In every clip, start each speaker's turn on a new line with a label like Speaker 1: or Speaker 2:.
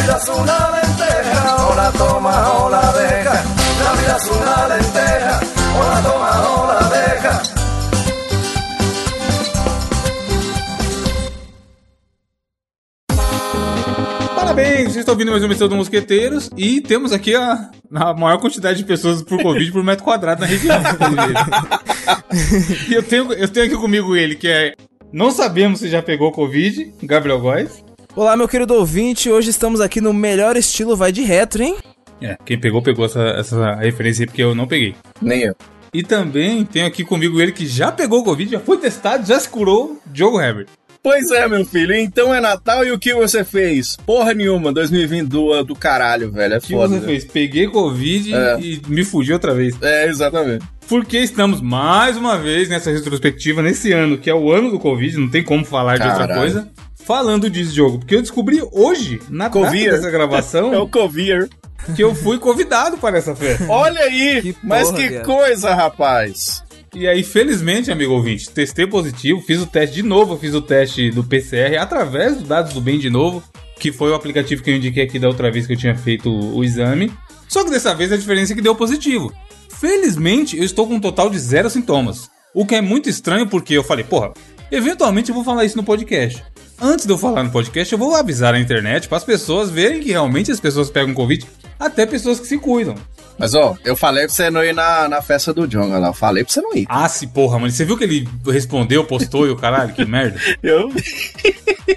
Speaker 1: vida es una lenteja, o la toma o la. La vida es una lenteja, o la toma o la.
Speaker 2: Parabéns, vocês estão ouvindo mais uma edição do Mosqueteiros e temos aqui a, a maior quantidade de pessoas por Covid por metro quadrado na região. e eu tenho, eu tenho aqui comigo ele, que é. Não sabemos se já pegou Covid, Gabriel Góes.
Speaker 3: Olá, meu querido ouvinte. Hoje estamos aqui no melhor estilo vai de retro, hein?
Speaker 2: É, quem pegou, pegou essa, essa referência aí, porque eu não peguei.
Speaker 4: Nem eu.
Speaker 2: E também tenho aqui comigo ele que já pegou Covid, já foi testado, já se curou, Diogo Herbert.
Speaker 4: Pois é, meu filho. Então é Natal e o que você fez? Porra nenhuma, 2020 do, do caralho, velho. É
Speaker 2: O que
Speaker 4: foda.
Speaker 2: você fez? Peguei Covid
Speaker 4: É.
Speaker 2: e me fugi outra vez.
Speaker 4: É, exatamente.
Speaker 2: Porque estamos mais uma vez nessa retrospectiva nesse ano, que é o ano do Covid, não tem como falar de outra
Speaker 4: Caralho.
Speaker 2: coisa. Falando disso, jogo, porque eu descobri hoje, na data
Speaker 4: Covier.
Speaker 2: dessa gravação,
Speaker 4: É o Covier.
Speaker 2: que eu fui convidado para essa festa.
Speaker 4: Olha aí!
Speaker 3: Que
Speaker 4: mas
Speaker 3: porra,
Speaker 4: que
Speaker 3: viado.
Speaker 4: coisa, rapaz!
Speaker 2: E aí, felizmente, amigo ouvinte, testei positivo, fiz o teste de novo, fiz o teste do PCR através dos dados do bem de novo, que foi o aplicativo que eu indiquei aqui da outra vez que eu tinha feito o, o exame. Só que dessa vez a diferença é que deu positivo. Felizmente, eu estou com um total de zero sintomas. O que é muito estranho porque eu falei, porra, eventualmente eu vou falar isso no podcast. Antes de eu falar no podcast, eu vou avisar na internet para as pessoas verem que realmente as pessoas pegam Covid, até pessoas que se cuidam.
Speaker 4: Mas ó, eu falei pra você não ir na, na festa do Jonga lá. Eu falei pra você não ir.
Speaker 2: Ah, se porra, mano. Você viu que ele respondeu, postou e o caralho? Que merda.
Speaker 4: Eu.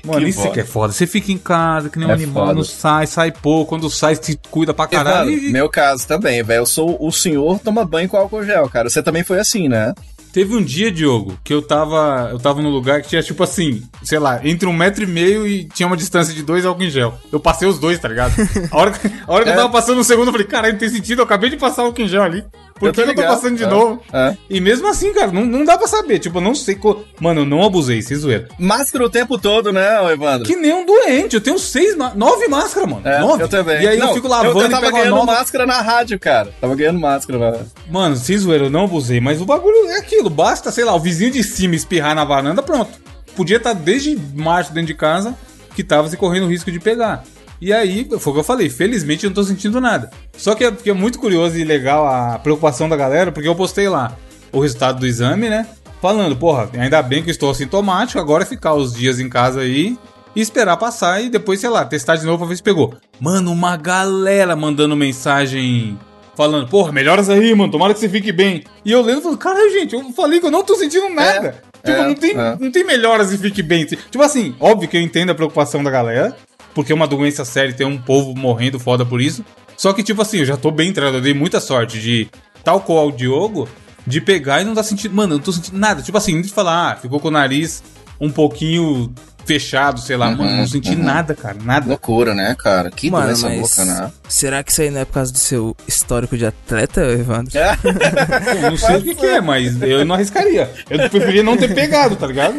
Speaker 2: Mano,
Speaker 4: Que
Speaker 2: isso
Speaker 4: foda.
Speaker 2: que é foda. Você fica em casa, que nem um
Speaker 4: É
Speaker 2: animal,
Speaker 4: foda.
Speaker 2: não sai, sai pouco. Quando sai, se cuida pra caralho.
Speaker 4: Evandro,
Speaker 2: E
Speaker 4: meu caso também, velho. Eu sou o senhor toma banho com álcool gel, cara. Você também foi assim, né?
Speaker 2: Teve um dia, Diogo, que eu tava. Eu tava num lugar que tinha, tipo assim, sei lá, entre um metro e meio e tinha uma distância de dois álcool em gel. Eu passei os dois, tá ligado? A hora, que- a hora que eu
Speaker 4: É.
Speaker 2: tava passando o segundo, eu falei, caralho, não tem sentido, eu acabei de passar álcool em gel ali. Por
Speaker 4: Eu
Speaker 2: que
Speaker 4: tô
Speaker 2: eu, tô passando de
Speaker 4: É.
Speaker 2: novo?
Speaker 4: É.
Speaker 2: E mesmo assim, cara, não, não dá pra saber. Tipo, eu não sei. Co... Mano, eu não abusei, sem zoeira.
Speaker 4: Máscara o tempo todo, né, Evandro?
Speaker 2: Que nem um doente. Eu tenho seis, nove máscaras, mano.
Speaker 4: É,
Speaker 2: nove.
Speaker 4: eu também.
Speaker 2: E aí
Speaker 4: Não,
Speaker 2: eu fico lavando
Speaker 4: eu, eu
Speaker 2: e
Speaker 4: tava
Speaker 2: pego uma
Speaker 4: ganhando
Speaker 2: nova.
Speaker 4: máscara na rádio, cara. Tava ganhando máscara.
Speaker 2: Mano, sem zoeira, eu não abusei. Mas o bagulho é aquilo. Basta, sei lá, o vizinho de cima espirrar na varanda, pronto. Podia estar desde março dentro de casa que tava se correndo o risco de pegar. E aí, foi o que eu falei, felizmente eu não tô sentindo nada. Só que é, que é muito curioso e legal a preocupação da galera, porque eu postei lá o resultado do exame, né? Falando, porra, ainda bem que eu estou assintomático, agora é ficar os dias em casa aí e esperar passar e depois, sei lá, testar de novo pra ver se pegou. Mano, uma galera mandando mensagem falando, porra, melhoras aí, mano, tomara que você fique bem. E eu lendo e falando, caralho, gente, eu falei que eu não tô sentindo nada. tipo,
Speaker 4: é,
Speaker 2: não, tem,
Speaker 4: é.
Speaker 2: não tem melhoras e fique bem. Tipo assim, óbvio que eu entendo a preocupação da galera, porque é uma doença séria tem um povo morrendo foda por isso. Só que, tipo assim, eu já tô bem entrado, eu dei muita sorte de, tal qual o Diogo, de pegar e não dar sentido. Mano, eu não tô sentindo nada. Tipo assim, de falar, ah, ficou com o nariz um pouquinho fechado, sei lá.
Speaker 4: Uhum,
Speaker 2: mano, não senti
Speaker 4: uhum.
Speaker 2: nada, cara, nada.
Speaker 4: Loucura, né, cara? Que
Speaker 3: Mano,
Speaker 4: doença
Speaker 3: mas
Speaker 4: louca, né?
Speaker 3: será que isso aí não é por causa do seu histórico de atleta, Evandro?
Speaker 4: É.
Speaker 2: Eu não sei o que, que é, mas eu não arriscaria. Eu preferia não ter pegado, tá ligado?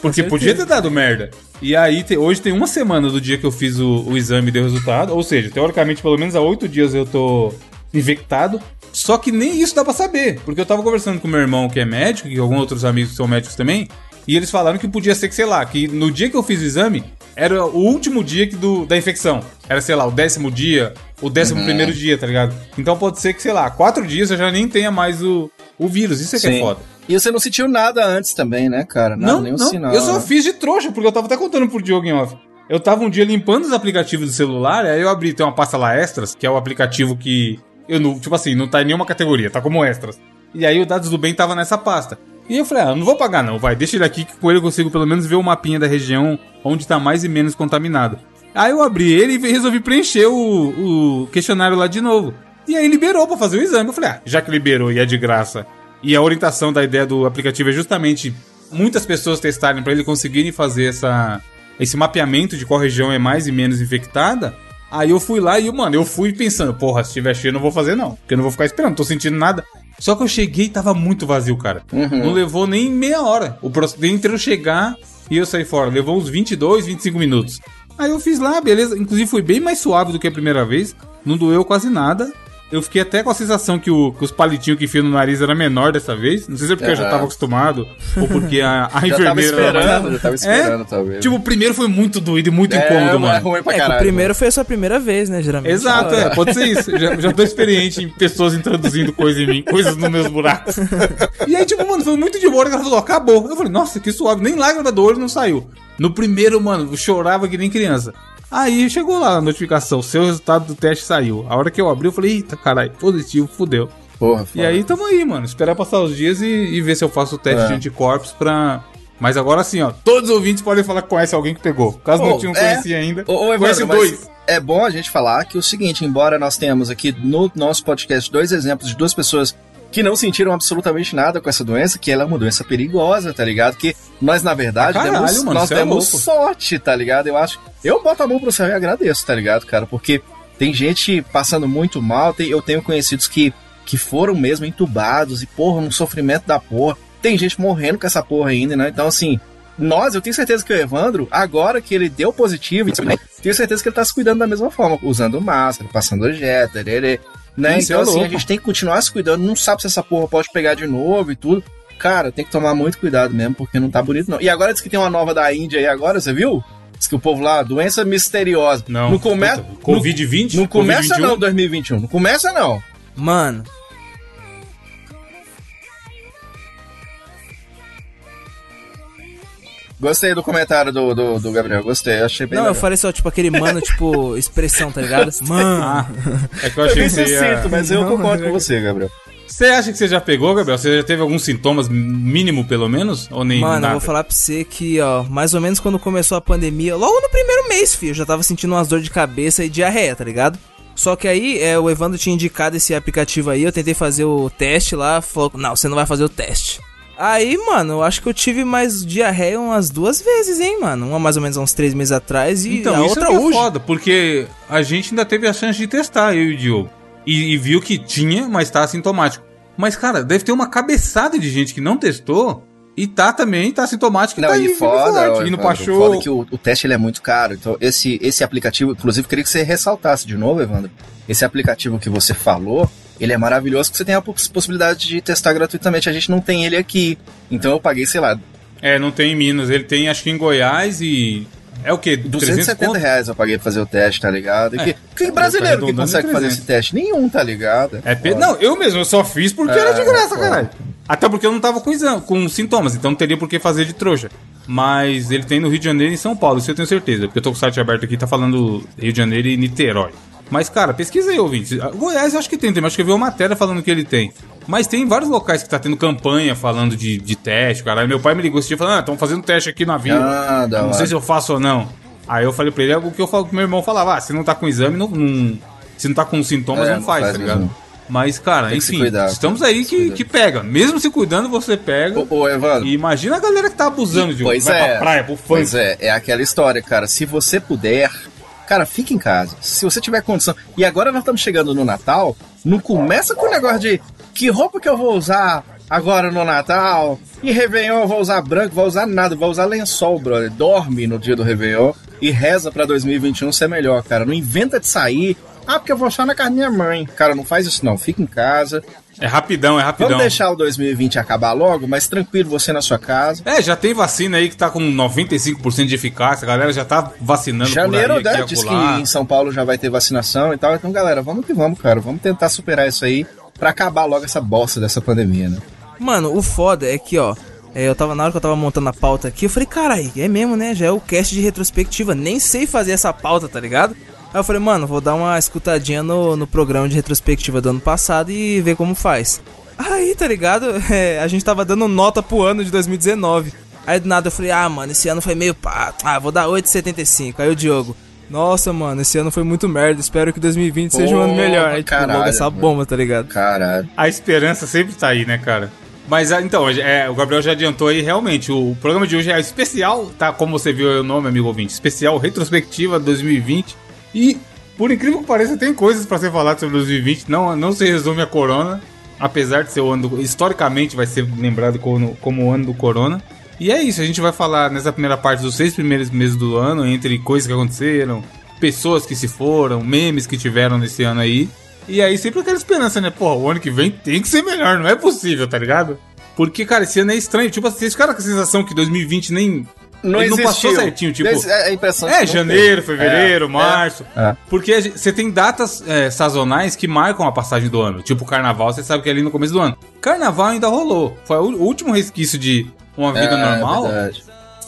Speaker 2: Porque podia ter dado merda. E aí, te- hoje tem uma semana do dia que eu fiz o, o exame e deu resultado. Ou seja, teoricamente, pelo menos há oito dias eu tô infectado. Só que nem isso dá pra saber. Porque eu tava conversando com meu irmão, que é médico, e alguns outros amigos que são médicos também. E eles falaram que podia ser que, sei lá, que no dia que eu fiz o exame, era o último dia que do, da infecção. Era, sei lá, o décimo dia, o décimo primeiro dia, tá ligado? Então pode ser que, sei lá, quatro dias eu já nem tenha mais o, o vírus. Isso é que é
Speaker 4: Sim.
Speaker 2: foda.
Speaker 4: E você não sentiu nada antes também, né, cara? Nada,
Speaker 2: Não,
Speaker 4: nenhum
Speaker 2: não,
Speaker 4: sinal.
Speaker 2: eu só
Speaker 4: né?
Speaker 2: fiz de trouxa, porque eu tava até contando pro Diogo em off. Eu tava um dia limpando os aplicativos do celular, aí eu abri, tem uma pasta lá, Extras, que é o aplicativo que eu não, tipo assim, não tá em nenhuma categoria, tá como Extras. E aí o Dados do Bem tava nessa pasta. E eu falei, ah, não vou pagar não, vai, deixa ele aqui que com ele eu consigo pelo menos ver o mapinha da região onde tá mais e menos contaminado. Aí eu abri ele e resolvi preencher o, o questionário lá de novo. E aí liberou pra fazer o exame. Eu falei, ah, já que liberou e é de graça, e a orientação da ideia do aplicativo é justamente muitas pessoas testarem pra ele conseguirem fazer essa, esse mapeamento de qual região é mais e menos infectada. Aí eu fui lá e, mano, eu fui pensando, porra, se tiver cheio eu não vou fazer não, porque eu não vou ficar esperando, não tô sentindo nada. Só que eu cheguei e tava muito vazio, cara. Não levou nem meia hora. O processo entre eu chegar e eu sair fora, levou uns 22, 25 minutos. Aí eu fiz lá, beleza. Inclusive foi bem mais suave do que a primeira vez. Não doeu quase nada. Eu fiquei até com a sensação que, o- que os palitinhos que enfiam no nariz era menor dessa vez. Não sei se é porque eu já tava acostumado ou porque a, a
Speaker 4: Já tava
Speaker 2: enfermeira... era mais-
Speaker 4: esperando, já tava esperando, talvez.
Speaker 2: Tipo, o primeiro foi muito doido e muito
Speaker 4: é,
Speaker 2: incômodo,
Speaker 4: é
Speaker 2: mano.
Speaker 4: ruim pra
Speaker 3: É, que
Speaker 4: caralho.
Speaker 3: o primeiro foi a sua primeira vez, né, geralmente.
Speaker 2: Exato, é, pode ser isso. Já, já tô experiente em pessoas introduzindo coisas em mim, coisas nos meus buracos. E aí, tipo, mano, foi muito de boa ela falou, acabou. Eu falei, nossa, que suave, nem lágrima do olho não saiu. No primeiro, mano, eu chorava que nem criança. Aí chegou lá a notificação, seu resultado do teste saiu. A hora que eu abri, eu falei, eita, caralho, positivo, fudeu.
Speaker 4: Porra,
Speaker 2: E aí, tamo aí, mano, esperar passar os dias e, e ver se eu faço o teste
Speaker 4: É.
Speaker 2: de anticorpos pra... Mas agora sim, ó, todos os ouvintes podem falar que conhece alguém que pegou. Caso não
Speaker 4: Pô,
Speaker 2: tinham
Speaker 4: é.
Speaker 2: conhecido ainda,
Speaker 4: Ô, Evandro,
Speaker 2: conhece dois.
Speaker 4: É bom a gente falar que o seguinte, embora nós tenhamos aqui no nosso podcast dois exemplos de duas pessoas que não sentiram absolutamente nada com essa doença, que ela é uma doença perigosa, tá ligado? Que nós, na verdade,
Speaker 2: caralho,
Speaker 4: demos,
Speaker 2: mano,
Speaker 4: nós
Speaker 2: é
Speaker 4: demos
Speaker 2: louco.
Speaker 4: sorte, tá ligado? Eu acho. Eu boto a mão pro céu e agradeço, tá ligado, cara? Porque tem gente passando muito mal, tem, eu tenho conhecidos que, que foram mesmo entubados e, porra, um sofrimento da porra. Tem gente morrendo com essa porra ainda, né? Então, assim, nós, eu tenho certeza que o Evandro, agora que ele deu positivo, tenho certeza que ele tá se cuidando da mesma forma, usando máscara, passando jet, tererê, né?
Speaker 2: Isso
Speaker 4: então,
Speaker 2: é
Speaker 4: assim, a gente tem que continuar se cuidando, não sabe se essa porra pode pegar de novo e tudo. Cara, tem que tomar muito cuidado mesmo, porque não tá bonito, não. E agora diz que tem uma nova da Índia aí agora, você viu? Diz que o povo lá, doença misteriosa.
Speaker 2: Não,
Speaker 4: Não começa.
Speaker 2: puta, Covid-20?
Speaker 4: Não começa
Speaker 2: Covid-21?
Speaker 4: não, 2021. Não começa não.
Speaker 3: Mano,
Speaker 4: Gostei do comentário do, do, do Gabriel, gostei, achei bem
Speaker 3: não, eu
Speaker 4: legal.
Speaker 3: falei só, tipo, aquele mano, tipo, expressão, tá ligado? Mano.
Speaker 2: Ah, é que eu
Speaker 4: Eu
Speaker 2: achei
Speaker 4: bem
Speaker 2: que você ia...
Speaker 4: sucinto, mas eu
Speaker 3: Não,
Speaker 4: concordo
Speaker 3: mas
Speaker 4: com você, Gabriel.
Speaker 2: Você acha que você já pegou, Gabriel? Você já teve alguns sintomas, mínimo pelo menos? Ou nem
Speaker 3: Mano, eu
Speaker 2: nada?
Speaker 3: vou falar pra você que, ó, mais ou menos quando começou a pandemia, logo no primeiro mês, filho, eu já tava sentindo umas dores de cabeça e diarreia, tá ligado? Só que aí, é, o Evandro tinha indicado esse aplicativo aí, eu tentei fazer o teste lá, falou, não, você não vai fazer o teste. Aí, mano, eu acho que eu tive mais diarreia umas duas vezes, hein, mano? Uma mais ou menos há uns três meses atrás e
Speaker 2: Então,
Speaker 3: a
Speaker 2: isso
Speaker 3: outra
Speaker 2: é que é
Speaker 3: hoje.
Speaker 2: foda, porque a gente ainda teve a chance de testar, eu e o Diogo. E, e viu que tinha, mas tá assintomático. Mas, cara, deve ter uma cabeçada de gente que não testou e tá também, tá assintomático e
Speaker 4: Não,
Speaker 2: tá
Speaker 4: e
Speaker 2: aí,
Speaker 4: foda,
Speaker 2: forte, indo pra show.
Speaker 4: foda que o, o teste ele é muito caro. Então, esse, esse aplicativo, inclusive, queria que você ressaltasse de novo, Evandro. Esse aplicativo que você falou, ele é maravilhoso, porque você tem a poss- possibilidade de testar gratuitamente. A gente não tem ele aqui. Então eu paguei, sei lá,
Speaker 2: É, não tem em Minas, ele tem acho que em Goiás e... É o quê?
Speaker 4: 270
Speaker 2: conto?
Speaker 4: reais eu paguei pra fazer o teste, tá ligado?
Speaker 2: É,
Speaker 4: que, que brasileiro que consegue fazer
Speaker 2: 300.
Speaker 4: esse teste? Nenhum, tá ligado?
Speaker 2: É, pe- não, eu mesmo, eu só fiz porque
Speaker 4: É,
Speaker 2: era de graça,
Speaker 4: foda.
Speaker 2: caralho. Até porque eu não tava com, exame, com sintomas, então não teria por que fazer de trouxa. Mas ele tem no Rio de Janeiro e em São Paulo, isso eu tenho certeza. Porque eu tô com o site aberto aqui, tá falando Rio de Janeiro e Niterói. Mas, cara, pesquisa aí, ouvintes. Ah, Goiás eu acho que tem também, acho que eu vi uma matéria falando que ele tem. Mas tem vários locais que tá tendo campanha falando de, de teste, caralho. Meu pai me ligou esse dia falando, ah, estão fazendo teste aqui na vila.
Speaker 4: Ah,
Speaker 2: não sei se eu faço ou não. Aí eu falei pra ele, é o que eu falo que meu irmão falava, ah, se não tá com exame, não, não- se não tá com sintomas,
Speaker 4: É,
Speaker 2: não
Speaker 4: não
Speaker 2: faz,
Speaker 4: faz
Speaker 2: tá ligado?
Speaker 4: mesmo.
Speaker 2: Mas, cara,
Speaker 4: Tem
Speaker 2: enfim,
Speaker 4: cuidar,
Speaker 2: estamos
Speaker 4: tem
Speaker 2: aí
Speaker 4: que
Speaker 2: que, pega. Mesmo se cuidando, você pega.
Speaker 4: Ô, ô, Evandro,
Speaker 2: E imagina a galera que tá abusando de
Speaker 4: Pois
Speaker 2: vai
Speaker 4: é.
Speaker 2: pra praia, pro funk.
Speaker 4: Pois é, é aquela história, cara. Se você puder, cara, fica em casa. Se você tiver condição. E agora nós estamos chegando no Natal, não começa com o negócio de que roupa que eu vou usar agora no Natal. E Réveillon eu vou usar branco, vou usar nada, vou usar lençol, brother. Dorme no dia do Réveillon e reza pra 2021 ser melhor, cara. Não inventa de sair. Ah, porque eu vou achar na casa da minha mãe. Cara, não faz isso não. Fica em casa.
Speaker 2: É rapidão, é rapidão.
Speaker 4: Vamos deixar o 2020 acabar logo, mas tranquilo você na sua casa.
Speaker 2: É, já tem vacina aí que tá com 95% de eficácia, a galera já tá vacinando
Speaker 4: Janeiro,
Speaker 2: por aí,
Speaker 4: né?
Speaker 2: aqui,
Speaker 4: Diz que em São Paulo já vai ter vacinação e tal. Então, galera, vamos que vamos, cara. Vamos tentar superar isso aí pra acabar logo essa bosta dessa pandemia, né?
Speaker 3: Mano, o foda é que, ó. é, eu tava na hora que eu tava montando a pauta aqui, eu falei, carai, é mesmo, né? Já é o cast de retrospectiva, nem sei fazer essa pauta, tá ligado? Aí eu falei, mano, vou dar uma escutadinha no, no programa de retrospectiva do ano passado e ver como faz. Aí, tá ligado? É, a gente tava dando nota pro ano de 2019. Aí do nada eu falei, ah, mano, esse ano foi meio pá. Ah, vou dar 8,75. Aí o Diogo, nossa, mano, esse ano foi muito merda. Espero que 2020 seja um ano melhor. Aí, tipo, logo
Speaker 4: caralho,
Speaker 3: essa
Speaker 4: mano.
Speaker 3: bomba, tá ligado?
Speaker 4: Caralho.
Speaker 2: A esperança sempre tá aí, né, cara? Mas ah, então, é, o Gabriel já adiantou aí, realmente, o programa de hoje é especial, tá? Como você viu aí o nome, amigo ouvinte, especial retrospectiva 2020. E, por incrível que pareça, tem coisas pra ser falado sobre 2020, não, não se resume a corona, apesar de ser o ano, do- historicamente vai ser lembrado como, como o ano do corona. E é isso, a gente vai falar nessa primeira parte dos seis primeiros meses do ano, entre coisas que aconteceram, pessoas que se foram, memes que tiveram nesse ano aí. E aí sempre aquela esperança, né? Porra, o ano que vem tem que ser melhor, não é possível, tá ligado? Porque, cara, esse ano é estranho. Tipo esse cara com a sensação que 2020 nem.
Speaker 4: Não
Speaker 2: ele não passou certinho, tipo.
Speaker 4: Des- é a impressão
Speaker 2: É,
Speaker 4: não
Speaker 2: janeiro,
Speaker 4: teve.
Speaker 2: fevereiro,
Speaker 4: É,
Speaker 2: março.
Speaker 4: é.
Speaker 2: Porque você tem datas é, sazonais que marcam a passagem do ano. Tipo, carnaval, você sabe que é ali no começo do ano. Carnaval ainda rolou. Foi o último resquício de uma vida
Speaker 4: É,
Speaker 2: normal.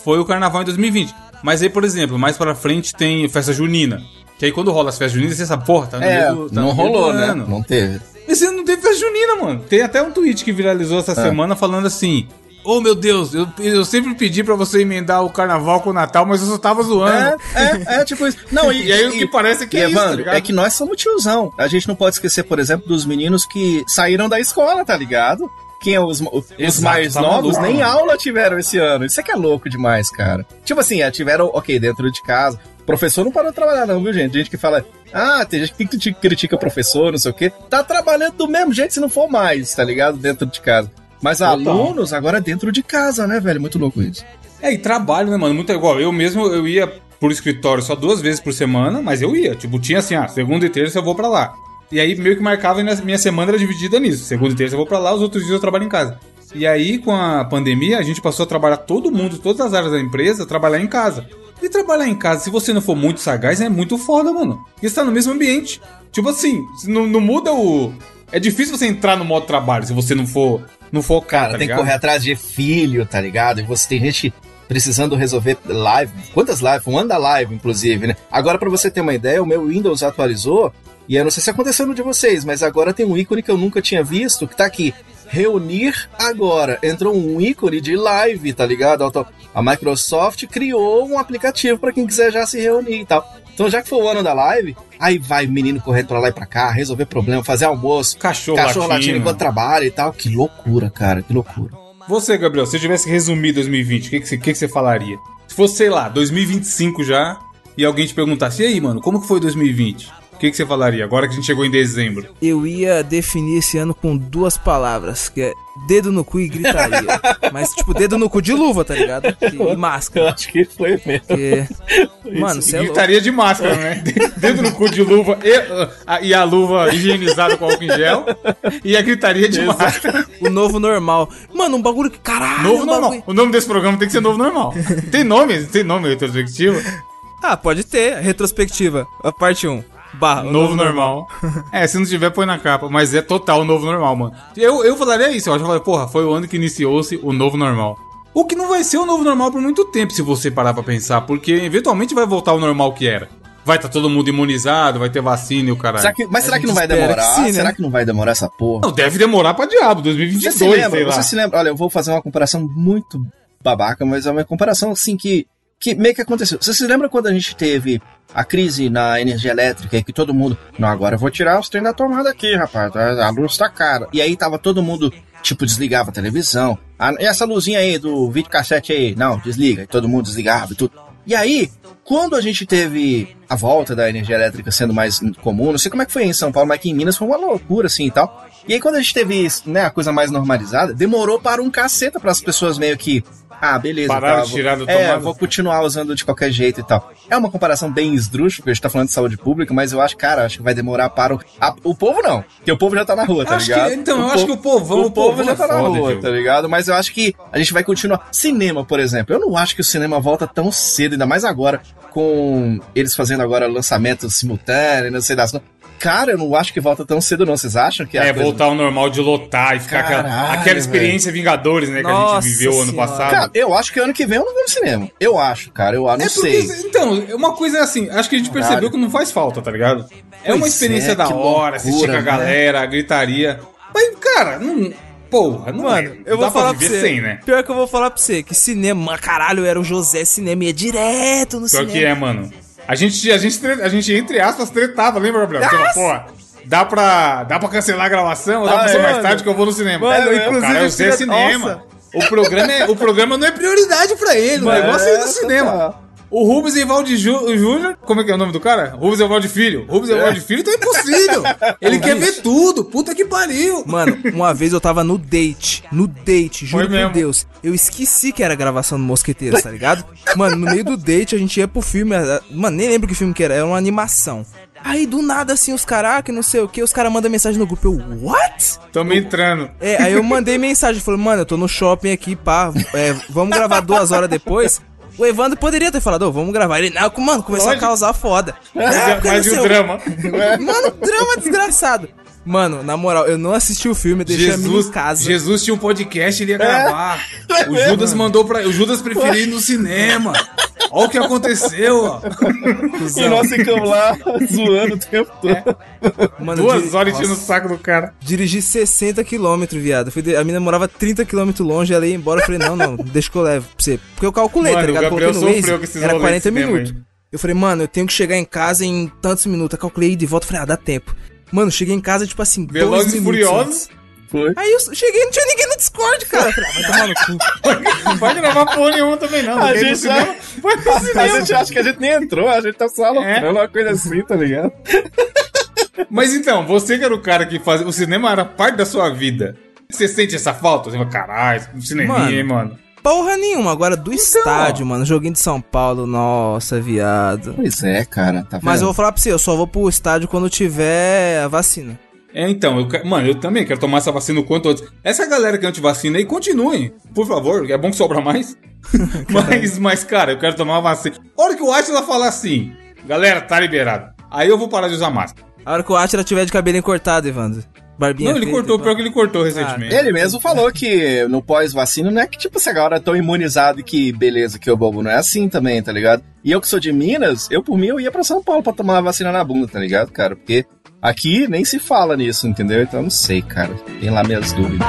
Speaker 2: foi o carnaval em 2020. Mas aí, por exemplo, mais pra frente tem festa junina. Que aí quando rola as festas juninas, você sabe, porra, tá no
Speaker 4: É,
Speaker 2: meio do, tá
Speaker 4: não
Speaker 2: no meio
Speaker 4: rolou,
Speaker 2: do
Speaker 4: né?
Speaker 2: ano.
Speaker 4: Não teve.
Speaker 2: Esse ano não teve festa junina, mano. Tem até um tweet que viralizou
Speaker 4: É.
Speaker 2: essa semana falando assim: Ô meu Deus, eu, eu sempre pedi pra você emendar o carnaval com o Natal, mas eu só tava zoando.
Speaker 4: É, é, é tipo isso. Não, e,
Speaker 2: E aí o que parece é que é isso, tá
Speaker 4: Evandro, é que nós somos tiozão. A gente não pode esquecer, por exemplo, dos meninos que saíram da escola, tá ligado? Quem é os, os
Speaker 2: Exato,
Speaker 4: mais
Speaker 2: tá
Speaker 4: novos
Speaker 2: maluco,
Speaker 4: nem
Speaker 2: mano.
Speaker 4: aula tiveram esse ano. Isso é que é louco demais, cara. Tipo assim, é, tiveram, ok, dentro de casa. O professor não parou de trabalhar, não, viu, gente? Gente que fala, ah, tem gente que critica- critica o professor, não sei o quê. Tá trabalhando do mesmo jeito se não for mais, tá ligado? Dentro de casa. Mas
Speaker 2: Total.
Speaker 4: alunos agora dentro de casa, né, velho? Muito louco isso.
Speaker 2: É, e trabalho, né, mano? Muito igual. Eu mesmo, eu ia por escritório só duas vezes por semana, mas eu ia. Tipo, tinha assim, ah, segunda e terça eu vou pra lá. E aí meio que marcava e minha semana era dividida nisso. Segunda e terça eu vou pra lá, os outros dias eu trabalho em casa. E aí, com a pandemia, a gente passou a trabalhar todo mundo, todas as áreas da empresa, trabalhar em casa. E trabalhar em casa, se você não for muito sagaz, é muito foda, mano. Porque você tá no mesmo ambiente. Tipo assim, não, não muda o. É difícil você entrar no modo trabalho se você não for, não for
Speaker 4: Cara,
Speaker 2: tá
Speaker 4: tem que
Speaker 2: ligado?
Speaker 4: correr atrás de filho, tá ligado? E você tem gente precisando resolver live. Quantas lives? Um ano da live, inclusive, né? Agora, pra você ter uma ideia, o meu Windows atualizou. E eu não sei se aconteceu no de vocês, mas agora tem um ícone que eu nunca tinha visto, que tá aqui. Reunir agora. Entrou um ícone de live, tá ligado? A Microsoft criou um aplicativo pra quem quiser já se reunir e tal. Então, já que foi o ano da live, aí vai menino correndo pra lá e pra cá, resolver problema, fazer almoço,
Speaker 2: Cachorro,
Speaker 4: cachorro latindo
Speaker 2: latindo.
Speaker 4: enquanto trabalha e tal. Que loucura, cara, que loucura.
Speaker 2: Você, Gabriel, se você tivesse que resumir 2020, o que, que, você, o que que você falaria? Se fosse, sei lá, 2025 já, e alguém te perguntasse, e aí, mano, como que foi 2020? O que, que você falaria, agora que a gente chegou em dezembro?
Speaker 3: Eu ia definir esse ano com duas palavras, que é dedo no cu e gritaria. Mas, tipo, dedo no cu de luva, tá ligado? E, e
Speaker 4: Eu
Speaker 3: máscara.
Speaker 4: acho que foi mesmo.
Speaker 3: Porque, mano, você é.
Speaker 2: Gritaria de máscara, né? Dedo no cu de luva e, uh, a, e a luva higienizada com álcool em gel. E a gritaria de máscara.
Speaker 3: O novo normal. Mano, um bagulho que. Caralho,
Speaker 2: Novo
Speaker 3: um
Speaker 2: normal.
Speaker 3: bagulho-
Speaker 2: O nome desse programa tem que ser novo normal. Tem nome? Tem nome retrospectivo?
Speaker 3: Ah, pode ter. Retrospectiva. A parte 1. Barra. o
Speaker 2: Novo normal. É, se não tiver, põe na capa. Mas é total novo normal, mano. Eu, eu falaria isso. Eu acho que eu falei, porra, foi o ano que iniciou-se o novo normal. O que não vai ser o novo normal por muito tempo, se você parar pra pensar. Porque eventualmente vai voltar ao normal que era. Vai estar todo mundo imunizado, vai ter vacina e o caralho.
Speaker 4: Será que- mas será que não vai demorar?
Speaker 3: que sim, né?
Speaker 4: Será que não vai demorar essa porra?
Speaker 2: Não, deve demorar pra diabo,
Speaker 4: Você
Speaker 2: 2022,
Speaker 4: se lembra?
Speaker 2: sei lá.
Speaker 4: Você se lembra? Olha, eu vou fazer uma comparação muito babaca, mas é uma comparação assim que, que meio que aconteceu. Você se lembra quando a gente teve a crise na energia elétrica e que todo mundo. Não, agora eu vou tirar os trem da tomada aqui, rapaz. A luz tá cara. E aí tava todo mundo, tipo, desligava a televisão. Ah, essa luzinha aí do videocassete aí? Não, desliga. E todo mundo desligava e tudo. E aí, quando a gente teve a volta da energia elétrica sendo mais comum, não sei como é que foi em São Paulo, mas aqui em Minas foi uma loucura assim e tal. E aí, quando a gente teve né, a coisa mais normalizada, demorou para um caceta para as pessoas meio que. Ah, beleza.
Speaker 2: Pararam
Speaker 4: tá,
Speaker 2: de
Speaker 4: vou-
Speaker 2: tirar da
Speaker 4: É, vou continuar usando de qualquer jeito e tal. É uma comparação bem esdrúxula, porque a gente tá falando de saúde pública, mas eu acho, cara, acho que vai demorar para o. a- o povo não, porque o povo já tá na rua, tá
Speaker 2: Acho
Speaker 4: ligado?
Speaker 2: que- então, eu
Speaker 4: O
Speaker 2: acho que o povão-
Speaker 4: o
Speaker 2: o
Speaker 4: povo
Speaker 2: povão
Speaker 4: já
Speaker 2: é
Speaker 4: tá na rua,
Speaker 2: Diogo.
Speaker 4: tá ligado? Mas eu acho que a gente vai continuar. Cinema, por exemplo, eu não acho que o cinema volta tão cedo, ainda mais agora, com eles fazendo agora lançamentos simultâneos, não sei das. Cara, eu não acho que volta tão cedo, não. Vocês acham que a
Speaker 2: É,
Speaker 4: coisa-
Speaker 2: voltar ao normal de lotar e ficar aquela,
Speaker 4: Caralho,
Speaker 2: aquela experiência Vingadores, né? Que a
Speaker 3: Nossa
Speaker 2: gente viveu ano
Speaker 3: Senhora.
Speaker 2: passado.
Speaker 4: Cara, eu acho que ano que vem eu não vou no cinema. Eu acho, cara. Eu não
Speaker 2: É
Speaker 4: sei.
Speaker 2: porque, então, uma coisa é assim, acho que a gente
Speaker 4: Caralho.
Speaker 2: percebeu que não faz falta, tá ligado? é
Speaker 4: Pois
Speaker 2: uma experiência
Speaker 4: é,
Speaker 2: da hora, assistir
Speaker 4: loucura,
Speaker 2: com a
Speaker 4: né?
Speaker 2: galera, a gritaria. Mas, cara, não. Porra, não
Speaker 3: Mano,
Speaker 2: é.
Speaker 3: eu
Speaker 2: Dá
Speaker 3: vou falar pra
Speaker 2: viver
Speaker 3: você.
Speaker 2: sem, né?
Speaker 3: Pior que eu vou falar pra você, que cinema, caralho, era o José Cinema, ia direto no
Speaker 2: Pior
Speaker 3: cinema.
Speaker 2: que é, mano. A gente, a gente, a gente entre aspas, tretava, lembra, Gabriel? Você fala, porra, dá pra, dá pra cancelar a gravação? Dá
Speaker 4: Ah,
Speaker 2: pra ser
Speaker 4: é,
Speaker 2: mais
Speaker 3: mano.
Speaker 2: tarde que eu vou no cinema.
Speaker 3: Mano,
Speaker 2: é,
Speaker 3: inclusive,
Speaker 2: cara, eu sei cinema. O programa, é, o programa não é prioridade pra ele, o
Speaker 4: É,
Speaker 2: negócio é ir no
Speaker 4: tá,
Speaker 2: cinema.
Speaker 4: tá.
Speaker 2: O Rubens Evaldi Jú- Júnior, como é que é o nome do cara? Rubens Evaldi Filho. Rubens Evaldi Filho tá impossível. Ele quer ver tudo. Puta que pariu.
Speaker 3: Mano, uma vez eu tava no date. No date, juro
Speaker 2: Foi
Speaker 3: por. Deus. Eu esqueci que era gravação do Mosqueteiros, tá ligado? Mano, no meio do date a gente ia pro filme. Mano, nem lembro que filme que era. Era uma animação. Aí do nada, assim, os caras, que não sei o que, os caras mandam mensagem no grupo. Eu, what?
Speaker 2: Tamo entrando.
Speaker 3: É, aí eu mandei mensagem, falei, mano, eu tô no shopping aqui, pá, é, vamos gravar duas horas depois. O Evandro poderia ter falado, ô, vamos gravar. Ele, não, mano, começou a
Speaker 2: Lógico.
Speaker 3: causar foda.
Speaker 2: E
Speaker 3: não
Speaker 2: o drama?
Speaker 3: Mano, drama desgraçado. Mano, na moral, eu não assisti o filme, eu deixei a minha
Speaker 2: Jesus,
Speaker 3: em casa.
Speaker 2: Jesus tinha um podcast, ele ia gravar. O Judas mandou pra. O Judas preferia ir no cinema. Olha o que aconteceu, ó.
Speaker 4: E nós ficamos lá zoando o tempo todo.
Speaker 3: Mano,
Speaker 2: Duas
Speaker 3: diri-
Speaker 2: horas enchendo o saco do cara.
Speaker 3: Dirigi 60 km, viado. Fui de- A mina morava 30 km longe, ela ia embora. Eu falei, não, não, deixa que eu levo pra você. Porque eu calculei,
Speaker 2: Mano,
Speaker 3: tá ligado?
Speaker 2: o Gabriel
Speaker 3: Coloquei no
Speaker 2: sofreu
Speaker 3: Waze,
Speaker 2: com esses
Speaker 3: era
Speaker 2: rolês
Speaker 3: 40
Speaker 2: de cinema
Speaker 3: minutos.
Speaker 2: aí.
Speaker 3: Eu falei, mano, eu tenho que chegar em casa em tantos minutos. Eu calculei de volta, falei, ah, dá tempo. Mano, cheguei em casa, tipo assim, dois
Speaker 2: Velozes e Furiosos.
Speaker 4: Foi.
Speaker 3: Aí eu cheguei, não tinha ninguém no Discord, cara. Falei, ah, vai tomar no cu.
Speaker 2: Não vai gravar porra nenhuma também, não.
Speaker 4: A gente,
Speaker 2: cinema? Vai pro
Speaker 4: a
Speaker 2: cinema.
Speaker 4: gente acha que a gente nem entrou, a gente tá só aloprando
Speaker 2: É.
Speaker 4: uma coisa assim, tá ligado?
Speaker 2: Mas então, você que era o cara que fazia. O cinema era parte da sua vida. Você sente essa falta? Você fala, caralho, um cineminha,
Speaker 3: Mano.
Speaker 2: hein, mano?
Speaker 3: Porra nenhuma. Agora, do estádio, mano. Joguinho de São Paulo, nossa, viado.
Speaker 4: Pois é, cara, tá vendo?
Speaker 3: Mas eu vou falar pra você, eu só vou pro estádio quando tiver a vacina.
Speaker 2: É, então, eu, mano, eu também quero tomar essa vacina o quanto antes. Essa galera que é antivacina aí, continuem, por favor, é bom que sobra mais. mas, mas, cara, eu quero tomar a vacina. A hora que o Atila falar assim, galera, tá liberado. Aí eu vou parar de usar máscara.
Speaker 3: A hora que o Atila tiver de cabelinho cortado, Evandro. Barbinha
Speaker 2: Não, ele
Speaker 3: feita,
Speaker 2: cortou, pior que ele cortou recentemente.
Speaker 4: Ele mesmo falou que no pós-vacina não é que, tipo, você agora é tão imunizado que beleza, que o bobo não é assim também, tá ligado? E eu que sou de Minas, eu por mim eu ia pra São Paulo pra tomar a vacina na bunda, tá ligado, cara? Porque aqui nem se fala nisso, entendeu? Então eu não sei, cara. Tem lá minhas dúvidas.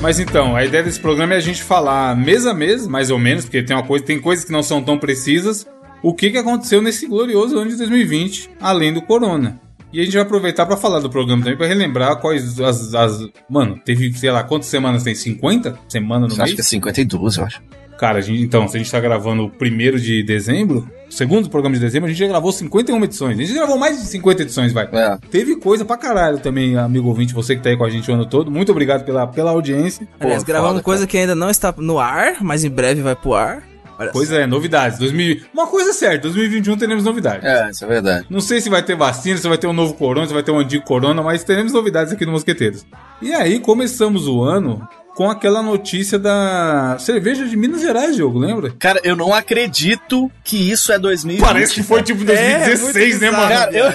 Speaker 2: Mas então, a ideia desse programa é a gente falar mês a mês, mais ou menos, porque tem uma coisa, tem coisas que não são tão precisas, o que, que aconteceu nesse glorioso ano de 2020, além do corona. E a gente vai aproveitar pra falar do programa também, pra relembrar quais as, as- Mano, teve, sei lá, quantas semanas tem? 50 semanas no
Speaker 4: Acho que é
Speaker 2: mês?
Speaker 4: 52, eu acho.
Speaker 2: Cara, a gente- então, se a gente tá gravando o primeiro de dezembro, o segundo programa de dezembro, a gente já gravou 51 edições. A gente gravou mais de 50 edições, vai.
Speaker 4: É.
Speaker 2: Teve coisa pra caralho também, amigo ouvinte, você que tá aí com a gente o ano todo. Muito obrigado pela, pela audiência.
Speaker 3: Aliás,
Speaker 4: Pô,
Speaker 3: gravamos
Speaker 4: foda,
Speaker 3: coisa que ainda não está no ar, mas em breve vai pro ar. Olha
Speaker 2: Pois é, novidades. 2000... Uma coisa é certa, 2021 teremos novidades.
Speaker 4: É, isso é verdade.
Speaker 2: Não sei se vai ter vacina, se vai ter um novo corona, se vai ter um antigo corona, mas teremos novidades aqui no Mosqueteiros. E aí, começamos o ano com aquela notícia da cerveja de Minas Gerais, jogo, lembra?
Speaker 4: Cara, eu não acredito que isso é 2020.
Speaker 2: Parece que foi tipo 2016, né,
Speaker 3: muito
Speaker 2: mano?
Speaker 4: Cara, eu...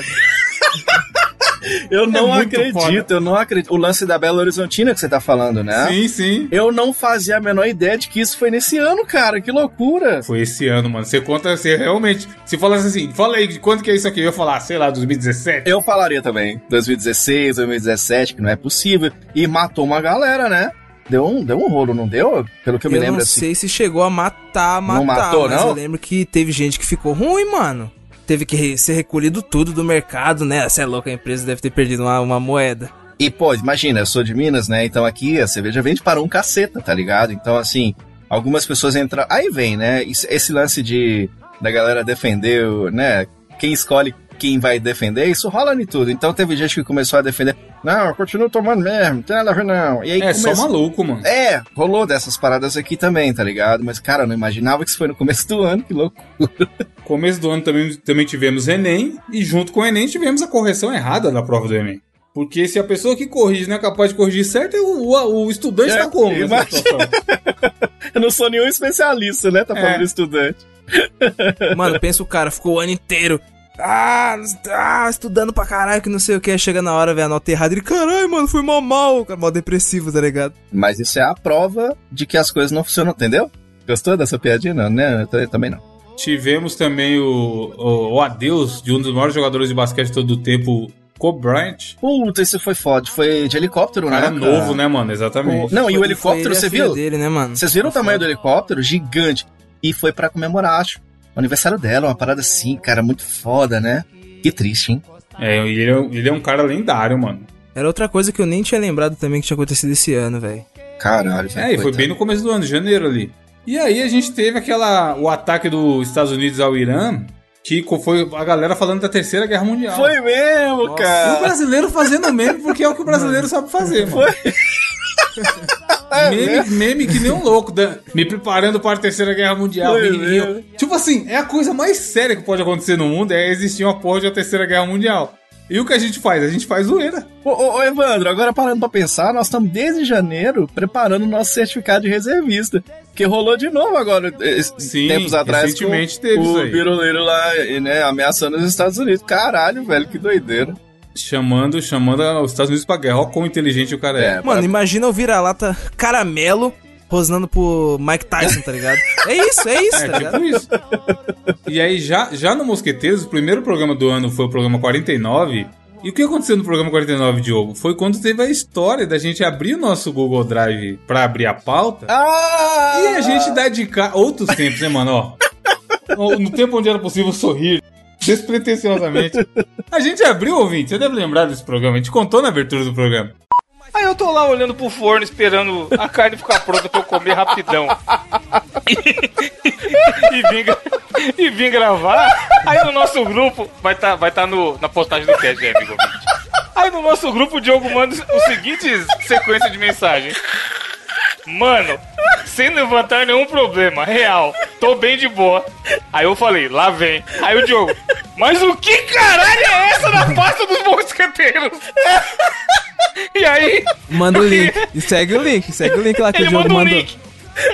Speaker 4: eu não
Speaker 2: É
Speaker 4: acredito, eu não acredito. O lance da Belo Horizontina que você tá falando, né?
Speaker 2: Sim, sim.
Speaker 4: Eu não fazia a menor ideia de que isso foi nesse ano, cara. Que loucura.
Speaker 2: Foi esse ano, mano. Você conta, você realmente. Se falasse assim, fala aí, de quanto que é isso aqui? Eu ia falar, sei lá, 2017.
Speaker 4: Eu falaria também. 2016, 2017, que não é possível. E matou uma galera, né? Deu um, deu um rolo, não deu? Pelo que eu,
Speaker 3: Eu
Speaker 4: me lembro
Speaker 3: não
Speaker 4: assim.
Speaker 3: sei se chegou a matar, matar.
Speaker 4: Não matou,
Speaker 3: mas
Speaker 4: não?
Speaker 3: eu lembro que teve gente que ficou ruim, mano. Teve que ser recolhido tudo do mercado, né? Você é louco, a empresa deve ter perdido uma, uma moeda.
Speaker 4: E, pô, imagina, eu sou de Minas, né? Então aqui a cerveja vende para um caceta, tá ligado? Então, assim, algumas pessoas entram. Aí vem, né? Esse, lance de da galera defender, né? Quem escolhe quem vai defender, isso rola em tudo. Então teve gente que começou a defender. Não, eu continuo tomando mesmo, não tem nada a ver, não. E aí
Speaker 2: É só
Speaker 4: começou-
Speaker 2: maluco, mano.
Speaker 4: É, rolou dessas paradas aqui também, tá ligado? Mas, cara, eu não imaginava que isso foi no começo do ano, que louco.
Speaker 2: Começo do ano também, também tivemos Enem, e junto com o Enem tivemos a correção errada da prova do Enem. Porque se a pessoa que corrige não é capaz de corrigir certo, o, o, o estudante
Speaker 4: É,
Speaker 2: tá como nessa situação?
Speaker 4: Eu não sou nenhum especialista, né? Tá falando
Speaker 2: É.
Speaker 4: estudante.
Speaker 3: Mano, pensa o cara, ficou o ano inteiro. Ah, ah, estudando pra caralho, que não sei o que. Chega na hora, vê a nota errada. Ele, caralho, mano, foi mal mal. Cara, mal depressivo, tá ligado?
Speaker 4: Mas isso é a prova de que as coisas não funcionam, entendeu? Gostou dessa piadinha? Não, né? Eu também não.
Speaker 2: Tivemos também o, o, o adeus de um dos maiores jogadores de basquete de todo o tempo, Kobe Bryant.
Speaker 4: Puta, esse foi foda. Foi de helicóptero,
Speaker 2: cara
Speaker 4: né?
Speaker 2: novo, né, mano? Exatamente.
Speaker 4: Não, e o
Speaker 3: Foi
Speaker 4: helicóptero, você viu?
Speaker 3: dele, né, mano?
Speaker 4: Vocês viram o tamanho do helicóptero? Gigante. E foi pra comemorar, acho, o aniversário dela, uma parada assim, cara, muito foda, né? Que triste, hein?
Speaker 2: É, ele é, ele é um cara lendário, mano.
Speaker 3: Era outra coisa que eu nem tinha lembrado também que tinha acontecido esse ano, velho.
Speaker 4: Caralho, velho.
Speaker 2: É, e foi bem no começo do ano, janeiro ali. E aí a gente teve aquela. o ataque dos Estados Unidos ao Irã, que foi a galera falando da Terceira Guerra Mundial.
Speaker 4: Foi mesmo,
Speaker 2: E o
Speaker 4: cara.
Speaker 2: brasileiro fazendo meme, porque é o que o brasileiro sabe fazer, mano.
Speaker 4: É
Speaker 2: meme, meme que nem um louco, da- me preparando para a Terceira Guerra Mundial.
Speaker 4: Foi.
Speaker 2: Tipo assim, é a coisa mais séria que pode acontecer no mundo, é existir uma porra de uma Terceira Guerra Mundial. E o que a gente faz? A gente faz zoeira.
Speaker 4: Ô, ô, ô, Evandro, agora parando pra pensar, nós estamos desde janeiro preparando o nosso certificado de reservista. Que rolou de novo agora, es-
Speaker 2: Sim,
Speaker 4: tempos atrás.
Speaker 2: recentemente
Speaker 4: com
Speaker 2: teve
Speaker 4: o
Speaker 2: aí.
Speaker 4: biruleiro lá, e, né, ameaçando os Estados Unidos. Caralho, velho, que doideira.
Speaker 2: Chamando, chamando os Estados Unidos pra guerra. Olha quão inteligente o cara é.
Speaker 4: É,
Speaker 3: Mano,
Speaker 4: pra-
Speaker 3: imagina o vira-lata caramelo rosnando pro Mike Tyson, tá ligado? É isso, é isso,
Speaker 2: É,
Speaker 3: tá ligado?
Speaker 2: tipo isso. E aí, já, já no Mosqueteiros, o primeiro programa do ano foi o programa 49. E o que aconteceu no programa 49, Diogo? Foi quando teve a história da gente abrir o nosso Google Drive pra abrir a pauta.
Speaker 4: Ah!
Speaker 2: E a gente dedicar outros tempos, né, mano? Ó, no tempo onde era possível sorrir despretensiosamente. A gente abriu, ouvinte, você deve lembrar desse programa. A gente contou na abertura do programa.
Speaker 5: Aí eu tô lá olhando pro forno, esperando a carne ficar pronta pra eu comer rapidão. E, vim, e vim gravar. Aí no nosso grupo, vai estar tá, vai tá no, na postagem do cast, é, amigo. Aí no nosso grupo o Diogo manda o seguinte sequência de mensagem. Mano, sem levantar nenhum problema, real, tô bem de boa. Aí eu falei, lá vem. Aí o Diogo, mas o que caralho é essa na pasta dos mosqueteiros? E aí,
Speaker 3: Manda o link. E segue o link, segue o link lá que
Speaker 5: ele
Speaker 3: o Diogo
Speaker 5: mandou um
Speaker 3: mandou.
Speaker 5: link.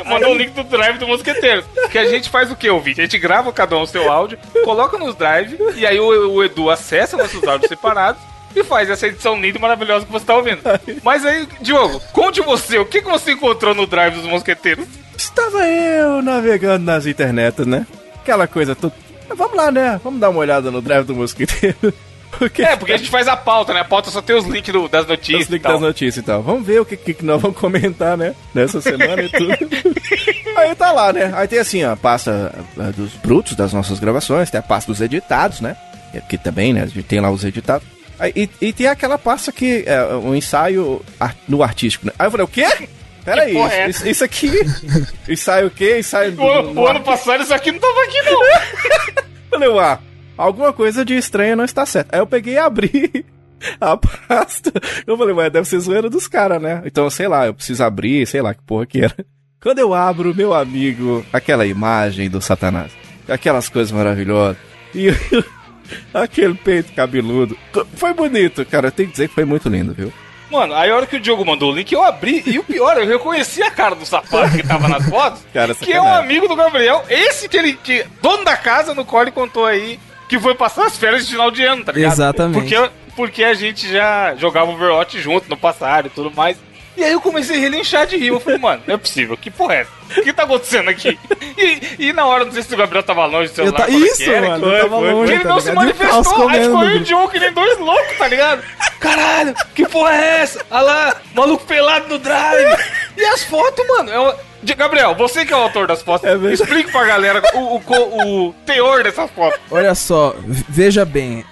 Speaker 5: Mandou o link do drive do mosqueteiro. Que a gente faz o que, ouvinte? A gente grava cada um o seu áudio, coloca nos drive, e aí o, o Edu acessa nossos áudios separados e faz essa edição linda e maravilhosa que você tá ouvindo. Mas aí, Diogo, conte você, o que, que você encontrou no drive dos mosqueteiros?
Speaker 4: Estava eu navegando nas internet, né? Aquela coisa toda. Vamos lá, né? Vamos dar uma olhada no drive do mosquiteiro. O que
Speaker 5: É, porque a gente faz a pauta, né? A pauta só tem os links do- das notícias.
Speaker 4: Os links das notícias e tal. Vamos ver o que, que nós vamos comentar, né? Nessa semana e tudo. Aí tá lá, né? Aí tem assim, ó, a pasta eh, dos brutos das nossas gravações, tem a pasta dos editados, né? Que também, né? A gente tem lá os editados. Aí, e, e tem aquela pasta que é um ensaio no artístico, né? Aí eu falei, o quê? Peraí,
Speaker 5: é
Speaker 4: isso, isso aqui. Ensaio o quê? Ensaio.
Speaker 5: O, ano-
Speaker 4: no
Speaker 5: o ano passado isso aqui não tava aqui, não.
Speaker 4: Falei, ah, alguma coisa de estranha não está certa. Aí eu peguei e abri a pasta. Eu falei, mas deve ser zoeira dos caras, né? Então, sei lá, eu preciso abrir, sei lá que porra que era. Quando eu abro, meu amigo, aquela imagem do Satanás, aquelas coisas maravilhosas, e aquele peito cabeludo. Foi bonito, cara. Eu tenho que dizer que foi muito lindo, viu?
Speaker 5: Mano, aí a hora que o Diogo mandou o link, eu abri, e o pior, eu reconheci a cara do sapato que tava nas fotos,
Speaker 4: Cara,
Speaker 5: que é um amigo do Gabriel, esse que ele, que, dono da casa no qual ele contou aí, que foi passar as férias de final de ano, tá ligado?
Speaker 3: Exatamente.
Speaker 5: Porque, porque a gente já jogava Overwatch junto no passado e tudo mais. E aí eu comecei a relinchar de rir. Eu falei, mano, não é possível, que porra é essa? O que tá acontecendo aqui? E, e na hora, não sei se o Gabriel tava longe do celular.
Speaker 3: tá...
Speaker 5: é que
Speaker 3: Isso,
Speaker 5: era,
Speaker 3: mano.
Speaker 5: que-
Speaker 3: eu tava
Speaker 4: foi,
Speaker 3: longe,
Speaker 5: ele
Speaker 3: tá
Speaker 5: não se
Speaker 3: ligado? E caos
Speaker 5: manifestou, aí ficou eu e o. Diogo que nem dois loucos, tá ligado? Caralho, que porra é essa? Olha lá, maluco pelado no drive. E as fotos, mano? É uma- Gabriel, você que é o autor das fotos,
Speaker 4: É verdade.
Speaker 5: explique pra galera o, o, o teor dessas fotos.
Speaker 3: Olha só, veja bem.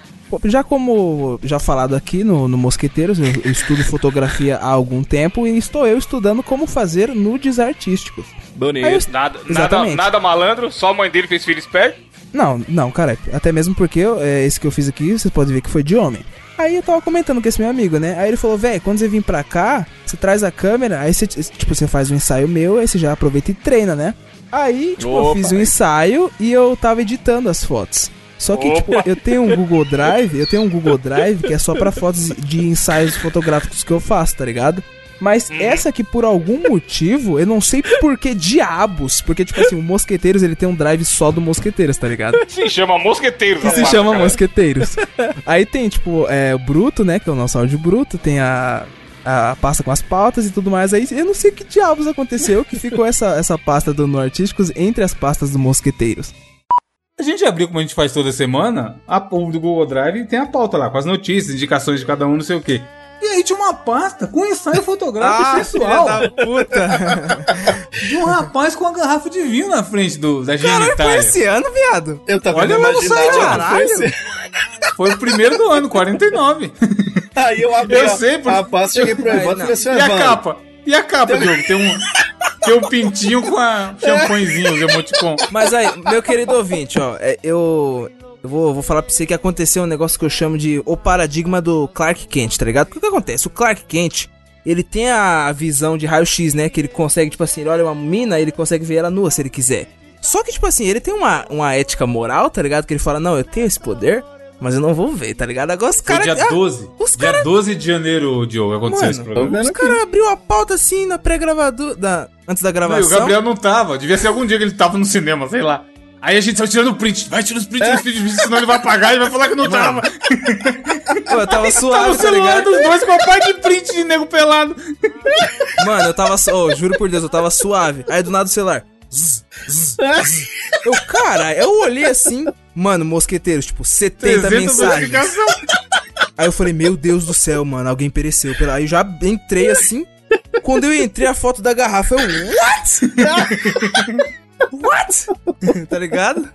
Speaker 3: Já como já falado aqui no, no Mosqueteiros, eu, eu estudo fotografia há algum tempo e estou eu estudando como fazer nudes artísticos.
Speaker 4: Bonito.
Speaker 3: Eu-
Speaker 5: Nada, nada,
Speaker 3: Exatamente.
Speaker 5: nada malandro, só a mãe dele fez filho esperto.
Speaker 3: Não, não, cara, até mesmo porque eu- é, esse que eu fiz aqui, vocês podem ver que foi de homem. Aí eu tava comentando com esse meu amigo, né? Aí ele falou, velho, quando você vir pra cá, você traz a câmera, aí você, tipo, você faz um ensaio meu, aí você já aproveita e treina, né? Aí, tipo, eu
Speaker 4: Opa.
Speaker 3: fiz um ensaio e eu tava editando as fotos. Só que, tipo, eu tenho um Google Drive, eu tenho um Google Drive que é só pra fotos de ensaios fotográficos que eu faço, tá ligado? Mas essa aqui, por algum motivo, eu não sei por que diabos. Porque, tipo assim, o Mosqueteiros ele tem um drive só do Mosqueteiros, tá ligado?
Speaker 5: Se chama Mosqueteiros.
Speaker 3: Que se
Speaker 5: rapaz,
Speaker 3: chama
Speaker 5: cara.
Speaker 3: Mosqueteiros. Aí tem, tipo, é, o Bruto, né? Que é o nosso áudio bruto, tem a, a pasta com as pautas e tudo mais. Aí eu não sei que diabos aconteceu que ficou essa, essa pasta do No Artísticos entre as pastas do Mosqueteiros.
Speaker 2: A gente abriu, como a gente faz toda semana, a o do Google Drive tem a pauta lá, com as notícias, indicações de cada um, não sei o quê. E aí tinha uma pasta com ensaio fotográfico
Speaker 3: Ah,
Speaker 2: sexual
Speaker 3: filha da puta.
Speaker 2: de um rapaz com uma garrafa de vinho na frente do, da
Speaker 3: Caralho, foi esse ano, viado.
Speaker 6: Eu tava
Speaker 2: Olha
Speaker 6: imaginando
Speaker 2: site,
Speaker 6: que
Speaker 3: caralho.
Speaker 6: foi esse-
Speaker 2: Foi o primeiro do ano, 49.
Speaker 6: Aí eu abri
Speaker 2: Eu
Speaker 6: a,
Speaker 2: sei, porque-
Speaker 6: a pasta, cheguei pro Evandro e
Speaker 3: não.
Speaker 6: falei assim,
Speaker 2: E a capa? E a capa, Diogo? Tem um, tem um pintinho com a champanhezinho, os emoticon.
Speaker 3: Mas aí, meu querido ouvinte, ó, é, eu. Eu vou, vou falar pra você que aconteceu um negócio que eu chamo de o paradigma do Clark Kent, tá ligado? Porque o que acontece? O Clark Kent, ele tem a visão de raio-x, né? Que ele consegue, tipo assim, ele olha uma mina, ele consegue ver ela nua se ele quiser. Só que, tipo assim, ele tem uma, uma ética moral, tá ligado? Que ele fala, não, eu tenho esse poder, mas eu não vou ver, tá ligado? Agora os
Speaker 2: Foi
Speaker 3: caras.
Speaker 2: dia 12.
Speaker 3: os
Speaker 2: dia
Speaker 3: cara-
Speaker 2: 12 de janeiro, Diogo, aconteceu
Speaker 3: Mano,
Speaker 2: esse programa.
Speaker 6: vendo
Speaker 3: Os caras abriu a pauta assim na pré-gravadora. Da, antes da
Speaker 2: Não, e
Speaker 3: gravação.
Speaker 2: o Gabriel não tava. Devia ser algum dia que ele tava no cinema, sei lá. Aí a gente saiu tirando print. Vai tirando os prints, os prints, senão ele vai apagar e vai falar que não tava.
Speaker 3: Pô, eu tava suave, tá
Speaker 2: celular dos dois com a parte de print de nego pelado.
Speaker 3: Mano, eu tava. ô, juro por Deus, eu tava suave. Aí do nada o celular. zzz, zzz, zzz. Eu, cara, eu olhei assim. Mano, mosqueteiros, tipo, 70
Speaker 2: 300
Speaker 3: mensagens. Aí eu falei, meu Deus do céu, mano, alguém pereceu. pela- Aí eu já entrei assim. Quando eu entrei, a foto da garrafa, eu. What? What? tá ligado?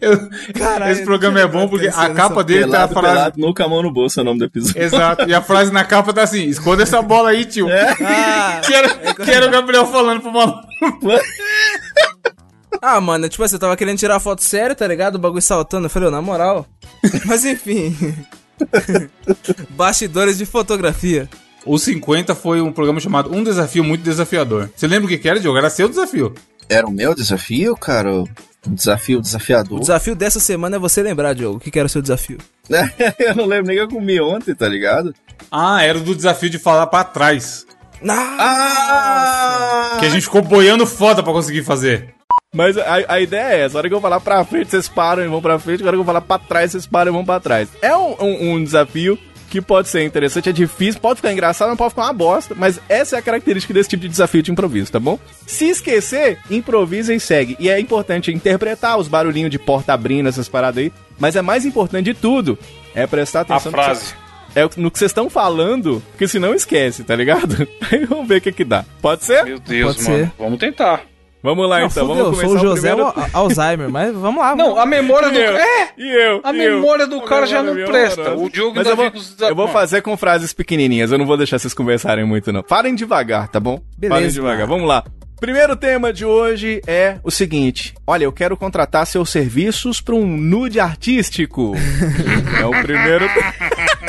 Speaker 2: Eu-
Speaker 3: Caralho,
Speaker 2: Esse programa é bom porque a capa dele tá a
Speaker 6: pelado,
Speaker 2: frase.
Speaker 6: pelado, nunca a mão no bolso é o nome do episódio.
Speaker 2: Exato. E a frase na capa tá assim: esconda essa bola aí, tio.
Speaker 3: Ah,
Speaker 2: Que, era, que era o Gabriel falando pro maluco.
Speaker 3: ah, mano, tipo assim, eu tava querendo tirar foto sério, tá ligado? O bagulho saltando. Eu falei, ô, na moral. Mas enfim. Bastidores de fotografia.
Speaker 2: O 50 foi um programa chamado Um Desafio Muito Desafiador. Você lembra o que que era, Diogo? Era seu desafio.
Speaker 6: Era o meu desafio, cara? O desafio
Speaker 3: O
Speaker 6: desafiador.
Speaker 3: desafio dessa semana é você lembrar, Diogo. O que, que era o seu desafio?
Speaker 6: eu não lembro nem que eu comi ontem, tá ligado?
Speaker 2: Ah, era o do desafio de falar pra trás.
Speaker 3: Ah!
Speaker 6: Ah!
Speaker 2: Que a gente ficou boiando foda pra conseguir fazer.
Speaker 4: Mas a, a ideia é essa: a hora que eu falar pra frente, vocês param e vão pra frente, a hora que eu falar pra trás, vocês param e vão pra trás. É um, um- um desafio que pode ser interessante, é difícil, pode ficar engraçado, não pode ficar uma bosta, mas essa é a característica desse tipo de desafio de improviso, tá bom? Se esquecer, improvisa e segue. E é importante interpretar os barulhinhos de porta abrindo, essas paradas aí, mas é mais importante de tudo é prestar
Speaker 7: A
Speaker 4: atenção no que
Speaker 7: frase.
Speaker 4: vocês- é no que vocês estão falando, porque senão esquece, tá ligado? Aí vamos ver o que que dá. Pode ser?
Speaker 7: Meu Deus,
Speaker 3: Pode
Speaker 7: mano.
Speaker 3: ser.
Speaker 7: Vamos tentar.
Speaker 4: Vamos lá
Speaker 3: Não,
Speaker 4: então,
Speaker 3: fudeu,
Speaker 4: vamos
Speaker 3: sou
Speaker 4: começar
Speaker 3: o José
Speaker 4: primeiro...
Speaker 3: Al- Alzheimer, mas vamos lá.
Speaker 7: Não, a memória do.
Speaker 4: Eu,
Speaker 7: É!
Speaker 4: e eu,
Speaker 7: A
Speaker 4: e eu.
Speaker 7: memória do cara já não presta. O Diogo
Speaker 4: Mas
Speaker 7: ainda
Speaker 4: eu vou,
Speaker 7: fica com os-
Speaker 4: eu vou fazer com frases pequenininhas, eu não vou deixar vocês conversarem muito não. Parem devagar, tá bom?
Speaker 3: Beleza.
Speaker 4: Parem devagar, vamos lá. Primeiro tema de hoje é o seguinte: olha, eu quero contratar seus serviços para um nude artístico. é o primeiro.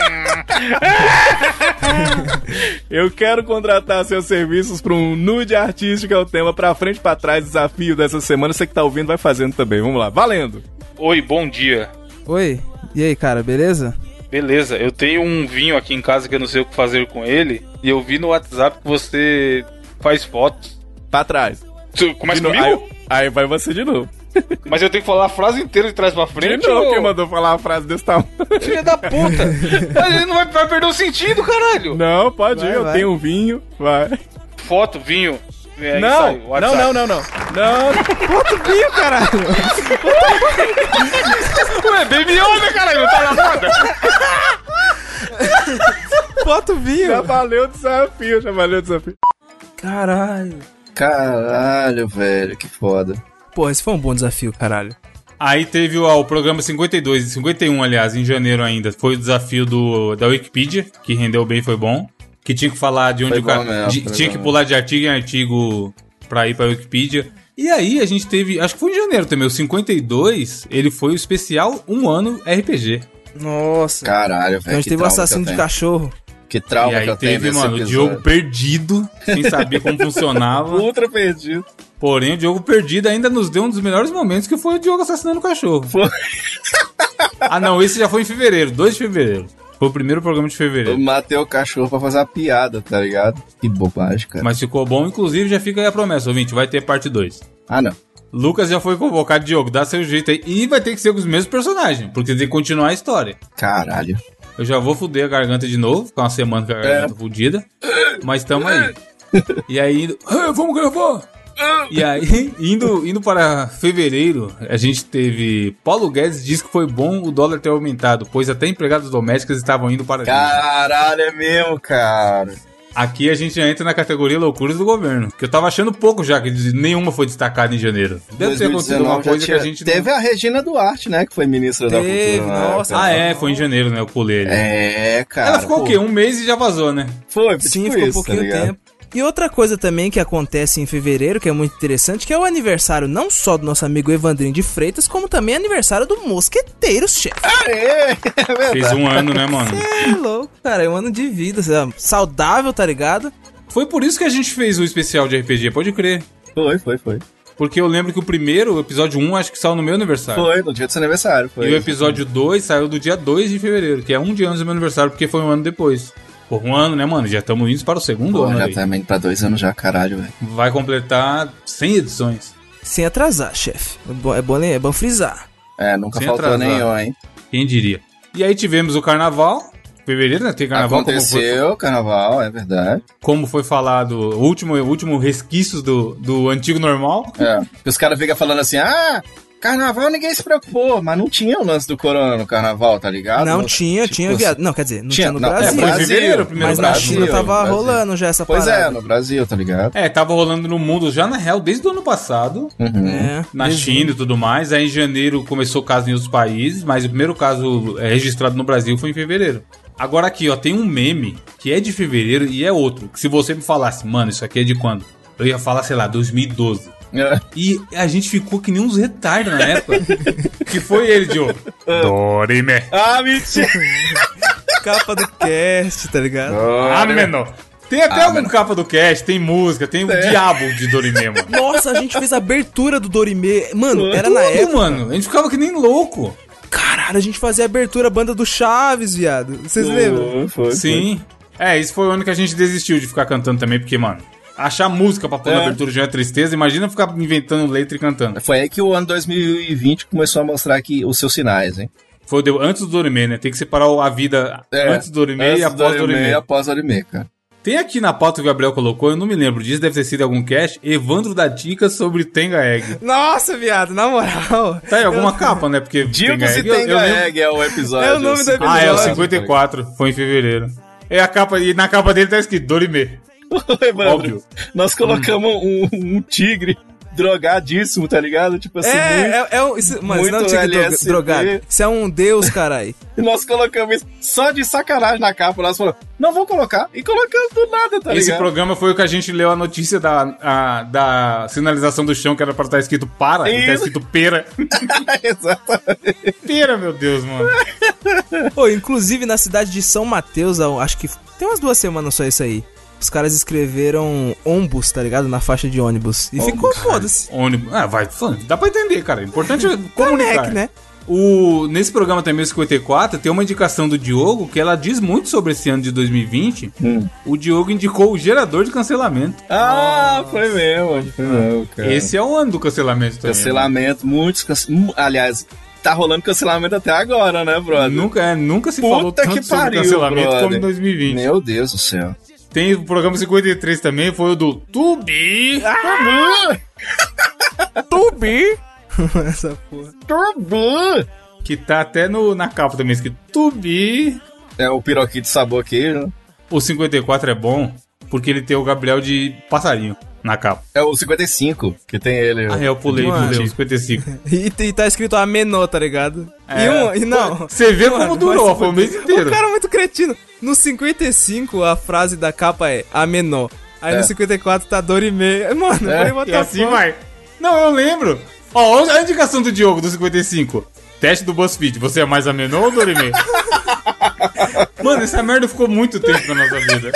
Speaker 4: eu quero contratar seus serviços para um nude artístico. É o tema pra frente, pra trás, desafio dessa semana. Você que tá ouvindo vai fazendo também. Vamos lá, valendo.
Speaker 7: Oi, bom dia.
Speaker 3: Oi, e aí, cara, beleza?
Speaker 7: Beleza, eu tenho um vinho aqui em casa que eu não sei o que fazer com ele. E eu vi no WhatsApp que você faz fotos.
Speaker 4: Pra trás.
Speaker 7: Tu Começa comigo?
Speaker 4: Aí, aí vai você de novo.
Speaker 7: Mas eu tenho que falar a frase inteira de trás pra frente. ou-
Speaker 4: quem mandou falar uma frase desse tamanho?
Speaker 7: Filha da puta! Mas ele não vai, vai perder o sentido, caralho!
Speaker 4: Não, pode
Speaker 3: Vai,
Speaker 4: ir, eu
Speaker 3: vai.
Speaker 4: tenho um vinho, vai.
Speaker 7: Foto, vinho. é,
Speaker 4: não,
Speaker 7: ensaio,
Speaker 4: não, não, não, não. Não,
Speaker 3: Outro vinho, caralho!
Speaker 7: Ué, Baby Yoda, caralho, não tá na moda?
Speaker 3: Bota o vinho!
Speaker 4: já valeu o desafio, já valeu o desafio.
Speaker 3: Caralho.
Speaker 6: Caralho, velho, que foda.
Speaker 3: Pô, esse foi um bom desafio, caralho.
Speaker 2: Aí teve ó, o programa 52, 51, aliás, em janeiro ainda. Foi o desafio do, da Wikipedia, que rendeu bem, foi bom. Que tinha que falar de onde
Speaker 6: Foi
Speaker 2: o cara.
Speaker 6: mesmo,
Speaker 2: de- tinha que pular de artigo em artigo pra ir pra Wikipedia. E aí a gente teve. Acho que foi em janeiro também, o 52, ele foi o especial um ano RPG.
Speaker 3: Noossa.
Speaker 6: Caralho,
Speaker 3: Então a
Speaker 6: velho.
Speaker 3: gente teve o assassino de cachorro.
Speaker 6: Que trauma
Speaker 2: e
Speaker 6: que eu
Speaker 2: aí
Speaker 6: tenho
Speaker 2: teve, mano, o. Diogo perdido, sem saber como funcionava.
Speaker 6: Ultra perdido.
Speaker 2: Porém, o Diogo perdido ainda nos deu um dos melhores momentos, que foi o Diogo assassinando o cachorro.
Speaker 6: Foi.
Speaker 2: ah, não, esse já foi em fevereiro, 2 de fevereiro. Foi o primeiro programa de
Speaker 6: Eu
Speaker 2: fevereiro.
Speaker 6: matei o cachorro pra fazer uma piada, tá ligado? Que bobagem, cara.
Speaker 2: Mas ficou bom, inclusive já fica aí a promessa, ouvinte, vai ter parte 2.
Speaker 6: Ah, não.
Speaker 2: Lucas já foi convocado, Diogo, dá seu jeito aí. E vai ter que ser com os mesmos personagens, porque tem que continuar a história.
Speaker 6: Caralho.
Speaker 2: Eu já vou fuder a garganta de novo, ficar uma semana com a garganta fudida. Mas tamo aí. E aí, "Ah, vamos gravar. E aí, indo, indo para fevereiro, a gente teve. Paulo Guedes diz que foi bom o dólar ter aumentado, pois até empregadas domésticas estavam indo para.
Speaker 4: Caralho, é mesmo, cara.
Speaker 2: Aqui a gente já entra na categoria loucuras do governo. Que eu tava achando pouco já, que nenhuma foi destacada em janeiro. Deve ter acontecido
Speaker 4: 2019
Speaker 2: alguma coisa que
Speaker 4: tinha-
Speaker 2: a gente. não-
Speaker 4: Teve a Regina Duarte, né? Que foi ministra da
Speaker 3: Teve,
Speaker 4: Cultura. na
Speaker 3: nossa.
Speaker 4: época.
Speaker 2: Ah, é, foi em janeiro, né? O colete.
Speaker 4: É, cara.
Speaker 2: Ela ficou
Speaker 4: pô.
Speaker 2: o quê? Um mês e já vazou, né?
Speaker 4: Foi,
Speaker 3: Sim,
Speaker 4: tipo
Speaker 3: ficou um
Speaker 4: isso,
Speaker 3: pouquinho
Speaker 4: tá
Speaker 3: tempo. E outra coisa também que acontece em fevereiro, que é muito interessante, que é o aniversário não só do nosso amigo Evandrinho de Freitas, como também aniversário do Mosqueteiros, chefe.
Speaker 4: É, é verdade.
Speaker 2: Fez um ano, né, mano?
Speaker 3: É louco, cara, é um ano de vida, sabe? saudável, tá ligado?
Speaker 2: Foi por isso que a gente fez o especial de RPG, pode crer.
Speaker 4: Foi, foi, foi.
Speaker 2: Porque eu lembro que o primeiro, o episódio 1, acho que saiu no meu aniversário.
Speaker 4: Foi, no dia do seu aniversário. Foi.
Speaker 2: E o episódio 2 saiu do dia 2 de fevereiro, que é um dia antes do meu aniversário, porque foi um ano depois. Por um ano, né, mano? Já estamos indo para o segundo
Speaker 4: Pô,
Speaker 2: ano
Speaker 4: já tá indo pra dois anos já, caralho, velho.
Speaker 2: Vai completar 100 edições.
Speaker 3: Sem atrasar, chefe. É bom, é bom, é bom frisar.
Speaker 4: É, nunca
Speaker 2: Sem
Speaker 4: faltou
Speaker 2: atrasar.
Speaker 4: nenhum, hein?
Speaker 2: Quem diria? E aí tivemos o carnaval. Fevereiro, né? Tem carnaval como foi,
Speaker 4: Aconteceu, carnaval, é verdade.
Speaker 2: como foi falado, o último, último resquícios do, do antigo normal.
Speaker 4: É. Os caras ficam falando assim, ah, carnaval ninguém se preocupou, mas não tinha o lance do corona no carnaval, tá ligado?
Speaker 3: não
Speaker 4: Não-
Speaker 3: tinha,
Speaker 4: tipo,
Speaker 3: tinha viado. Não, quer dizer, não tinha,
Speaker 4: tinha-
Speaker 3: no
Speaker 4: não, é,
Speaker 3: Brasil.
Speaker 2: foi em fevereiro, o primeiro
Speaker 3: mas na
Speaker 2: Brasil,
Speaker 3: China tava
Speaker 4: Brasil.
Speaker 3: rolando já essa
Speaker 4: Pois é,
Speaker 3: parada.
Speaker 4: no Brasil, tá ligado?
Speaker 2: É, tava rolando no mundo já na real desde o ano passado.
Speaker 4: Uhum.
Speaker 3: É,
Speaker 2: Na
Speaker 3: mesmo.
Speaker 2: China e tudo mais. Aí em janeiro começou o caso em outros países, mas o primeiro caso é, registrado no Brasil foi em fevereiro. Agora aqui, ó, tem um meme que é de fevereiro e é outro. Que se você me falasse, mano, isso aqui é de quando? Eu ia falar, sei lá, 2012.
Speaker 4: É.
Speaker 2: E a gente ficou que nem uns retardos na época. que foi ele, Diogo. Dorime.
Speaker 4: Ah, mentira!
Speaker 3: Capa do cast, tá ligado?
Speaker 2: Ah, menor. Tem até
Speaker 4: Ah,
Speaker 2: algum
Speaker 4: menor.
Speaker 2: capa do cast, tem música, tem o
Speaker 4: É.
Speaker 2: diabo de Dorime, mano.
Speaker 3: Nossa, a gente fez a abertura do Dorime. Mano, era na
Speaker 2: Tudo,
Speaker 3: época.
Speaker 2: mano. A gente ficava que nem louco.
Speaker 3: Caralho, a gente fazia a abertura banda do Chaves, viado. Vocês lembram?
Speaker 4: Foi, foi.
Speaker 2: Sim. É, esse foi o ano que a gente desistiu de ficar cantando também, porque, mano, achar música pra pôr na
Speaker 4: É.
Speaker 2: abertura já é tristeza. Imagina ficar inventando letra e cantando.
Speaker 4: Foi aí que o ano 2020 começou a mostrar que os seus sinais, hein?
Speaker 2: Foi o- antes do Dorime, né? Tem que separar a vida
Speaker 4: É,
Speaker 2: antes do Dorime
Speaker 4: Antes
Speaker 2: e
Speaker 4: do
Speaker 2: após o
Speaker 4: Dorime
Speaker 2: Dorime.
Speaker 4: E após o Dorime, cara.
Speaker 2: Tem aqui na pauta que o Gabriel colocou, eu não me lembro disso, deve ter sido algum cast, Evandro da Tica sobre Tenga Egg.
Speaker 3: Nossa, viado, na moral.
Speaker 2: Tá aí alguma capa, né? Porque
Speaker 4: Dildos e
Speaker 2: eu- eu
Speaker 4: Tenga
Speaker 2: lembro-
Speaker 4: Egg é o episódio.
Speaker 3: É o nome do episódio.
Speaker 2: Ah, é, o
Speaker 3: episódio,
Speaker 2: 54, foi em fevereiro. É a capa, e na capa dele tá escrito Dorime. Óbvio.
Speaker 4: Nós colocamos um, um tigre drogadíssimo, tá ligado? Tipo assim,
Speaker 3: É,
Speaker 4: muito-
Speaker 3: é, é um. Isso, mano, isso
Speaker 4: muito
Speaker 3: não é um tigre dro-
Speaker 4: LSD.
Speaker 3: drogado. Isso é um deus, carai.
Speaker 4: E nós colocamos isso só de sacanagem na capa. Nós falamos, não vou colocar. E colocamos do nada, tá
Speaker 2: Esse
Speaker 4: ligado?
Speaker 2: programa foi o que a gente leu a notícia da, a- da sinalização do chão, que era pra estar escrito para, e tá
Speaker 4: Isso.
Speaker 2: escrito pera.
Speaker 4: Exatamente.
Speaker 2: pera, meu Deus, mano.
Speaker 3: Pô, inclusive na cidade de São Mateus, acho que tem umas duas semanas só isso aí. Os caras escreveram ônibus, tá ligado? Na faixa de ônibus. E ficou foda-se.
Speaker 2: Ônibus. Ah, vai, dá pra entender, cara. O importante é comunicar.
Speaker 3: Conec, né?
Speaker 2: O, nesse programa também, o 54, tem uma indicação do Diogo que ela diz muito sobre esse ano de 2020.
Speaker 4: Hum.
Speaker 2: O Diogo indicou o gerador de cancelamento.
Speaker 4: Ah, foi mesmo. Foi mesmo, cara.
Speaker 2: Esse é o ano do cancelamento também.
Speaker 4: Cancelamento, muitos cancelamentos. Aliás, tá rolando cancelamento até agora, né, brother?
Speaker 2: Nunca, é, nunca se
Speaker 4: Puta
Speaker 2: falou tanto
Speaker 4: que
Speaker 2: sobre
Speaker 4: pariu,
Speaker 2: cancelamento
Speaker 4: brother.
Speaker 2: como em 2020.
Speaker 4: Meu Deus do céu.
Speaker 2: Tem o programa 53 também, foi o do Tubi.
Speaker 4: Ah!
Speaker 3: Tubi! Essa porra.
Speaker 4: Turbo!
Speaker 2: Que tá até no, na capa também escrito Tubi.
Speaker 4: É o piroquinho de sabor aqui, né?
Speaker 2: O 54 é bom porque ele tem o Gabriel de passarinho na capa.
Speaker 4: É o 55 que tem ele.
Speaker 2: Ah, é, eu pulei,
Speaker 3: Mano.
Speaker 2: pulei o 55.
Speaker 3: E, e tá escrito a menor, tá ligado?
Speaker 2: É.
Speaker 3: E um, e não.
Speaker 2: Você vê como
Speaker 3: Mano,
Speaker 2: durou,
Speaker 3: mas-
Speaker 2: foi o mês inteiro.
Speaker 3: O cara é muito cretino. No 55, a frase da capa é a menor. Aí
Speaker 4: É.
Speaker 3: no 54 tá dor e meia. Mano,
Speaker 4: É,
Speaker 3: eu falei,
Speaker 2: E assim vai. Não, eu lembro. Ó, olha a indicação do Diogo do 55. Teste do BuzzFeed. Você é mais ameno ou Dorime? Mano, essa merda ficou muito tempo na nossa vida.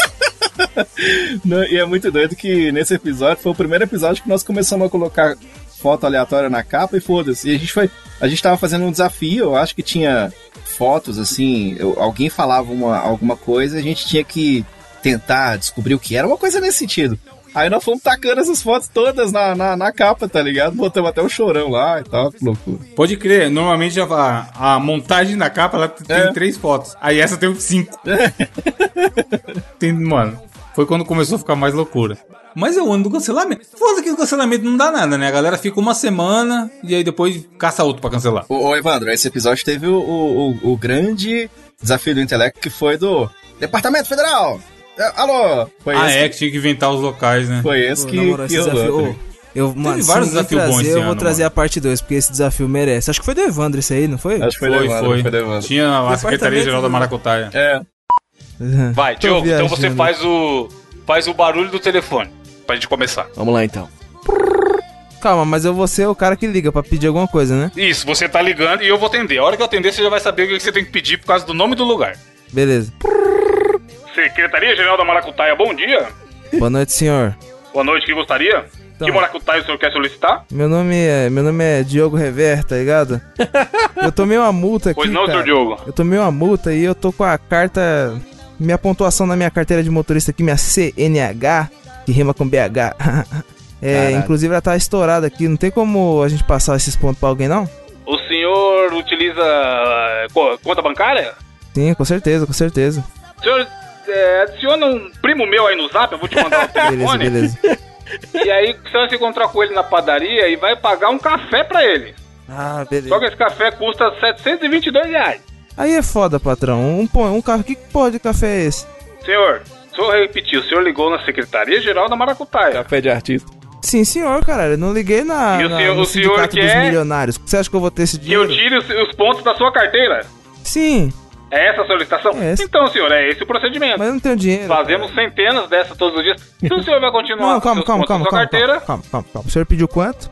Speaker 4: Não, e é muito doido que nesse episódio foi o primeiro episódio que nós começamos a colocar foto aleatória na capa e foda-se. E a gente foi. A gente tava fazendo um desafio, eu acho que tinha fotos assim, eu- alguém falava uma, alguma coisa e a gente tinha que tentar descobrir o que era, uma coisa nesse sentido. Aí nós fomos tacando essas fotos todas na, na, na capa, tá ligado? Botamos até o chorão lá e tal, que loucura.
Speaker 2: Pode crer, normalmente a, a montagem da capa ela tem
Speaker 4: É.
Speaker 2: três fotos. Aí essa tem cinco. tem, mano, foi quando começou a ficar mais loucura. Mas é o ano do cancelamento. Foda que o cancelamento não dá nada, né? A galera fica uma semana e aí depois caça outro pra cancelar.
Speaker 4: Ô, ô, Evandro, esse episódio teve o, o, o- o grande desafio do intelecto que foi do Departamento Federal. Alô! Foi
Speaker 2: ah,
Speaker 4: esse,
Speaker 2: é, que tinha que inventar os locais, né?
Speaker 4: foi esse
Speaker 3: Pô,
Speaker 4: que,
Speaker 3: na moral,
Speaker 4: que ligado?
Speaker 3: eu, mano,
Speaker 2: vários desafios bons
Speaker 3: trazer,
Speaker 2: esse
Speaker 3: eu vou
Speaker 2: ano,
Speaker 3: trazer
Speaker 2: mano.
Speaker 3: a parte 2, porque esse desafio merece. Acho que foi do Evandro esse aí, não foi?
Speaker 4: Acho que foi,
Speaker 2: Foi,
Speaker 4: do Evandro,
Speaker 2: foi.
Speaker 4: foi do Evandro.
Speaker 2: Tinha a Secretaria-Geral da Maracutaia.
Speaker 4: É,
Speaker 5: Vai, Diogo, então você faz o. faz o barulho do telefone. Pra gente começar.
Speaker 8: Vamos lá então.
Speaker 3: Calma, mas eu vou ser o cara que liga pra pedir alguma coisa, né?
Speaker 5: Isso, você tá ligando e eu vou atender. A hora que eu atender, você já vai saber o que você tem que pedir por causa do nome do lugar.
Speaker 3: Beleza.
Speaker 5: Secretaria Geral da Maracutaia, bom dia.
Speaker 3: Boa noite, senhor.
Speaker 5: Boa noite, que gostaria?
Speaker 3: Então.
Speaker 5: Que maracutaia o senhor quer solicitar?
Speaker 3: Meu nome é, meu nome é Diogo Rever, tá ligado? Eu tomei uma multa aqui,
Speaker 5: Pois não,
Speaker 3: cara.
Speaker 5: senhor Diogo.
Speaker 3: Eu tomei uma multa e eu tô com a carta, minha pontuação na minha carteira de motorista aqui, minha CNH, que rima com BH. É,
Speaker 8: Caralho.
Speaker 3: inclusive ela tá estourada aqui, não tem como a gente passar esses pontos pra alguém não?
Speaker 5: O senhor utiliza eh, co- conta bancária?
Speaker 3: Sim, com certeza, com certeza.
Speaker 5: O senhor eh, adiciona um primo meu aí no zap, eu vou te mandar o
Speaker 3: Beleza,
Speaker 5: telefone.
Speaker 3: beleza.
Speaker 5: E aí você vai se encontrar com ele na padaria e vai pagar um café pra ele.
Speaker 3: Ah,
Speaker 5: Só
Speaker 3: beleza.
Speaker 5: que esse café custa 722 reais.
Speaker 3: Aí é foda, patrão. Um, um carro, que porra de café é esse?
Speaker 5: Senhor, se eu repetir, o senhor ligou na Secretaria-Geral da Maracutaia.
Speaker 8: Café de artista.
Speaker 3: Sim, senhor, caralho. Eu não liguei na,
Speaker 5: E o
Speaker 3: na-
Speaker 5: senhor-
Speaker 3: no
Speaker 5: o senhor
Speaker 3: dos
Speaker 5: quer-
Speaker 3: milionários. Você acha que eu vou ter esse
Speaker 5: Que eu
Speaker 3: dinheiro?
Speaker 5: tire os, os pontos da sua carteira.
Speaker 3: Sim,
Speaker 5: É essa a solicitação?
Speaker 3: É essa.
Speaker 5: Então, senhor, é esse o procedimento.
Speaker 3: mas eu não tenho dinheiro.
Speaker 5: Fazemos centenas dessas todos os dias. Se o senhor vai continuar
Speaker 3: Não, calma, calma, calma, calma,
Speaker 5: carteira,
Speaker 3: calma, calma, calma. O senhor pediu quanto?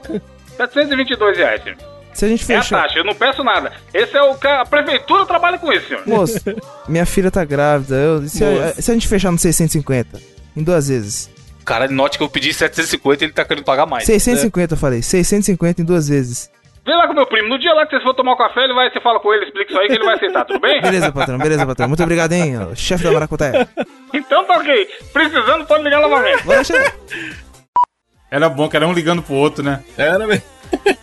Speaker 5: 722 reais, senhor.
Speaker 3: Se a gente
Speaker 5: É a
Speaker 3: fechar.
Speaker 5: taxa, eu não peço nada. Esse é o que a prefeitura trabalha com isso, senhor.
Speaker 3: Moço, minha filha tá grávida. Eu- se, a, se a gente fechar no 650, em duas vezes.
Speaker 5: Cara, note que eu pedi 750 e ele tá querendo pagar mais.
Speaker 3: 650, eu falei. 650 em duas vezes.
Speaker 5: Vem lá com meu primo. No dia lá que vocês for tomar um café, ele vai, você fala com ele, explica isso aí que ele vai aceitar, tudo bem?
Speaker 3: Beleza, patrão, beleza, patrão. Muito obrigado, hein, chefe da Maracutaia.
Speaker 5: Então tá ok. Precisando, pode ligar novamente.
Speaker 3: Vai.
Speaker 2: Era bom que era um ligando pro outro, né?
Speaker 4: Era mesmo.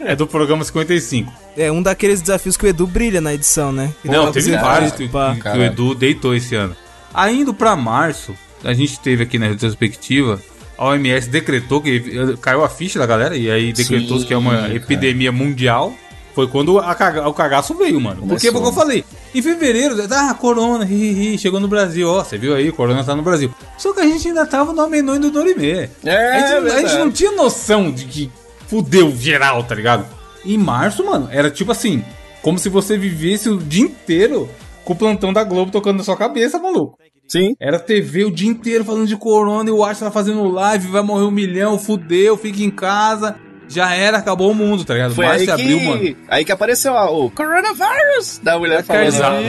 Speaker 2: É do programa 55.
Speaker 3: É um daqueles desafios que o Edu brilha na edição, né? Que
Speaker 2: Não, teve
Speaker 3: você
Speaker 2: vários que, que o Edu deitou esse ano. Aí indo pra março, a gente teve aqui na retrospectiva, a OMS decretou que caiu a ficha da galera, e aí decretou
Speaker 4: Sim,
Speaker 2: que é uma
Speaker 4: cara.
Speaker 2: epidemia mundial. Foi quando a caga- o cagaço veio, mano. Porque,
Speaker 4: Começou.
Speaker 2: porque eu falei, em fevereiro, ah, corona, hi, hi, hi, chegou no Brasil, ó, você viu aí, corona tá no Brasil. Só que a gente ainda tava no Amenô e no Norimê.
Speaker 4: É,
Speaker 2: a, gente, a gente não tinha noção de que fudeu geral, tá ligado? Em março, mano, era tipo assim, como se você vivesse o dia inteiro com o plantão da Globo tocando na sua cabeça, maluco.
Speaker 4: Sim.
Speaker 2: Era TV o dia inteiro falando de corona e o Arte tá fazendo live, vai morrer um milhão, fudeu, fica em casa. Já era, acabou o mundo, tá ligado?
Speaker 4: Foi
Speaker 2: março
Speaker 4: aí
Speaker 2: e abril, mano.
Speaker 4: que, aí que apareceu ó, o Coronavirus da mulher falando.
Speaker 2: Exato.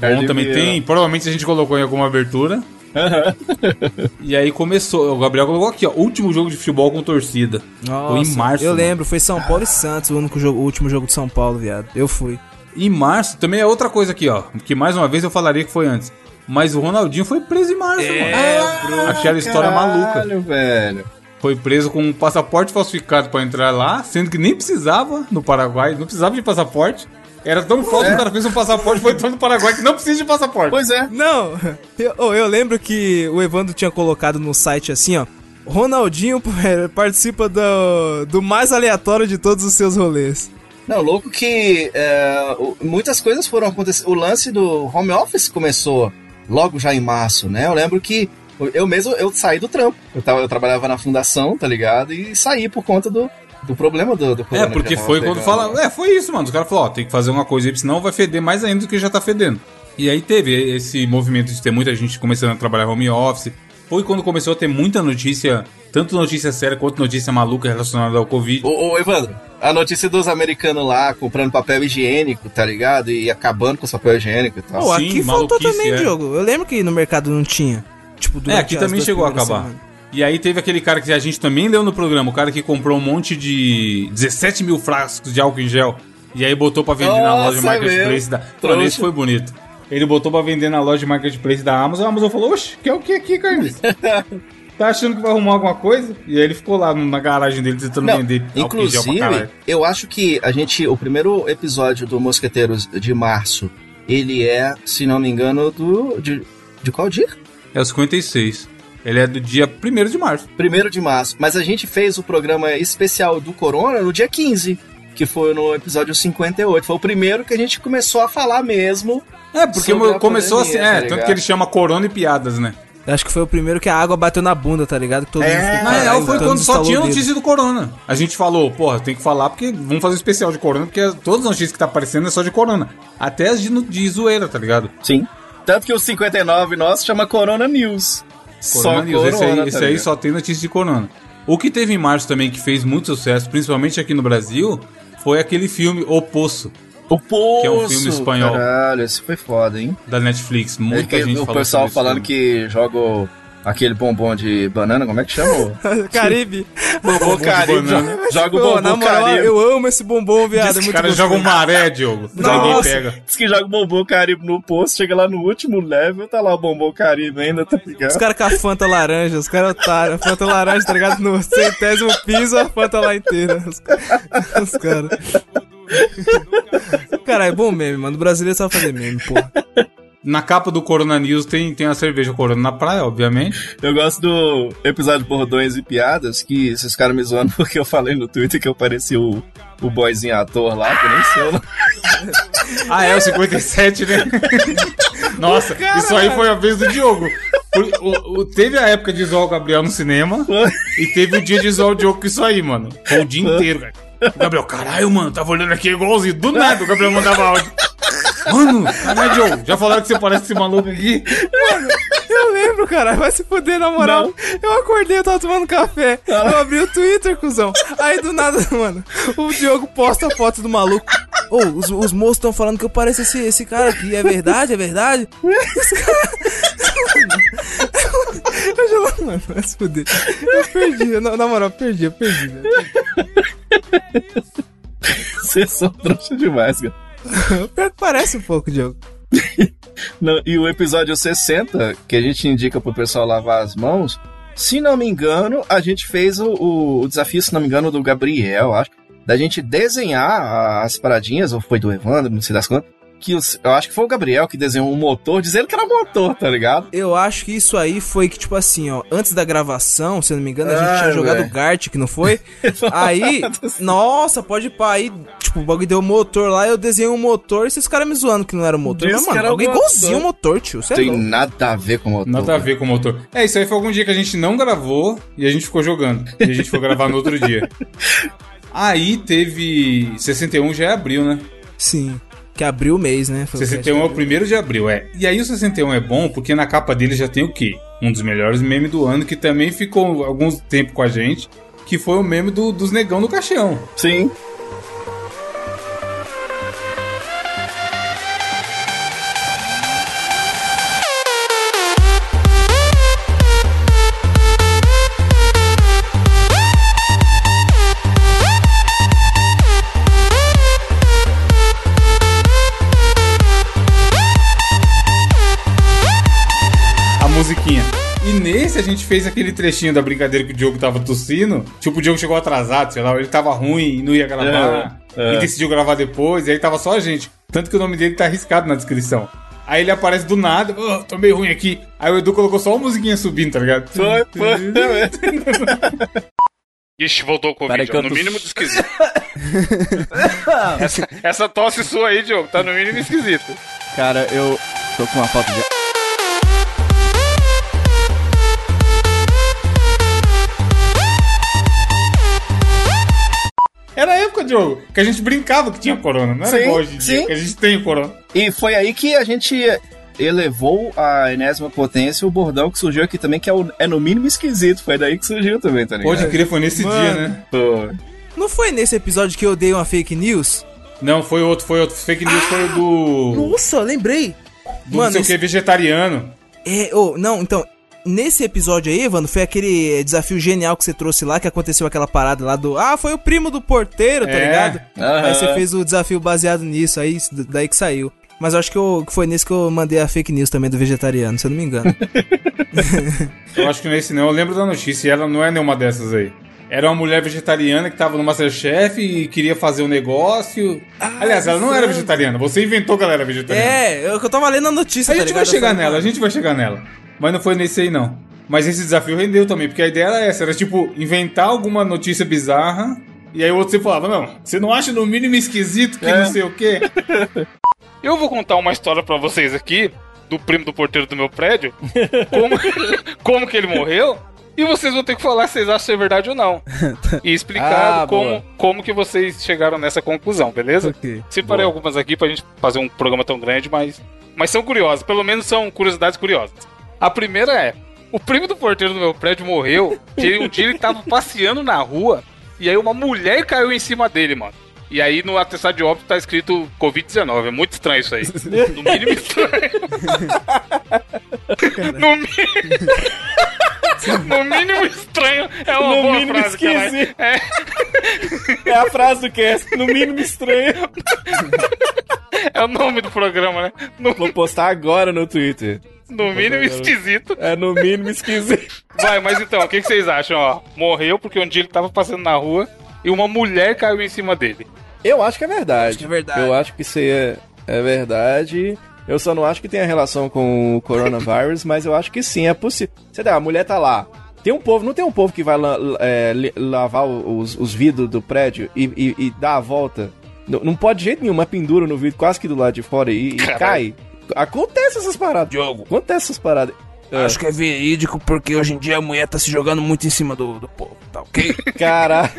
Speaker 4: Cardi
Speaker 2: Bom, também
Speaker 4: B,
Speaker 2: tem. Provavelmente a gente colocou em alguma abertura. e aí começou. O Gabriel colocou aqui, ó. Último jogo de futebol com torcida. foi em
Speaker 3: Nossa,
Speaker 2: março.
Speaker 3: Eu
Speaker 2: mano.
Speaker 3: lembro, foi São Paulo e Santos, o único jogo, o último jogo de São Paulo, viado. Eu fui.
Speaker 2: Em março também é outra coisa aqui, ó. Que mais uma vez eu falaria que foi antes. Mas o Ronaldinho foi preso em março, mano. Aquela história maluca.
Speaker 4: Caralho, velho.
Speaker 2: Foi preso com um passaporte falsificado pra entrar lá, sendo que nem precisava no Paraguai, não precisava de passaporte. Era tão falso que o cara fez um passaporte e foi entrar no Paraguai que não precisa de passaporte.
Speaker 4: Pois é.
Speaker 3: Não, eu, oh, eu lembro que o Evandro tinha colocado no site assim, ó. Ronaldinho participa do, do mais aleatório de todos os seus rolês.
Speaker 4: Não, louco que é, muitas coisas foram acontecer. O lance do home office começou logo já em março, né? Eu lembro que eu mesmo eu saí do trampo. Eu, tava, eu trabalhava na fundação, tá ligado? E saí por conta do, do problema do, do
Speaker 2: É, porque foi
Speaker 4: tava
Speaker 2: quando
Speaker 4: pegando.
Speaker 2: fala. É, foi isso, mano. Os caras falaram, ó, tem que fazer uma coisa aí, senão vai feder mais ainda do que já tá fedendo. E aí teve esse movimento de ter muita gente começando a trabalhar home office. Foi quando começou a ter muita notícia, tanto notícia séria quanto notícia maluca relacionada ao Covid.
Speaker 4: Ô, ô, Evandro, a notícia dos americanos lá comprando papel higiênico, tá ligado? E acabando com o papel higiênico e tal.
Speaker 3: Pô,
Speaker 2: Sim,
Speaker 3: aqui faltou
Speaker 2: maluquice,
Speaker 3: também,
Speaker 2: é.
Speaker 3: Diogo. Eu lembro que no mercado não tinha. Tipo,
Speaker 2: É, aqui também chegou a acabar.
Speaker 3: semanas.
Speaker 2: E aí teve aquele cara que a gente também leu no programa, o cara que comprou um monte de 17 mil frascos de álcool em gel. E aí botou pra vender na
Speaker 4: Nossa,
Speaker 2: loja de Marketplace da. Mano, esse foi bonito. Ele botou pra vender na loja de Marketplace da Amazon. A Amazon falou: Oxe, quer o que aqui, Carlos? tá achando que vai arrumar alguma coisa? E aí ele ficou lá na garagem dele tentando
Speaker 4: Não,
Speaker 2: vender
Speaker 4: inclusive, eu acho que a gente, o primeiro episódio do Mosqueteiros de março, ele é, se não me engano, do de, de qual dia?
Speaker 2: É o 56. Ele é do dia 1 de março.
Speaker 4: 1 de março. Mas a gente fez o programa especial do Corona no dia 15, que foi no episódio 58. Foi o primeiro que a gente começou a falar mesmo.
Speaker 2: É, porque começou
Speaker 4: pandemia,
Speaker 2: assim, é,
Speaker 4: tá
Speaker 2: tanto que ele chama Corona e Piadas, né?
Speaker 3: Acho que foi o primeiro que a água bateu na bunda, tá ligado? Que todo
Speaker 4: É,
Speaker 3: mundo ficou,
Speaker 2: Na real, foi
Speaker 3: todo
Speaker 2: quando só tinha notícia do Corona. A gente falou, porra, tem que falar porque vamos fazer um especial de Corona, porque todas as notícias que tá aparecendo é só de Corona. Até as de, de zoeira, tá ligado?
Speaker 4: Sim. Tanto que o 59 nosso chama Corona News.
Speaker 2: Corona News. esse aí,
Speaker 4: tá
Speaker 2: esse aí só tem notícia de Corona. O que teve em março também, que fez muito sucesso, principalmente aqui no Brasil, foi aquele filme O Poço,
Speaker 4: O Poço.
Speaker 2: que é um filme espanhol.
Speaker 4: Caralho, esse foi foda, hein?
Speaker 2: da Netflix.
Speaker 4: É
Speaker 2: Muita
Speaker 4: que
Speaker 2: gente
Speaker 4: o
Speaker 2: falou
Speaker 4: pessoal falando
Speaker 2: filme.
Speaker 4: que joga aquele bombom de banana, como é que chama?
Speaker 3: Caribe.
Speaker 4: bombom
Speaker 2: de
Speaker 4: Caribe. Joga o
Speaker 3: Pô,
Speaker 4: bombom
Speaker 3: na moral,
Speaker 4: Caribe.
Speaker 3: eu amo esse bombom, viado. É
Speaker 2: Os
Speaker 3: gostoso.
Speaker 2: jogam maré, Diogo. Ninguém
Speaker 3: Nossa.
Speaker 2: pega.
Speaker 4: Diz que joga o bombom Caribe no posto, chega lá no último level, tá lá o bombom Caribe ainda, tá
Speaker 3: Os
Speaker 4: ligado?
Speaker 3: caras com a Fanta laranja, os caras otários. A Fanta laranja, tá ligado? No centésimo piso, a Fanta lá inteira. Os, os caras. Cara, é bom meme, mano. O brasileiro sabe fazer meme, porra.
Speaker 2: Na capa do Corona News tem, tem a cerveja Corona na praia, obviamente.
Speaker 4: Eu gosto do episódio Bordões e Piadas, que esses caras me zoando porque eu falei no Twitter que eu parecia o, o boyzinho ator lá, que eu nem sei o nome.
Speaker 2: Ah, é, o 57, né? Nossa, isso aí foi a vez do Diogo. O- o- o- teve a época de zoar o Gabriel no cinema e teve o dia de zoar o Diogo com isso aí, mano. Foi o dia inteiro, cara. O Gabriel, caralho, mano, tava olhando aqui igualzinho. Do nada o Gabriel mandava áudio. Mano, caralho, Diogo, já falaram que você parece esse maluco aqui?
Speaker 3: Eu lembro, cara. Vai se fuder, na moral. Eu acordei, eu tava tomando café. Eu abri o Twitter, cuzão. Aí do nada, mano, o Diogo posta a foto do maluco. Ô, os, os moços estão falando que eu pareço esse, esse cara aqui. É verdade? É verdade? Esse cara. Eu já, mano, vai se fuder. Eu perdi, na, na moral, perdi, eu perdi, velho.
Speaker 4: Vocês são trouxa demais, cara.
Speaker 3: Pior que parece um pouco, Diogo.
Speaker 4: Não, e o episódio 60, que a gente indica pro pessoal lavar as mãos, se não me engano, a gente fez o, o desafio, se não me engano, do Gabriel, acho, da gente desenhar as paradinhas, ou foi do Evandro, não sei das quantas, que os- eu acho que foi o Gabriel que desenhou um motor, dizendo que era motor, tá ligado?
Speaker 3: Eu acho que isso aí foi que, tipo assim, ó, antes da gravação, se eu não me engano, a gente
Speaker 4: Ai,
Speaker 3: tinha jogado
Speaker 4: velho.
Speaker 3: Gartic, não foi? aí, nossa, pode ir pra aí, tipo, o bagulho deu motor lá, eu desenhei um motor e esses caras me zoando que não era motor.
Speaker 4: Diz
Speaker 3: Mas,
Speaker 4: que
Speaker 3: mano, alguém
Speaker 4: motor.
Speaker 3: igualzinho o motor, tio. Você é
Speaker 4: Tem
Speaker 3: louco.
Speaker 4: nada a ver com motor.
Speaker 2: Nada a ver com o motor. É, isso aí foi algum dia que a gente não gravou e a gente ficou jogando. E a gente foi gravar no outro dia. Aí teve. 61 já é abril, né?
Speaker 3: Sim. Que abriu o mês, né? Foi o
Speaker 2: 61 é o primeiro de abril, é. E aí o 61 é bom porque na capa dele já tem o quê? Um dos melhores memes do ano que também ficou algum tempo com a gente, que foi o meme do- dos negão do caixão.
Speaker 4: Sim.
Speaker 2: Gente fez aquele trechinho da brincadeira que o Diogo tava tossindo. Tipo, o Diogo chegou atrasado, sei lá, ele tava ruim e não ia gravar.
Speaker 4: É, é.
Speaker 2: E decidiu gravar depois, e aí tava só a gente. Tanto que o nome dele tá arriscado na descrição. Aí ele aparece do nada, "Oh, tô meio ruim aqui. Aí o Edu colocou só uma musiquinha subindo, tá ligado?
Speaker 4: Foi, foi.
Speaker 5: Ixi, voltou com o
Speaker 8: que eu
Speaker 5: No
Speaker 8: tô-
Speaker 5: mínimo de esquisito. essa, essa tosse sua aí, Diogo, tá no mínimo esquisito.
Speaker 8: Cara, eu tô com uma falta de.
Speaker 2: Era a época, Diogo, que a gente brincava que tinha corona. Não era
Speaker 4: Sim,
Speaker 2: igual hoje em dia,
Speaker 4: sim.
Speaker 2: que a gente tem o corona.
Speaker 4: E foi aí que a gente elevou a enésima potência o bordão que surgiu aqui também, que é, o- é no mínimo esquisito. Foi daí que surgiu também, tá ligado?
Speaker 2: Pode crer, foi nesse
Speaker 3: Mano.
Speaker 2: dia, né?
Speaker 4: Foi.
Speaker 3: Não foi nesse episódio que eu dei uma fake news?
Speaker 2: Não, foi outro, foi outro. Fake news foi o do.
Speaker 3: Nossa, lembrei.
Speaker 2: do
Speaker 3: Mano,
Speaker 2: não sei o
Speaker 3: esse-
Speaker 2: que, vegetariano.
Speaker 3: É, oh, não, então, nesse episódio aí, Evandro, foi aquele desafio genial que você trouxe lá, que aconteceu aquela parada lá do. Ah, foi o primo do porteiro, tá
Speaker 2: É.
Speaker 3: ligado? Aí você fez o desafio baseado nisso, aí daí que saiu. Mas eu acho que, eu- que foi nesse que eu mandei a fake news também do vegetariano, se eu não me engano.
Speaker 2: Eu acho que nesse não. Eu lembro da notícia e ela não é nenhuma dessas aí. Era uma mulher vegetariana que tava no Masterchef e queria fazer um negócio. Aliás, ela não era vegetariana. Você inventou que ela era vegetariana.
Speaker 3: é, eu que eu tava lendo a notícia,
Speaker 2: A
Speaker 3: tá
Speaker 2: gente vai
Speaker 3: ligado? Eu
Speaker 2: chegar nela, a gente vai chegar nela. Mas não foi nesse aí, não. Mas esse desafio rendeu também, porque a ideia era essa, era tipo, inventar alguma notícia bizarra, e aí o outro você falava, não, você não acha no mínimo esquisito que
Speaker 4: É.
Speaker 2: não sei o quê?
Speaker 5: Eu vou contar uma história pra vocês aqui, do primo do porteiro do meu prédio, como, como que ele morreu, e vocês vão ter que falar se vocês acham se é verdade ou não. E explicado
Speaker 8: Ah,
Speaker 5: como,
Speaker 8: boa.
Speaker 5: como que vocês chegaram nessa conclusão, beleza?
Speaker 3: Ok.
Speaker 5: Separei algumas aqui pra gente fazer um programa tão grande, mas, mas são curiosas, pelo menos são curiosidades curiosas. A primeira é: o primo do porteiro do meu prédio morreu, que um dia ele tava passeando na rua e aí uma mulher caiu em cima dele, mano. E aí no atestado de óbito tá escrito Covid-19. É muito estranho isso aí. No mínimo estranho. no, mi... no mínimo estranho é uma
Speaker 8: No
Speaker 5: boa
Speaker 8: mínimo
Speaker 5: frase, caralho.
Speaker 8: esquisito.
Speaker 5: É,
Speaker 8: É a frase do cast, no mínimo estranho.
Speaker 5: é o nome do programa, né? No,
Speaker 8: Vou postar agora no Twitter.
Speaker 5: No mínimo esquisito.
Speaker 8: É no mínimo esquisito.
Speaker 5: Vai, mas então, o que, que vocês acham, ó? Morreu porque um dia ele tava passando na rua e uma mulher caiu em cima dele.
Speaker 8: Eu acho que é verdade.
Speaker 3: Acho que é verdade.
Speaker 8: Eu acho que isso aí é, é verdade. Eu só não acho que tenha relação com o coronavírus, mas eu acho que sim, é possível. Você dá, a mulher tá lá. Tem um povo, não tem um povo que vai la- é, lavar os, os vidros do prédio e, e- e dar a volta? Não, não pode de jeito nenhum, mas pendura no vidro quase que do lado de fora e, e cai. Acontece essas paradas.
Speaker 3: Diogo.
Speaker 8: Acontece essas paradas. É.
Speaker 3: Acho que é verídico porque hoje em dia a mulher tá se jogando muito em cima do, do povo, tá ok?
Speaker 8: Cara.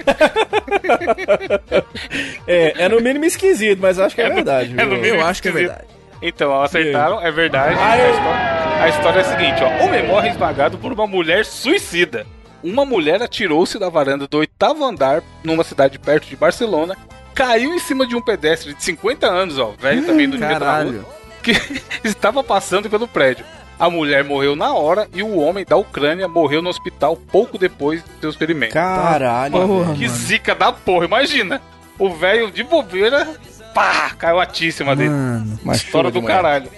Speaker 8: é, é no mínimo esquisito, mas acho que é,
Speaker 5: É no-
Speaker 8: verdade.
Speaker 5: é no mínimo
Speaker 3: Eu acho que é verdade.
Speaker 5: Então, acertaram, é verdade.
Speaker 8: Ah,
Speaker 5: a,
Speaker 8: eu-
Speaker 5: história, a história é a seguinte, ó. Homem morre esmagado por uma mulher suicida. Uma mulher atirou-se da varanda do oitavo andar numa cidade perto de Barcelona, caiu em cima de um pedestre de 50 anos, ó, velho também do meio da rua,
Speaker 3: Caralho.
Speaker 5: Que estava passando pelo prédio. A mulher morreu na hora e o homem da Ucrânia morreu no hospital pouco depois do seu experimento.
Speaker 8: Caralho.
Speaker 3: Porra.
Speaker 5: Que
Speaker 3: mano.
Speaker 5: zica da porra, imagina. O velho de bobeira, pá, caiu a tíssima dele.
Speaker 3: Mano.
Speaker 8: Mas
Speaker 5: História do
Speaker 8: demais.
Speaker 5: caralho.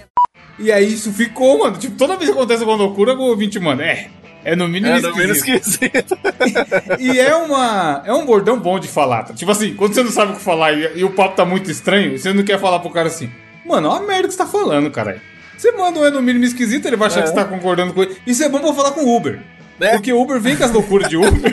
Speaker 2: E aí isso ficou, mano. Tipo, toda vez que acontece alguma loucura, o ouvinte, mano, é. É no mínimo
Speaker 4: É no menos
Speaker 2: esquisito.
Speaker 4: esquisito.
Speaker 2: E é uma. É um bordão bom de falar. tá? Tipo assim, quando você não sabe o que falar e, e o papo tá muito estranho, você não quer falar pro cara assim, mano, olha a merda que você tá falando, caralho. Você manda um é no mínimo esquisito, ele vai achar que você tá concordando com ele. Isso é bom pra falar com o Uber.
Speaker 4: É.
Speaker 2: Porque o Uber vem com as loucuras de Uber.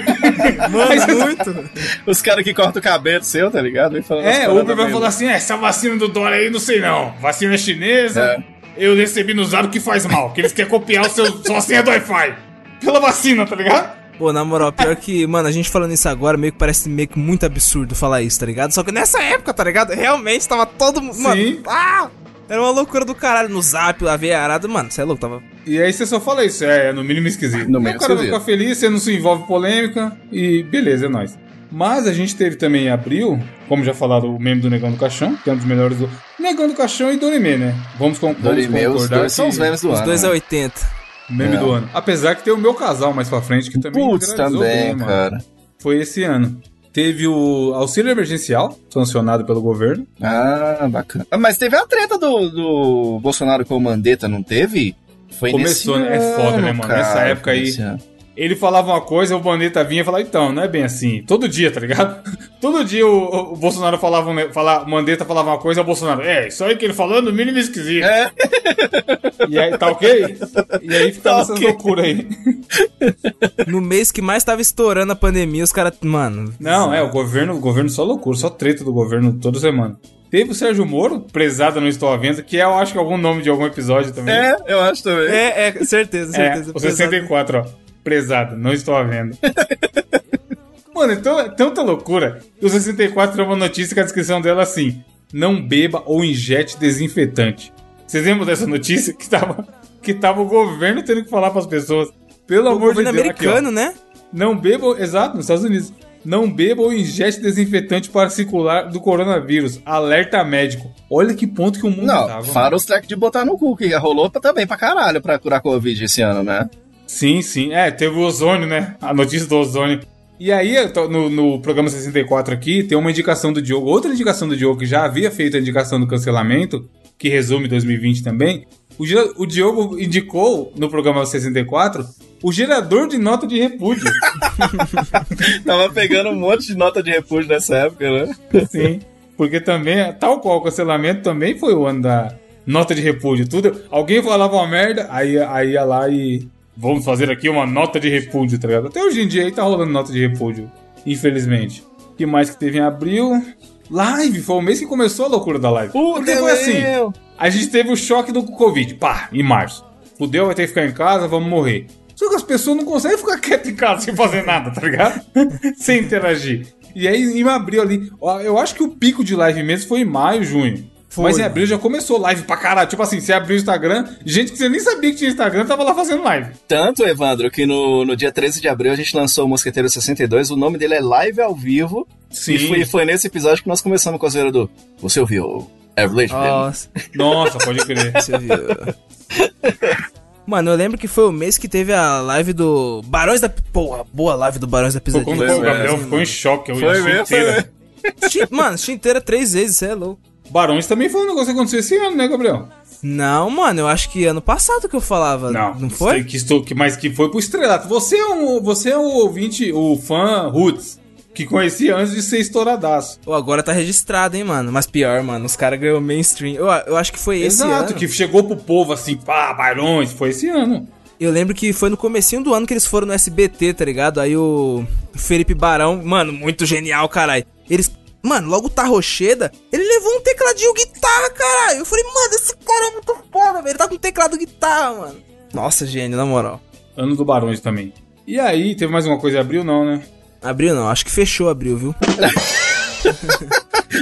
Speaker 2: Você tá-
Speaker 3: Muito.
Speaker 4: Os caras que cortam o cabelo seu, tá ligado?
Speaker 2: É, o Uber vai
Speaker 4: mesmo.
Speaker 2: falar assim: é, essa vacina do Dória aí, não sei não. Vacina chinesa,
Speaker 4: É.
Speaker 2: eu recebi no zap que faz mal, que eles querem copiar o seu, sua senha do Wi-Fi. Pela vacina, tá ligado?
Speaker 3: Pô, na moral, pior que, mano, a gente falando isso agora meio que parece meio que muito absurdo falar isso, tá ligado? Só que nessa época, tá ligado? Realmente tava todo mundo. Mano,
Speaker 2: Sim.
Speaker 3: ah! Era uma loucura do caralho no zap, lá veio arado. Mano, você é louco, tava.
Speaker 2: E aí você só fala isso, é, no mínimo esquisito.
Speaker 4: No
Speaker 2: Aí
Speaker 4: mínimo
Speaker 2: o cara vai ficar feliz, você não se envolve polêmica e beleza, é nóis. Mas a gente teve também em abril, como já falaram, o meme do Negão do Caixão, que é um dos melhores do. Negão do Caixão e Dorime, né? Vamos, com, vamos
Speaker 4: Dorime, os
Speaker 2: concordar.
Speaker 4: dois são os
Speaker 2: que-
Speaker 4: memes do
Speaker 3: Os
Speaker 4: ano.
Speaker 3: dois
Speaker 4: né?
Speaker 3: é 80.
Speaker 2: Meme
Speaker 4: É.
Speaker 2: do ano. Apesar que tem o meu casal mais pra frente, que também
Speaker 4: Putz, também,
Speaker 2: bem,
Speaker 4: cara.
Speaker 2: Foi esse ano. Teve o auxílio emergencial, sancionado pelo governo.
Speaker 4: Ah, bacana. Ah, Mas teve a treta do, do Bolsonaro com o Mandetta, não teve? Foi
Speaker 2: Começou,
Speaker 4: nesse
Speaker 2: né? É foda, né,
Speaker 4: ano,
Speaker 2: mano? Nessa época aí-
Speaker 4: ano.
Speaker 2: Ele falava uma coisa, o Boneta vinha e falava, então, não é bem assim. Todo dia, tá ligado? Todo dia o, o Bolsonaro falava, um fala, o Mandetta falava uma coisa, o Bolsonaro, é, isso aí que ele falou é no mínimo esquisito.
Speaker 4: É,
Speaker 2: E aí, tá ok? E aí ficava
Speaker 4: Tá
Speaker 2: essas
Speaker 4: ok.
Speaker 2: loucuras aí.
Speaker 3: No mês que mais tava estourando a pandemia, os caras. Mano.
Speaker 2: Não, é, o governo, o governo só loucura, só treta do governo toda semana. Teve o Sérgio Moro, prezado não estou à venda, que é, eu acho que algum nome de algum episódio também.
Speaker 4: é, eu acho também.
Speaker 3: É, é, certeza,
Speaker 2: É,
Speaker 3: certeza.
Speaker 2: o 64, ó. Prezado, não estou à venda. Mano, então é tanta loucura. O 64 é uma notícia que a descrição dela é assim: não beba ou injete desinfetante. Vocês lembram dessa notícia? Que tava, que tava o governo tendo que falar pras pessoas. Pelo
Speaker 3: O
Speaker 2: amor de
Speaker 3: governo
Speaker 2: Deus, aqui, ó.
Speaker 3: americano, né?
Speaker 2: Não beba, exato, nos Estados Unidos. Não beba ou injete desinfetante para circular do coronavírus. Alerta médico. Olha que ponto que o mundo
Speaker 4: Não,
Speaker 2: tava.
Speaker 4: fora os track de botar no cu, que rolou também pra caralho pra curar Covid esse ano, né?
Speaker 2: Sim, sim. É, teve o ozônio, né? A notícia do ozônio. E aí, no, no programa 64 aqui, tem uma indicação do Diogo. Outra indicação do Diogo, que já havia feito a indicação do cancelamento, que resume 2020 também. O, o Diogo indicou no programa 64 o gerador de nota de repúdio.
Speaker 4: Tava pegando um monte de nota de repúdio nessa época, né?
Speaker 2: Sim. Porque também, tal qual o cancelamento, também foi o ano da nota de repúdio. Tudo, alguém falava uma merda, aí, aí ia lá e, vamos fazer aqui uma nota de repúdio, tá ligado? Até hoje em dia aí tá rolando nota de repúdio, infelizmente. O que mais que teve em abril? Live, foi o mês que começou a loucura da live. Porque foi assim, a gente teve o choque do Covid, pá, em março. Fudeu, vai ter que ficar em casa, vamos morrer. Só que as pessoas não conseguem ficar quietas em casa sem fazer nada, tá ligado? sem interagir. E aí, em abril ali, eu acho que o pico de live mesmo foi em maio, junho.
Speaker 3: Foi,
Speaker 2: Mas em abril já começou live pra caralho. Tipo assim, você abriu o Instagram, gente que você nem sabia que tinha Instagram tava lá fazendo live.
Speaker 4: Tanto, Evandro, que no, no dia 13 de abril a gente lançou o Mosqueteiro 62. O nome dele é Live ao Vivo.
Speaker 2: Sim.
Speaker 4: E foi, foi nesse episódio que nós começamos com a zoeira do. Você ouviu? Average
Speaker 3: Nossa,
Speaker 2: Nossa, pode crer.
Speaker 3: você viu. Mano, eu lembro que foi o mês que teve a live do Barões da... Porra, boa live do Barões da
Speaker 2: Foi
Speaker 3: Pisadinha.
Speaker 2: quando o Gabriel ficou em choque. Eu
Speaker 4: Foi
Speaker 2: achei
Speaker 4: mesmo, foi mesmo.
Speaker 3: Mano, inteira três vezes, você é louco.
Speaker 2: Barões também foi um negócio que aconteceu esse ano, né, Gabriel?
Speaker 3: Não, mano, eu acho que ano passado que eu falava.
Speaker 2: Não,
Speaker 3: Não foi?
Speaker 2: Que, estou, que, mas que foi pro estrelato. Você é, um, você é o ouvinte, o fã Roots, que conhecia antes de ser estouradaço.
Speaker 3: Agora tá registrado, hein, mano. Mas pior, mano, os caras ganhou mainstream. Eu, eu acho que foi esse
Speaker 2: Exato,
Speaker 3: ano.
Speaker 2: que chegou pro povo assim, pá, Barões, foi esse ano.
Speaker 3: Eu lembro que foi no comecinho do ano que eles foram no SBT, tá ligado? Aí o Felipe Barão, mano, muito genial, caralho. Eles, mano, logo o Tarrocheda, ele levou um tecladinho guitarra, caralho. Eu falei, mano, esse cara é muito foda, velho. Ele tá com teclado guitarra, mano. Nossa, gênio, na moral.
Speaker 2: Ano do Barões também. E aí, teve mais uma coisa em abril, não, né?
Speaker 3: Abriu não, acho que fechou abril, viu?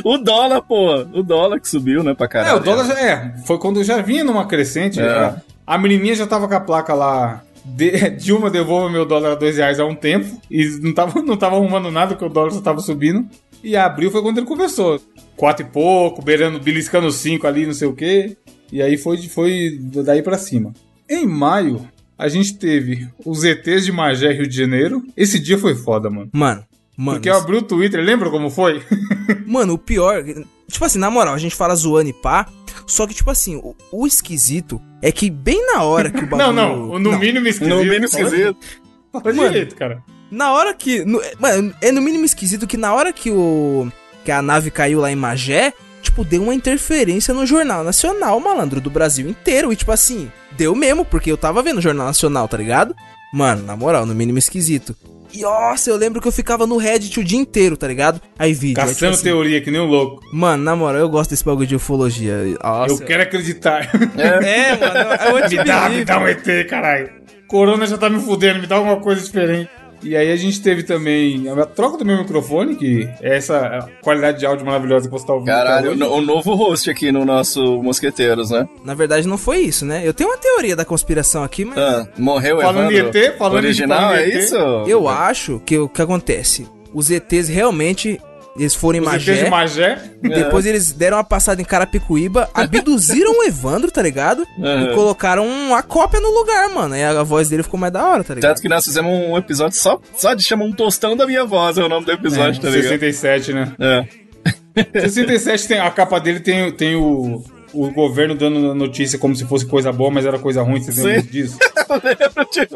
Speaker 4: O dólar, pô. O dólar que subiu, né, pra caralho.
Speaker 2: É, o dólar já, é, foi quando já vinha numa crescente.
Speaker 4: É.
Speaker 2: A, a menininha já tava com a placa lá. De, Dilma devolva meu dólar a dois reais há um tempo. E não tava, não tava arrumando nada, porque o dólar só tava subindo. E abril foi quando ele começou. Quatro e pouco, beirando, beliscando cinco ali, não sei o quê. E aí foi, foi daí pra cima. Em maio, a gente teve os ETs de Magé, Rio de Janeiro. Esse dia foi foda, mano.
Speaker 3: Mano, mano.
Speaker 2: Porque eu abri o Twitter, lembra como foi?
Speaker 3: Mano, o pior. Tipo assim, na moral, a gente fala zoando e pá. Só que, tipo assim, o, o esquisito é que bem na hora que o bagulho.
Speaker 2: não, não, o no mínimo esquisito.
Speaker 4: No mínimo esquisito.
Speaker 2: Fala
Speaker 3: Mano,
Speaker 2: direito, cara.
Speaker 3: Na hora que. no- é- mano, é no mínimo esquisito que na hora que o. Que a nave caiu lá em Magé, tipo, deu uma interferência no Jornal Nacional, malandro, do Brasil inteiro. E, tipo assim, deu mesmo, porque eu tava vendo o Jornal Nacional, tá ligado? Mano, na moral, no mínimo esquisito. E nossa, eu lembro que eu ficava no Reddit o dia inteiro, tá ligado? Aí vídeo. aí, tipo
Speaker 2: Caçando
Speaker 3: assim,
Speaker 2: teoria, que nem um louco.
Speaker 3: Mano, na moral, eu gosto desse bagulho de ufologia. Nossa.
Speaker 2: Eu quero acreditar.
Speaker 3: É, mano, eu vou te
Speaker 2: me dá, me dá um ET, caralho. Corona já tá me fudendo, me dá alguma coisa diferente. E aí a gente teve também a troca do meu microfone, que é essa qualidade de áudio maravilhosa que você tá ouvindo.
Speaker 4: Caralho,
Speaker 2: hoje.
Speaker 4: o o novo host aqui no nosso Mosqueteiros, né?
Speaker 3: Na verdade, não foi isso, né? Eu tenho uma teoria da conspiração aqui, mas.
Speaker 4: Ah, morreu o
Speaker 2: Falando em
Speaker 4: Evandro?
Speaker 2: ET, falando em-
Speaker 4: Original,
Speaker 2: falando em
Speaker 4: é isso?
Speaker 3: Eu acho que o que acontece? Os ETs realmente. Eles foram em Magé.
Speaker 2: de Magé.
Speaker 3: Depois eles deram uma passada em Carapicuíba, abduziram o Evandro, tá ligado?
Speaker 4: Uhum.
Speaker 3: E colocaram uma cópia no lugar, mano. Aí a voz dele ficou mais da hora, tá ligado?
Speaker 4: Tanto que nós fizemos um episódio só, só de chamar um tostão da minha voz, é o nome do episódio, tá ligado?
Speaker 2: 67, né?
Speaker 4: É.
Speaker 2: 67 tem a capa dele tem, tem o, o governo dando notícia como se fosse coisa boa, mas era coisa ruim, vocês lembram disso?
Speaker 4: Eu lembro, tipo,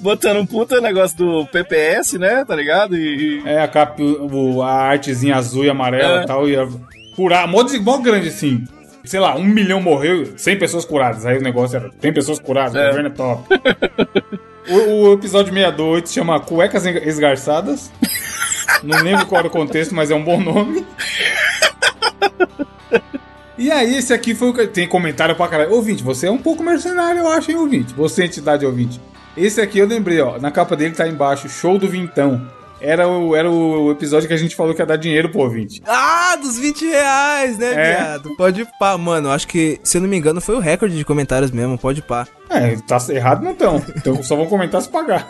Speaker 4: botando um puta negócio do PPS, né, tá ligado? E, e-
Speaker 2: É, a capa, o, a artezinha azul e amarela
Speaker 4: É.
Speaker 2: e tal, ia curar, mó, mó grande assim. Sei lá, um milhão morreu, 100 pessoas curadas. Aí o negócio era, tem pessoas curadas,
Speaker 4: É.
Speaker 2: o governo é top. o, o episódio 68 se chama Cuecas Esgarçadas. Não lembro qual era o contexto, mas é um bom nome. E aí, esse aqui foi o que. Tem comentário pra caralho. Ouvinte, você é um pouco mercenário, eu acho, hein, ouvinte? Você, entidade ouvinte. Esse aqui eu lembrei, ó. Na capa dele tá embaixo, show do Vintão. Era o, era o episódio que a gente falou que ia dar dinheiro pro ouvinte.
Speaker 3: Ah, dos 20 reais, né,
Speaker 2: É.
Speaker 3: viado? Pode pá, mano. Acho que, se eu não me engano, foi o recorde de comentários mesmo. Pode pá.
Speaker 2: É, tá errado não tão. Então só vão comentar se pagar.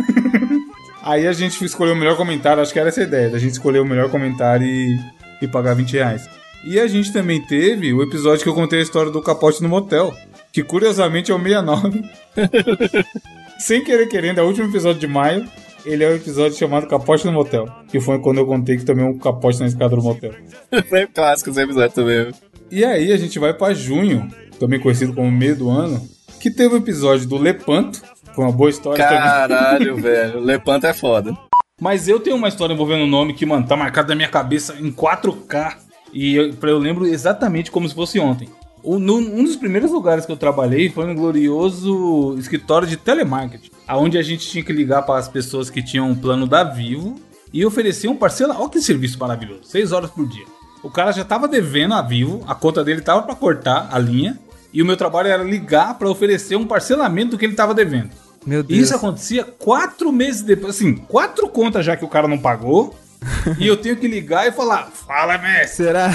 Speaker 2: Aí a gente escolheu o melhor comentário, acho que era essa a ideia, da gente escolher o melhor comentário e, e pagar 20 reais. E a gente também teve o episódio que eu contei a história do capote no motel, que curiosamente é o 69. Sem querer querendo, é o último episódio de maio. Ele é o episódio chamado Capote no Motel, que foi quando eu contei que também um capote na escada do motel.
Speaker 4: Foi clássico esse episódio também.
Speaker 2: E aí a gente vai pra junho, também conhecido como meio do ano, que teve o episódio do Lepanto, foi uma boa história.
Speaker 4: Caralho, velho. Lepanto é foda.
Speaker 2: Mas eu tenho uma história envolvendo o nome que, mano, tá marcado na minha cabeça em 4K. E eu, eu lembro exatamente como se fosse ontem. o- no- um dos primeiros lugares que eu trabalhei foi no glorioso escritório de telemarketing, aonde a gente tinha que ligar para as pessoas que tinham um plano da Vivo e oferecer um parcela. Olha que serviço maravilhoso, 6 horas por dia. O cara já tava devendo a Vivo, a conta dele tava para cortar a linha e o meu trabalho era ligar para oferecer um parcelamento do que ele tava devendo.
Speaker 3: Meu
Speaker 2: E
Speaker 3: Deus.
Speaker 2: Isso acontecia quatro meses depois, assim, quatro contas já que o cara não pagou. E eu tenho que ligar e falar: Fala, mestre,
Speaker 3: Será?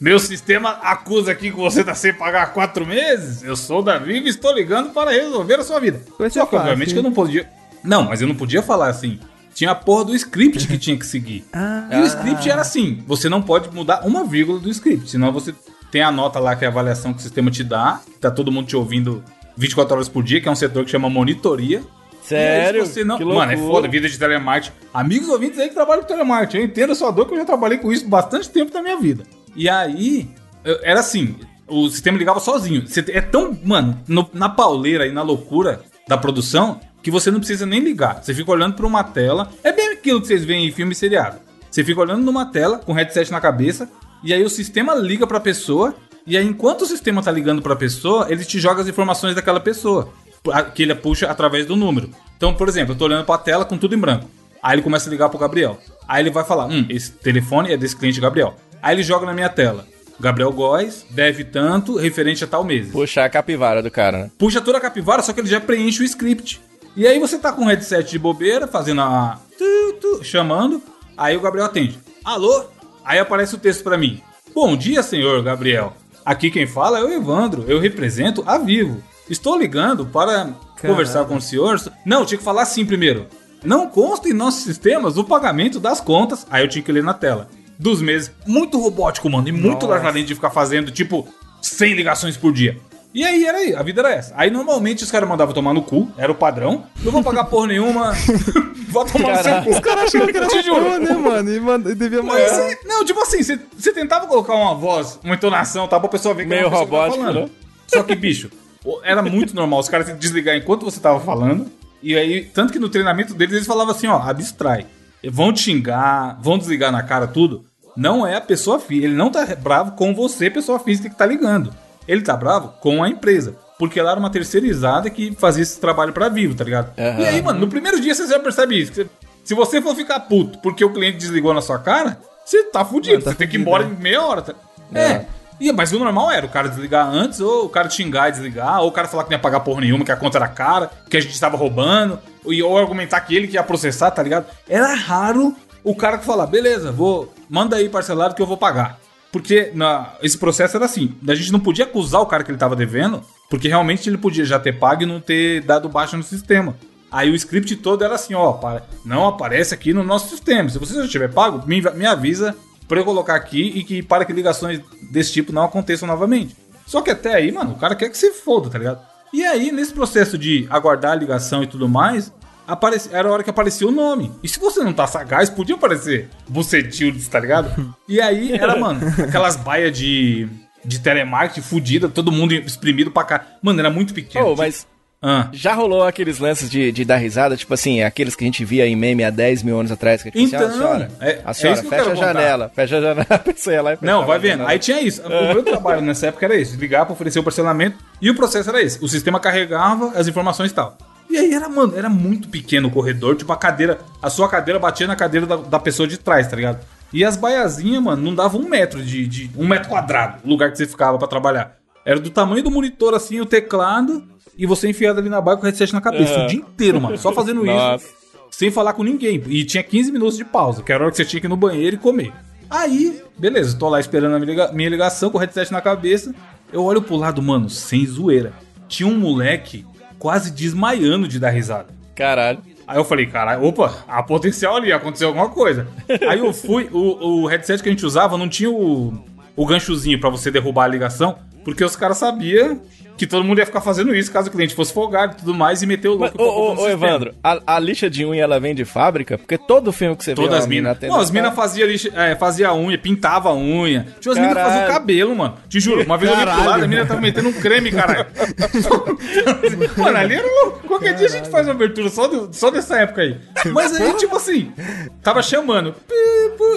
Speaker 2: meu sistema acusa aqui que você tá sem pagar há quatro meses. Eu sou o Davi e estou ligando para resolver a sua vida.
Speaker 3: Ser
Speaker 2: Só que,
Speaker 3: fácil,
Speaker 2: obviamente, que eu não podia. Não, mas eu não podia falar assim. Tinha a porra do script que tinha que seguir.
Speaker 3: Ah.
Speaker 2: e o script era assim: você não pode mudar uma vírgula do script, senão você tem a nota lá que é a avaliação que o sistema te dá, tá todo mundo te ouvindo 24 horas por dia, que é um setor que chama monitoria.
Speaker 8: Sério?
Speaker 2: Você não... Mano, é foda, vida de telemarketing. Amigos ouvintes aí que trabalham com telemarketing. Eu entendo a sua dor, que eu já trabalhei com isso bastante tempo da minha vida. E aí, eu- era assim, o sistema ligava sozinho. Você é tão, mano, no- na pauleira e na loucura da produção, que você não precisa nem ligar. Você fica olhando pra uma tela. É bem aquilo que vocês veem em filme e seriado. Você fica olhando numa tela, com headset na cabeça, e aí o sistema liga pra pessoa, e aí enquanto o sistema tá ligando pra pessoa, ele te joga as informações daquela pessoa a- que ele puxa através do número. Então, por exemplo, eu tô olhando pra tela com tudo em branco. Aí ele começa a ligar pro Gabriel. Aí ele vai falar: Hum, esse telefone é desse cliente Gabriel. Aí ele joga na minha tela. Gabriel Góes deve tanto, referente a tal mês.
Speaker 8: Puxar a capivara do cara, né?
Speaker 2: Puxa toda a capivara, só que ele já preenche o script. E aí você tá com o headset de bobeira, fazendo a. tu, tu, chamando. Aí o Gabriel atende. Alô? Aí aparece o texto pra mim. Bom dia, senhor Gabriel. Aqui quem fala é o Evandro. Eu represento a Vivo. Estou ligando para conversar com o senhor. Não, tinha que falar assim primeiro. Não consta em nossos sistemas o pagamento das contas. Aí eu tinha que ler na tela. Dos meses. Muito robótico, mano. E muito largadinho de ficar fazendo, tipo, 100 ligações por dia. E aí era aí, a vida era essa. Aí normalmente os caras mandavam tomar no cu, era o padrão. Não vou pagar porra nenhuma. vou tomar no seu cu. Os caras achavam que era
Speaker 3: Te juro, né, mano? E manda, e devia
Speaker 2: Mas,
Speaker 3: mandar.
Speaker 2: é- não, tipo assim, você- tentava colocar uma voz, uma entonação, tá? Pra pessoa ver que
Speaker 8: Meio
Speaker 2: pessoa que tava
Speaker 8: robótico,
Speaker 2: falando.
Speaker 8: né?
Speaker 2: Só que, bicho, era muito normal os caras desligar enquanto você tava falando. E aí, tanto que no treinamento deles, eles falavam assim, ó, abstrai. Vão te xingar, vão desligar na cara, tudo. Não é a pessoa física. Ele não tá bravo com você, pessoa física que tá ligando. Ele tá bravo com a empresa. Porque ela era uma terceirizada que fazia esse trabalho pra vivo, tá ligado?
Speaker 8: Aham.
Speaker 2: E aí, mano, no primeiro dia você já percebe isso. Se você for ficar puto porque o cliente desligou na sua cara, você tá fudido.
Speaker 3: Não, tá
Speaker 2: você tem que ir
Speaker 3: fudido,
Speaker 2: embora
Speaker 3: né?
Speaker 2: em meia hora. tá? É. E, mas o normal era o cara desligar antes, ou o cara xingar e desligar, ou o cara falar que não ia pagar porra nenhuma, que a conta era cara, que a gente estava roubando, e- ou argumentar que ele que ia processar, tá ligado? Era raro o cara que falar, beleza, vou, manda aí parcelado que eu vou pagar. Porque na, esse processo era assim, a gente não podia acusar o cara que ele tava devendo, porque realmente ele podia já ter pago e não ter dado baixa no sistema. Aí o script todo era assim, ó, não aparece aqui no nosso sistema. Se você já tiver pago, me, me avisa pra eu colocar aqui e que para que ligações desse tipo não aconteçam novamente. Só que até aí, mano, o cara quer que você foda, tá ligado? E aí, nesse processo de aguardar a ligação e tudo mais, aparece, era a hora que aparecia o nome. E se você não tá sagaz, podia aparecer Bucetildes, tá ligado? E aí era, mano, aquelas baias de, de telemarketing fudida, todo mundo exprimido pra cá. Mano, era muito pequeno.
Speaker 8: Ô, mas
Speaker 2: Ah.
Speaker 8: já rolou aqueles lances de, de dar risada, tipo assim, aqueles que a gente via em meme há 10 mil anos atrás, que a gente
Speaker 2: Então,
Speaker 8: assim, "Ah, a senhora,
Speaker 2: é-
Speaker 8: a
Speaker 2: é
Speaker 8: senhora
Speaker 2: isso eu
Speaker 8: fecha a janela, fecha a janela, a ia lá e
Speaker 2: Não, vai
Speaker 8: a
Speaker 2: vendo.
Speaker 8: janela.
Speaker 2: Aí tinha isso. O meu trabalho nessa época era esse: ligar pra oferecer o parcelamento. E o processo era esse: o sistema carregava as informações e tal. E aí era, mano, era muito pequeno o corredor. Tipo, a cadeira, a sua cadeira batia na cadeira da, da pessoa de trás, tá ligado? E as baiazinhas, mano, não davam um metro de, de. um metro quadrado, o lugar que você ficava pra trabalhar. Era do tamanho do monitor, assim, o teclado, e você enfiado ali na baia com o headset na cabeça. O dia inteiro, mano. Só fazendo
Speaker 8: Nossa.
Speaker 2: isso sem falar com ninguém. E tinha 15 minutos de pausa, que era a hora que você tinha que ir no banheiro e comer. Aí, beleza, tô lá esperando a minha liga- minha ligação com o headset na cabeça. Eu olho pro lado, mano, sem zoeira. Tinha um moleque quase desmaiando de dar risada.
Speaker 8: Caralho.
Speaker 2: Aí eu falei, caralho, opa, há potencial ali, aconteceu alguma coisa. Aí eu fui, o, o headset que a gente usava não tinha o, o ganchozinho pra você derrubar a ligação, porque os caras sabiam que todo mundo ia ficar fazendo isso caso o cliente fosse folgado e tudo mais e meter o
Speaker 8: Mas,
Speaker 2: louco
Speaker 8: ô,
Speaker 2: culpa
Speaker 8: ô, ô,
Speaker 2: sistema.
Speaker 8: Evandro, a, a lixa de unha ela vem de fábrica? Porque todo filme que você vê
Speaker 2: Todas as
Speaker 8: mina
Speaker 2: minas. Não, as minas faziam lixa- é, fazia unha, pintava a unha. Tinha as minas que
Speaker 8: Caralho.
Speaker 2: faziam cabelo, mano. Te juro, uma vez eu olhei pro lado, a mina tava metendo um creme, caralho. mano, ali era louco. Qualquer dia a gente faz uma abertura só, do- só dessa época aí. Mas aí, tipo assim, tava chamando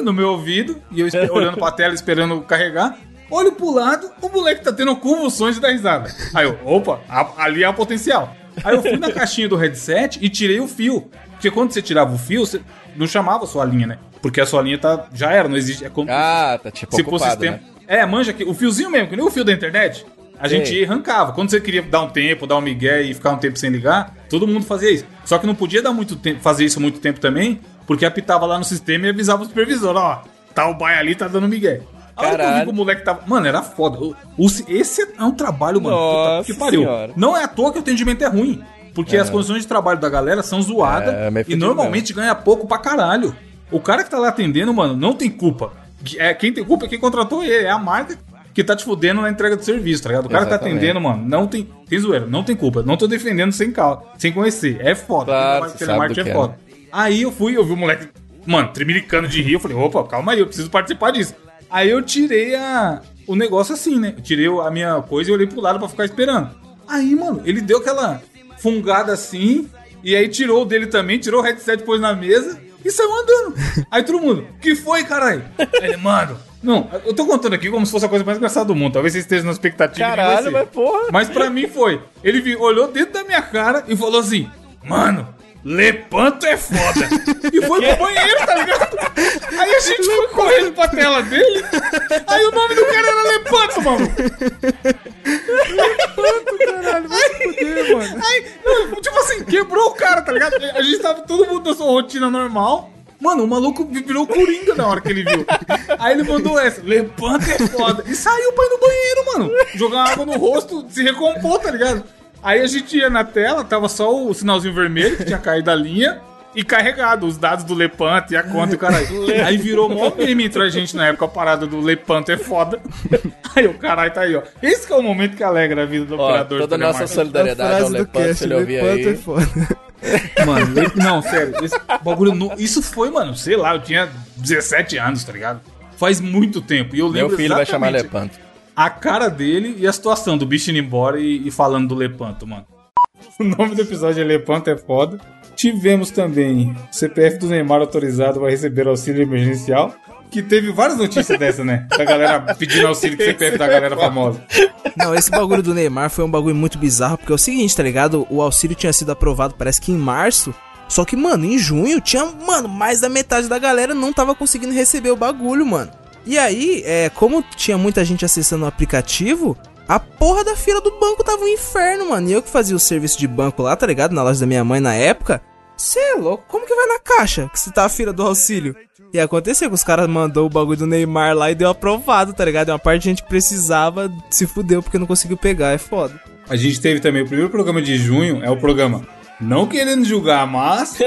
Speaker 2: no meu ouvido, e eu olhando pra tela, esperando carregar. Olho pro lado, o moleque tá tendo convulsões de dar risada. Aí eu, opa, ali há potencial. Aí eu fui na caixinha do headset e tirei o fio. Porque quando você tirava o fio, você não chamava a sua linha, né? Porque a sua linha tá, já era, não existe. É como
Speaker 8: Ah, tá tipo
Speaker 2: se fosse
Speaker 8: ocupado,
Speaker 2: tempo.
Speaker 8: né?
Speaker 2: É, manja que o fiozinho mesmo, que nem o fio da internet. A gente
Speaker 8: Sei.
Speaker 2: arrancava. Quando você queria dar um tempo, dar um migué e ficar um tempo sem ligar, todo mundo fazia isso. Só que não podia dar muito tempo, fazer isso muito tempo também, porque apitava lá no sistema e avisava o supervisor, ó, tá o baia ali, tá dando migué.
Speaker 8: Caralho.
Speaker 2: que o moleque tava. Mano, era foda. O- o- esse é um trabalho, mano.
Speaker 8: Nossa
Speaker 2: que pariu.
Speaker 8: senhora.
Speaker 2: Não é à toa que o atendimento é ruim. Porque as condições de trabalho da galera são zoadas
Speaker 8: É, meio
Speaker 2: e normalmente ganha pouco pra caralho. O cara que tá lá atendendo, mano, não tem culpa. É, quem tem culpa é quem contratou ele, é a marca que tá te fudendo na entrega do serviço, tá ligado? O cara que tá
Speaker 8: Exatamente.
Speaker 2: atendendo, mano, não tem. Tem zoeira, não tem culpa. Não tô defendendo sem calma, sem conhecer. É foda.
Speaker 8: Claro,
Speaker 2: telemarketing é
Speaker 8: que
Speaker 2: foda. Aí eu fui, eu vi o moleque, mano, tremilicando de rir. Eu falei, opa, calma aí, eu preciso participar disso. Aí eu tirei a, o negócio assim, né? Eu tirei a minha coisa e olhei pro lado pra ficar esperando. Aí, mano, ele deu aquela fungada assim, e aí tirou o dele também, tirou o headset, pôs na mesa e saiu andando. Aí todo mundo, que foi, caralho? Ele, mano. Não, eu tô contando aqui como se fosse a coisa mais engraçada do mundo. Talvez você esteja na expectativa.
Speaker 8: Caralho, mas porra.
Speaker 2: Mas pra mim foi. Ele olhou dentro da minha cara e falou assim: Mano, Lepanto é foda. e foi pro banheiro, tá ligado? Aí a gente foi correndo pra tela dele. Aí o nome do cara era Lepanto, mano.
Speaker 3: Caralho, vai se fuder, mano.
Speaker 2: Aí, não, tipo assim, quebrou o cara, tá ligado? A gente tava todo mundo na sua rotina normal. Mano, o maluco virou coringa na hora que ele viu. Aí ele mandou essa, levanta é foda. E saiu pra ir no banheiro, mano. Jogar água no rosto, se recompor, tá ligado? Aí a gente ia na tela, tava só o sinalzinho vermelho, que tinha caído a linha, e carregado os dados do Lepanto e a conta e o caralho. Aí virou mó meme entre a gente na época, a parada do Lepanto é foda. Aí o caralho tá aí, ó. Esse que é o momento que alegra a vida do
Speaker 8: Ó,
Speaker 2: operador
Speaker 8: toda
Speaker 2: de
Speaker 8: a nossa solidariedade ao Lepanto, se ele ouvir
Speaker 3: Lepanto é
Speaker 8: aí.
Speaker 3: foda.
Speaker 2: Mano, le- não, sério, esse bagulho. nu- Isso foi, mano, sei lá, eu tinha 17 anos, tá ligado? Faz muito tempo. E eu lembro
Speaker 8: Meu filho vai chamar
Speaker 2: exatamente
Speaker 8: Lepanto.
Speaker 2: A cara dele e a situação do bicho indo embora e, e falando do Lepanto, mano. O nome do episódio é Lepanto é foda. Tivemos também o CPF do Neymar autorizado vai receber auxílio emergencial. Que teve várias notícias dessa, né? Da galera pedindo auxílio com o CPF da galera famosa.
Speaker 3: Não, esse bagulho do Neymar foi um bagulho muito bizarro, porque é o seguinte, tá ligado? O auxílio tinha sido aprovado, parece que em março. Só que, mano, em junho tinha, mano, mais da metade da galera não tava conseguindo receber o bagulho, mano. E aí, é, como tinha muita gente acessando o aplicativo, a porra da fila do banco tava um inferno, mano. E eu que fazia o serviço de banco lá, tá ligado? Na loja da minha mãe na época. Cê é louco? Como que vai na caixa que você tá a fila do auxílio? E aconteceu que os caras mandou o bagulho do Neymar lá e deu aprovado, tá ligado? E uma parte de gente precisava se fudeu porque não conseguiu pegar, é foda.
Speaker 2: A gente teve também o primeiro programa de junho, é o programa Não Querendo Julgar, mas.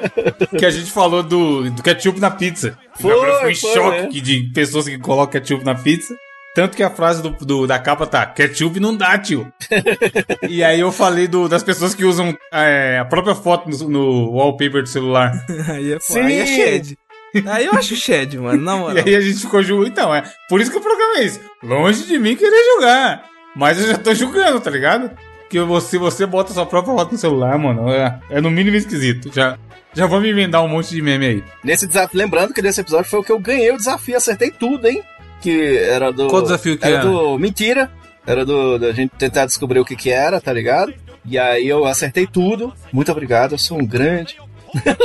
Speaker 2: que a gente falou do, do ketchup na pizza.
Speaker 8: Foi,
Speaker 2: Eu fui em choque de pessoas que colocam ketchup na pizza. Tanto que a frase do, do- da capa tá: ketchup não dá, tio. e aí eu falei do- das pessoas que usam é, a própria foto no, no wallpaper do celular.
Speaker 3: Aí é foda. Aí é shed. Aí eu acho shed, mano, na
Speaker 2: E
Speaker 3: moral.
Speaker 2: aí a gente ficou julgando. Então, é por isso que o programa é esse. Longe de mim querer julgar. Mas eu já tô julgando, tá ligado? Que você, você bota sua própria foto no celular, mano, é, é no mínimo esquisito. Já, já vou me emendar um monte de meme aí.
Speaker 4: Nesse desafio, lembrando que nesse episódio foi o que eu ganhei o desafio, acertei tudo, hein? Que era do.
Speaker 2: Qual desafio que
Speaker 4: era?
Speaker 2: era?
Speaker 4: do. Mentira. Era do da gente tentar descobrir o que que era, tá ligado? E aí eu acertei tudo. Muito obrigado, eu sou um grande.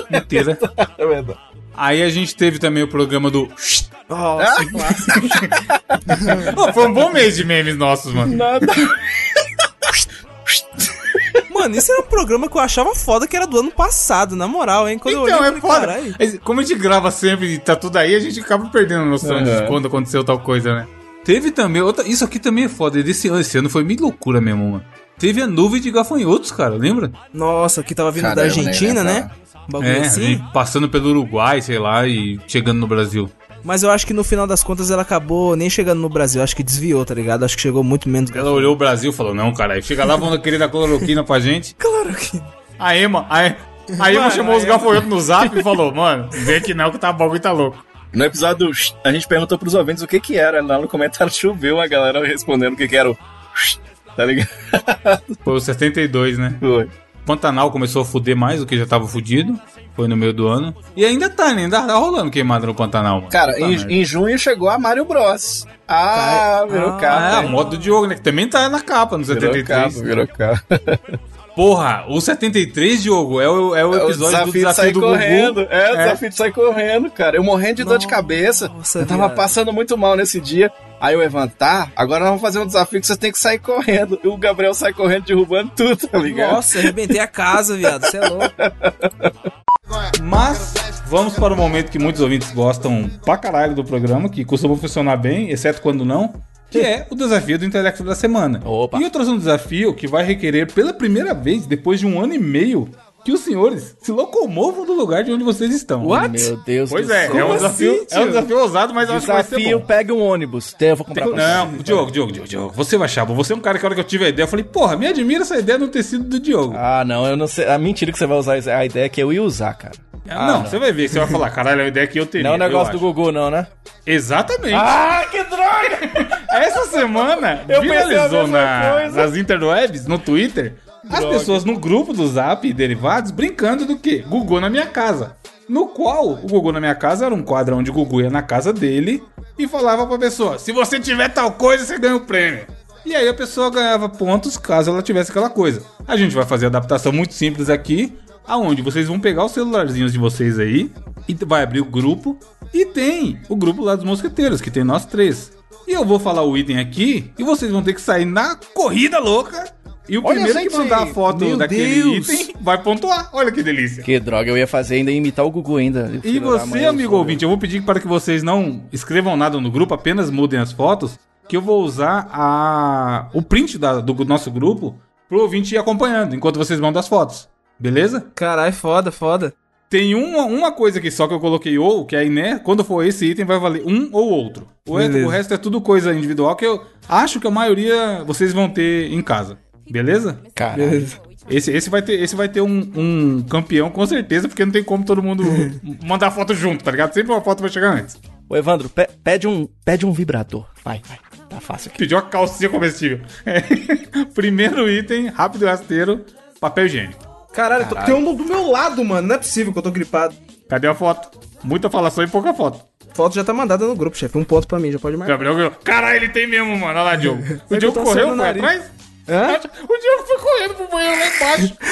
Speaker 2: Mentira.
Speaker 4: É verdade.
Speaker 2: Aí a gente teve também o programa do.
Speaker 3: Nossa,
Speaker 2: Pô, foi um bom mês de memes nossos, mano.
Speaker 3: Mano, isso era um programa que eu achava foda que era do ano passado, na moral, hein? Quando eu
Speaker 2: Então,
Speaker 3: olhei,
Speaker 2: é
Speaker 3: eu falei,
Speaker 2: foda. Mas Como a gente grava sempre e tá tudo aí, a gente acaba perdendo a noção de
Speaker 8: Uhum.
Speaker 2: quando aconteceu tal coisa, né? Teve também outra. Isso aqui também é foda. Desse ano, esse ano foi meio loucura mesmo, mano. Teve a nuvem de gafanhotos, cara, lembra?
Speaker 3: Nossa, que tava vindo
Speaker 4: Cara,
Speaker 3: da
Speaker 4: eu nem
Speaker 3: Argentina, né? Um bagulho
Speaker 2: É,
Speaker 3: assim.
Speaker 2: passando pelo Uruguai, sei lá, e chegando no Brasil.
Speaker 3: Mas eu acho que no final das contas ela acabou nem chegando no Brasil. Acho que desviou, tá ligado? Acho que chegou muito menos.
Speaker 2: Ela olhou o Brasil e falou: Não, caralho, chega lá, vão querer dar cloroquina pra gente.
Speaker 3: Claro que.
Speaker 2: A Ema, a, a Ema
Speaker 3: Mano,
Speaker 2: chamou
Speaker 3: a
Speaker 2: os
Speaker 3: Ema-
Speaker 2: gafanhotos no zap e falou: Mano, vem aqui não que tá bom e tá louco.
Speaker 4: No episódio, a gente perguntou pros ouvintes o que que era. Lá no comentário choveu a galera respondendo o que que era o. Tá ligado?
Speaker 2: Foi o 72, né?
Speaker 4: Foi.
Speaker 2: Pantanal começou a fuder mais do que já tava fudido. Foi no meio do ano. E ainda tá, né? Ainda tá rolando queimada no Pantanal, mano.
Speaker 4: Cara,
Speaker 2: Puta
Speaker 4: em, em junho chegou a Mario Bros. Ah, virou
Speaker 3: Ah,
Speaker 4: capa.
Speaker 2: é, a moto do Diogo, né? Que também tá na capa, no
Speaker 4: Virou
Speaker 2: 73.
Speaker 4: capa, virou capa.
Speaker 2: Porra, o 73, Diogo, é o, é o
Speaker 4: É o
Speaker 2: episódio do
Speaker 4: desafio de
Speaker 2: desafio
Speaker 4: sair
Speaker 2: do
Speaker 4: correndo.
Speaker 2: Gugu.
Speaker 4: É, o
Speaker 2: É.
Speaker 4: desafio de sair correndo, cara. Eu morrendo de dor de cabeça.
Speaker 3: Nossa,
Speaker 4: eu tava
Speaker 3: viado.
Speaker 4: passando muito mal nesse dia. Aí o Evan, tá, agora nós vamos fazer um desafio que você tem que sair correndo. E o Gabriel sai correndo, derrubando tudo, tá ligado?
Speaker 3: Nossa, arrebentei a casa, viado. Você é louco.
Speaker 2: Mas vamos para o momento que muitos ouvintes gostam pra caralho do programa, que costuma funcionar bem, exceto quando não, que é o desafio do intelecto da semana.
Speaker 8: Opa.
Speaker 2: E eu trouxe um desafio que vai requerer pela primeira vez, depois de um ano e meio, que os senhores se locomovam do lugar de onde vocês estão.
Speaker 8: Meu Deus
Speaker 2: Pois
Speaker 8: do
Speaker 2: é,
Speaker 8: céu.
Speaker 2: é um, desafio,
Speaker 3: assim,
Speaker 2: é um desafio ousado, mas eu acho que vai ser
Speaker 8: Desafio,
Speaker 2: bom.
Speaker 8: pegue um ônibus. Eu vou comprar pra
Speaker 2: Não, Diogo, Diogo, Diogo, Diogo, você vai achar, bom. você é um cara que a hora que eu tive a ideia, eu falei, porra, me admira essa ideia no tecido do Diogo.
Speaker 8: Ah, não, eu não sei. A mentira que você vai usar a ideia é que eu ia usar, cara.
Speaker 2: Ah, não, você vai ver, você vai falar, caralho, é a ideia que eu teria.
Speaker 8: Não é o negócio do. Gugu, não, né?
Speaker 2: Exatamente.
Speaker 8: Ah, que droga!
Speaker 2: Essa semana
Speaker 8: Eu
Speaker 2: viralizou na,
Speaker 8: coisa.
Speaker 2: nas interwebs, no Twitter, as pessoas no grupo do Zap e derivados brincando do quê? Gugu na minha casa. No qual o Gugu na minha casa era um quadro onde o Gugu ia na casa dele e falava pra pessoa: se você tiver tal coisa, você ganha o prêmio. E aí a pessoa ganhava pontos caso ela tivesse aquela coisa. A gente vai fazer a adaptação muito simples aqui, aonde vocês vão pegar os celularzinhos de vocês aí e vai abrir o grupo e tem o grupo lá dos mosqueteiros, que tem nós três. E eu vou falar o item aqui e vocês vão ter que sair na corrida louca. E o
Speaker 4: Olha,
Speaker 2: primeiro que mandar a foto
Speaker 3: meu
Speaker 2: daquele
Speaker 3: Deus.
Speaker 2: item vai pontuar. Olha que delícia.
Speaker 8: Que droga, eu ia fazer ainda imitar o Gugu ainda.
Speaker 2: E você, amigo
Speaker 8: eu-
Speaker 2: ouvinte, eu vou pedir para que vocês não escrevam nada no grupo, apenas mudem as fotos, que eu vou usar a... o print da- do nosso grupo pro ouvinte ir acompanhando, enquanto vocês mandam as fotos. Beleza?
Speaker 3: Caralho, foda, foda.
Speaker 2: Tem uma, uma coisa aqui só que eu coloquei ou, que aí, né, quando for esse item vai valer um ou outro. O, resto-
Speaker 3: Beleza.
Speaker 2: o resto é tudo coisa individual que eu acho que a maioria vocês vão ter em casa. Beleza?
Speaker 8: Caralho.
Speaker 3: Beleza.
Speaker 2: Esse, esse vai ter, esse vai ter um, um campeão com certeza, porque não tem como todo mundo mandar foto junto, tá ligado? Sempre uma foto vai chegar antes.
Speaker 8: Ô, Evandro, pe- pede, um, pede um vibrador. Vai, vai. Tá fácil aqui.
Speaker 2: Pediu uma calcinha comestível. É. Primeiro item, rápido e rasteiro, papel higiênico.
Speaker 3: Caralho, tô- tem um do meu lado, mano. Não é possível que eu tô gripado.
Speaker 2: Cadê a foto? Muita falação e pouca foto.
Speaker 3: Foto já tá mandada no grupo, chefe. Um ponto pra mim, já pode marcar.
Speaker 2: Gabriel. Caralho, ele tem mesmo, mano. Olha lá, Diogo. O Diogo
Speaker 3: tô
Speaker 2: correu, foi
Speaker 3: nariz.
Speaker 2: atrás?
Speaker 3: Hã?
Speaker 2: O Diogo foi correndo pro banheiro lá embaixo.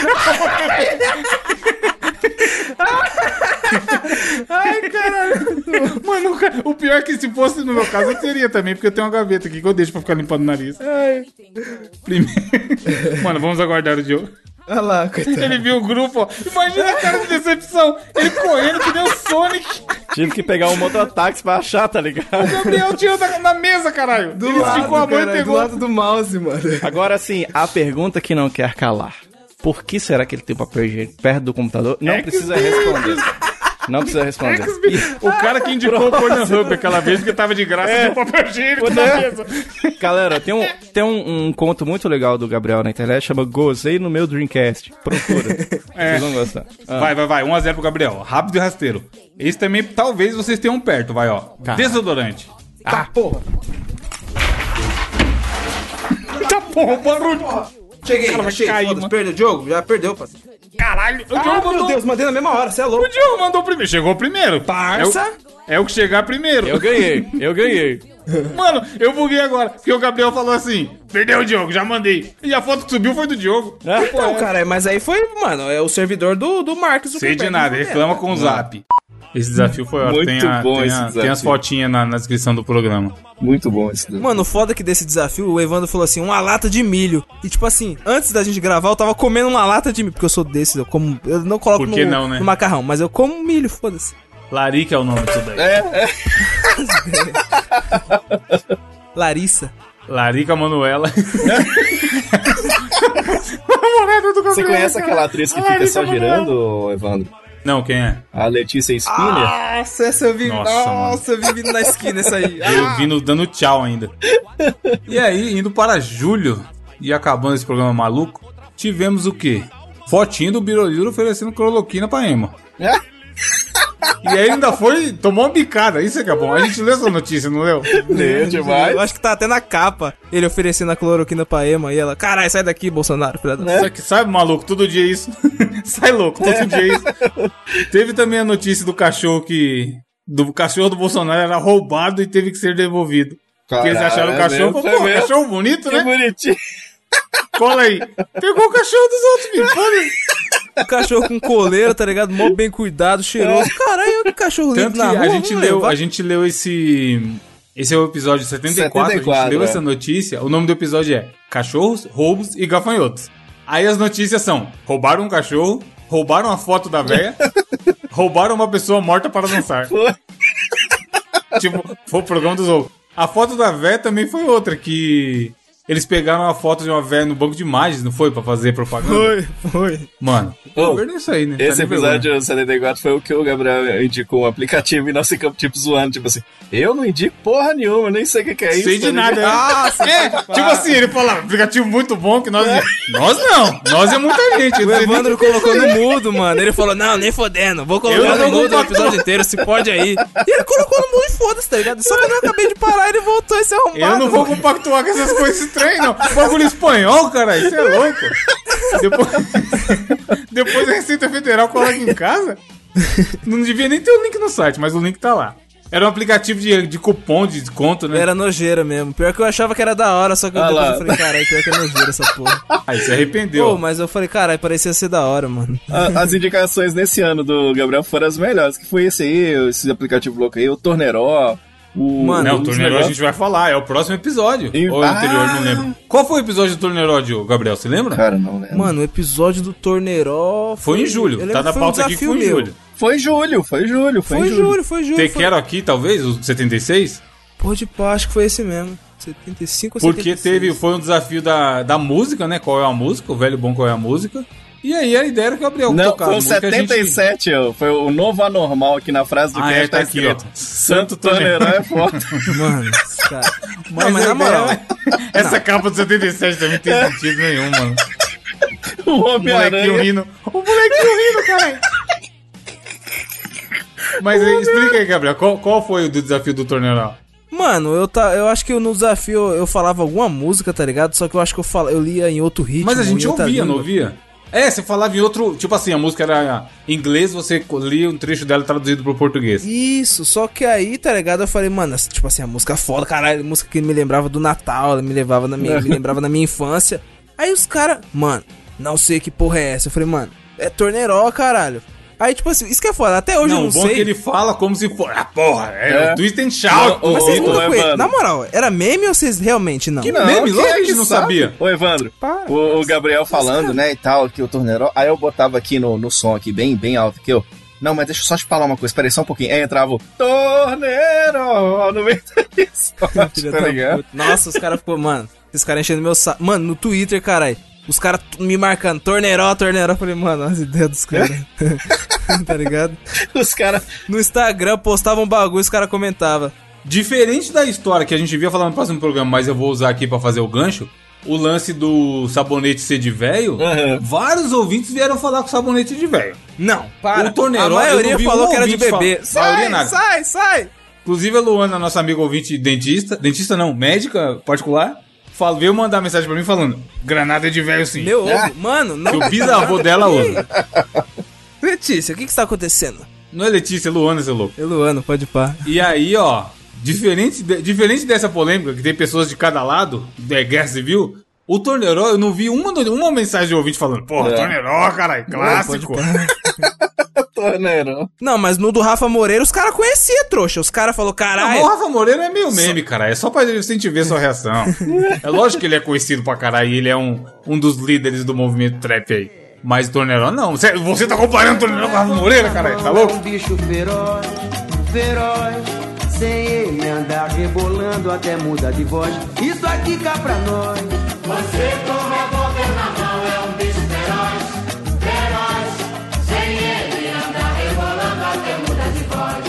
Speaker 3: Ai, caralho.
Speaker 2: Mano, o pior é que se fosse no meu caso, eu teria também, porque eu tenho uma gaveta aqui que eu deixo pra ficar limpando o nariz. Primeiro. Mano, vamos aguardar o Diogo.
Speaker 3: Olha lá, coitado.
Speaker 2: Ele viu o grupo, ó. Imagina a cara de decepção. Ele correndo que o Sonic.
Speaker 8: Tive que pegar um mototáxi pra achar, tá ligado?
Speaker 2: O Gabriel tirou da, na mesa, caralho.
Speaker 3: Do
Speaker 2: Ele
Speaker 3: lado,
Speaker 2: esticou a mão e pegou.
Speaker 3: Do lado do mouse, mano.
Speaker 8: Agora sim, a pergunta que não quer calar. Por que será que ele tem papel higiênico perto do computador? Não
Speaker 2: É
Speaker 8: precisa responder. Não precisa responder.
Speaker 2: O cara que indicou o Pornhub aquela vez porque tava de graça
Speaker 8: É.
Speaker 2: deu papel higiênico na mesa.
Speaker 8: Galera, tem, um, tem um, um conto muito legal do Gabriel na internet, chama Gozei no meu Dreamcast. Procura.
Speaker 2: É.
Speaker 8: Vocês vão gostar. Ah.
Speaker 2: Vai, vai, vai. 1x0 pro Gabriel. Rápido e rasteiro. Esse também, talvez vocês tenham perto, vai, ó.
Speaker 8: Tá.
Speaker 2: Desodorante.
Speaker 3: Tá, porra.
Speaker 2: Tá bom, barulho.
Speaker 3: Cheguei,
Speaker 2: Cara, vai
Speaker 3: achei.
Speaker 2: cair,
Speaker 3: perdeu o jogo? Já perdeu, parceiro.
Speaker 2: Caralho. O
Speaker 3: Ah,
Speaker 2: Diogo
Speaker 3: meu
Speaker 2: mandou.
Speaker 3: Deus, mandei na mesma hora, você é louco.
Speaker 2: O Diogo mandou primeiro. Chegou primeiro.
Speaker 3: Parça.
Speaker 2: É o, é o que chegar primeiro.
Speaker 8: Eu ganhei, eu ganhei.
Speaker 2: Mano, eu buguei agora. Porque o Gabriel falou assim: perdeu o Diogo, já mandei. E a foto que subiu foi do Diogo.
Speaker 8: Ah,
Speaker 3: Então, cara, mas aí foi, mano, é o servidor do, do Marcos.
Speaker 2: Sei de nada, reclama com o zap. Esse desafio foi ótimo.
Speaker 4: Muito
Speaker 2: Tem, a-
Speaker 4: bom
Speaker 2: tem,
Speaker 4: esse
Speaker 2: a-
Speaker 4: desafio.
Speaker 2: tem as fotinhas na, na descrição do programa.
Speaker 4: Muito bom esse daí.
Speaker 3: Mano, o foda é que desse desafio, o Evandro falou assim, uma lata de milho. E tipo assim, antes da gente gravar, eu tava comendo uma lata de milho. Porque eu sou desses, eu como. Eu não coloco no,
Speaker 2: não, né?
Speaker 3: no macarrão, mas eu como milho, foda-se.
Speaker 2: Larica é o nome disso daí.
Speaker 3: Larissa.
Speaker 2: Larica Manuela.
Speaker 4: Você conhece aquela atriz que fica só girando, Evandro?
Speaker 2: Não, quem é?
Speaker 4: A Letícia Spinner?
Speaker 3: Nossa, essa eu vi.
Speaker 2: Nossa,
Speaker 3: Nossa, eu vi vindo na esquina essa aí.
Speaker 2: Eu vindo dando tchau ainda. E aí, indo para julho e acabando esse programa maluco, tivemos o quê? Fotinho do Biroliro oferecendo cloroquina pra Emma. E aí ainda foi, tomou uma bicada. Isso é que é bom. A gente leu essa notícia, não leu?
Speaker 4: Leu demais.
Speaker 3: Eu acho que tá até na capa. Ele oferecendo a cloroquina pra Ema e ela, caralho, sai daqui, Bolsonaro, filha da
Speaker 2: Só que sabe, maluco, todo dia isso. Sai louco, todo dia isso. Teve também a notícia do cachorro que. Do cachorro do Bolsonaro era roubado e teve que ser devolvido. Porque eles
Speaker 4: Caralho,
Speaker 2: acharam o
Speaker 4: é
Speaker 2: cachorro,
Speaker 4: mesmo,
Speaker 2: pô,
Speaker 4: é
Speaker 2: cachorro bonito,
Speaker 4: Que
Speaker 2: né?
Speaker 4: bonitinho.
Speaker 2: Cola aí. Pegou o cachorro dos outros, filho.
Speaker 3: O cachorro com coleira, tá ligado? Mó bem cuidado, cheiroso. Caralho, que cachorro lindo
Speaker 2: Tanto
Speaker 3: na
Speaker 2: que
Speaker 3: rua.
Speaker 2: a gente leu, a gente leu esse. Esse é o episódio 74, a
Speaker 4: 74,
Speaker 2: gente leu
Speaker 4: é.
Speaker 2: essa notícia. O nome do episódio é Cachorros, Roubos e Gafanhotos. Aí as notícias são: roubaram um cachorro, roubaram a foto da véia, roubaram uma pessoa morta para dançar.
Speaker 4: Foi.
Speaker 2: tipo, foi o programa dos roubos. A foto da véia também foi outra, que eles pegaram a foto de uma véia no banco de imagens, não foi? Pra fazer propaganda?
Speaker 3: Foi, foi.
Speaker 2: Mano, é isso aí, né? Tá
Speaker 4: Esse
Speaker 2: vergonha.
Speaker 4: episódio 74 foi o que o Gabriel indicou o aplicativo e nós ficamos tipo zoando, tipo assim, eu não indico porra nenhuma, nem sei o que, que é isso.
Speaker 2: Sei de
Speaker 4: tá
Speaker 2: nada.
Speaker 3: Nossa,
Speaker 2: é, tipo assim, ele fala, aplicativo muito bom que nós. Nós não, nós é muita gente.
Speaker 3: O Evandro colocou no mudo, mano. Ele falou, não, nem fodendo. Vou colocar no mudo o episódio inteiro, se pode aí. E ele colocou no mudo e foda-se, tá ligado? Só que eu acabei de parar ele voltou e se arrombado.
Speaker 2: Eu não vou compactuar com essas coisas estranhas, não. Bagulho espanhol, cara, isso é louco. Depois, depois a Receita Federal coloca em casa. Não devia nem ter o link no site, mas o link tá lá. Era um aplicativo de, de cupom de desconto, né?
Speaker 3: Era nojeira mesmo. Pior que eu achava que era da hora, só que eu
Speaker 4: Ah
Speaker 3: depois
Speaker 4: lá.
Speaker 3: eu falei, caralho, pior que é nojeira essa porra.
Speaker 2: Aí se arrependeu.
Speaker 3: Pô, mas eu falei, caralho, parecia ser da hora, mano.
Speaker 4: A- As indicações nesse ano do Gabriel foram as melhores, que foi esse aí, esse aplicativo louco aí, o Torneró, o...
Speaker 3: Mano,
Speaker 2: Não, o Torneiro a gente vai falar, é o próximo episódio.
Speaker 4: E-
Speaker 2: Ou é o anterior,
Speaker 4: Ah!
Speaker 2: não lembro. Qual foi o episódio do Torneiro, Diogo, Gabriel? Você lembra?
Speaker 4: Cara, não lembro.
Speaker 3: Mano, o episódio do Torneiró
Speaker 2: Foi em julho. Tá na
Speaker 3: foi um
Speaker 2: pauta aqui que foi em julho.
Speaker 4: Foi julho, foi julho, foi,
Speaker 3: Foi
Speaker 4: julho.
Speaker 3: julho, foi em julho.
Speaker 2: Te
Speaker 3: foi...
Speaker 2: quero aqui, talvez, o 76?
Speaker 3: Pô, de pá, acho que foi esse mesmo. 75 ou
Speaker 2: Porque
Speaker 3: 76.
Speaker 2: teve, foi um desafio da, da música, né? Qual é a música? O velho bom qual é a música. E aí a ideia era que o Gabriel
Speaker 4: Não,
Speaker 2: tocava
Speaker 4: o
Speaker 2: gente-
Speaker 4: 77, ó, foi o novo anormal aqui na frase do
Speaker 2: Ah,
Speaker 4: cast,
Speaker 2: é, tá aqui,
Speaker 4: escrito,
Speaker 2: ó.
Speaker 4: Santo Torneró é foda.
Speaker 3: Mano, cara.
Speaker 2: Mas,
Speaker 3: Não, mas na moral,
Speaker 2: Essa capa do 77 também não tem sentido nenhum, mano.
Speaker 4: o
Speaker 2: O molequinho
Speaker 4: Homem-Aranha.
Speaker 2: rindo. O molequinho rindo, caralho. Mas aí, explica aí, Gabriel. Qual, qual foi o do desafio do torneio?
Speaker 3: Mano, eu, tá, eu acho que no desafio eu falava alguma música, tá ligado? Só que eu acho que eu, fala, eu lia em outro ritmo.
Speaker 2: Mas a gente ouvia, não ouvia? É, você falava em outro. Tipo assim, a música era em inglês, você lia um trecho dela traduzido pro português.
Speaker 3: Isso, só que aí, tá ligado? Eu falei, mano, tipo assim, a música foda, caralho, música que me lembrava do Natal, me, levava na minha, me lembrava da minha infância. Aí os caras, mano, não sei que porra é essa. Eu falei, mano, é torneiró, caralho. Aí, tipo assim, isso que é foda, até hoje eu
Speaker 2: não,
Speaker 3: não
Speaker 2: o bom
Speaker 3: sei.
Speaker 2: é que ele fala como se fosse. Ah, porra, é,
Speaker 4: É.
Speaker 2: o Twist and Shout.
Speaker 4: Não,
Speaker 3: Mas vocês
Speaker 4: Ô, Evandro.
Speaker 3: Na moral, era meme ou vocês realmente não?
Speaker 4: Que não,
Speaker 2: Meme,
Speaker 4: quem
Speaker 2: lógico
Speaker 4: é
Speaker 2: que a gente não
Speaker 4: sabe?
Speaker 2: sabia.
Speaker 4: Ô, Evandro,
Speaker 3: Para.
Speaker 4: o, o Gabriel falando, né, e tal, que o Torneró... Aí eu botava aqui no, no som aqui, bem, bem alto, que eu... Não, mas deixa eu só te falar uma coisa, peraí só um pouquinho. Aí entrava o Torneró no meio da tá
Speaker 3: da
Speaker 4: ligado?
Speaker 3: puta. Nossa, os caras ficou, mano, esses caras enchendo meu saco. Mano, no Twitter, caralho. Os caras me marcando, torneiró, torneiró. Eu falei, mano, as ideias dos caras. tá ligado?
Speaker 4: Os caras...
Speaker 3: No Instagram postavam um bagulho e os caras comentavam.
Speaker 2: Diferente da história que a gente via falar no próximo programa, mas eu vou usar aqui pra fazer o gancho. O lance do sabonete ser de velho,
Speaker 4: Aham.
Speaker 2: vários ouvintes vieram falar com sabonete de velho.
Speaker 3: Não, para.
Speaker 2: O torneiró,
Speaker 3: a maioria falou
Speaker 2: um
Speaker 3: que era de bebê.
Speaker 2: maioria
Speaker 3: Sai,
Speaker 2: nada.
Speaker 3: sai, sai.
Speaker 2: Inclusive a Luana, nossa amiga ouvinte dentista, dentista não, médica particular, fala, veio mandar mensagem pra mim falando: granada é de velho sim.
Speaker 3: Meu ovo. Mano, não.
Speaker 2: Que o bisavô dela usa.
Speaker 3: Letícia, o que que está acontecendo?
Speaker 2: Não é Letícia, é Luana, seu louco.
Speaker 3: É Luano, pode pá.
Speaker 2: E aí, ó, diferente, de- diferente dessa polêmica, que tem pessoas de cada lado, da guerra civil, o Torneiró, eu não vi uma, uma mensagem de ouvinte falando, porra,
Speaker 4: É.
Speaker 2: Torneiró, caralho, clássico.
Speaker 4: Torneró.
Speaker 3: Não, mas no do Rafa Moreira os caras conheciam, trouxa. Os caras falaram, caralho.
Speaker 2: o Rafa Moreira é meio meme, cara. É só pra gente ver sua reação. É lógico que ele é conhecido pra caralho. e Ele é um, um dos líderes do movimento trap aí. Mas Torneiró não. Você, você tá comparando Torneiró com o Rafa Moreira, caralho? Tá
Speaker 9: É
Speaker 2: louco?
Speaker 9: um bicho feroz, feroz. Sem ele andar rebolando até muda de voz. Isso aqui cá pra nós.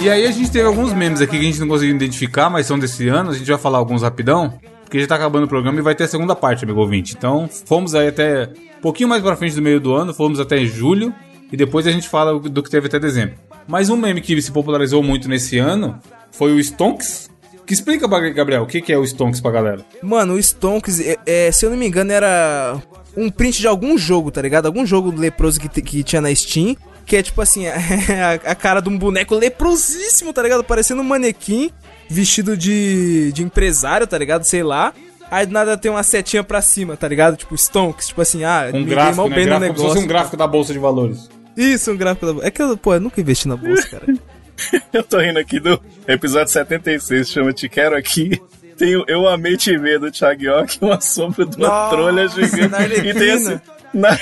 Speaker 2: E aí a gente teve alguns memes aqui que a gente não conseguiu identificar, mas são desse ano. A gente vai falar alguns rapidão. Porque já tá acabando o programa e vai ter a segunda parte, amigo ouvinte. Então, fomos aí até um pouquinho mais pra frente do meio do ano, fomos até julho. E depois a gente fala do que teve até dezembro. Mas um meme que se popularizou muito nesse ano foi o Stonks. Que explica, Gabriel, o que é o Stonks pra galera?
Speaker 3: Mano, o Stonks, é, é, se eu não me engano, era um print de algum jogo, tá ligado? Algum jogo leproso que, que tinha na Steam. Que é tipo assim, a, a cara de um boneco leprosíssimo, tá ligado? Parecendo um manequim vestido de, de empresário, tá ligado? Sei lá. Aí do nada tem uma setinha pra cima, tá ligado? Tipo, Stonks, tipo assim, ah,
Speaker 2: Um gráfico,
Speaker 3: mal
Speaker 2: né?
Speaker 3: bem no
Speaker 2: Gráfico, como se fosse um
Speaker 3: negócio.
Speaker 2: gráfico da Bolsa de Valores.
Speaker 3: Isso, um gráfico da... É que eu, pô, eu nunca investi na bolsa, cara.
Speaker 4: Eu tô rindo aqui do episódio 76, chama Te Quero Aqui. Tem o Eu Amei Te Ver do Thiago York, uma sombra de uma
Speaker 3: Nossa,
Speaker 4: trolha gigante. E tem assim. Na,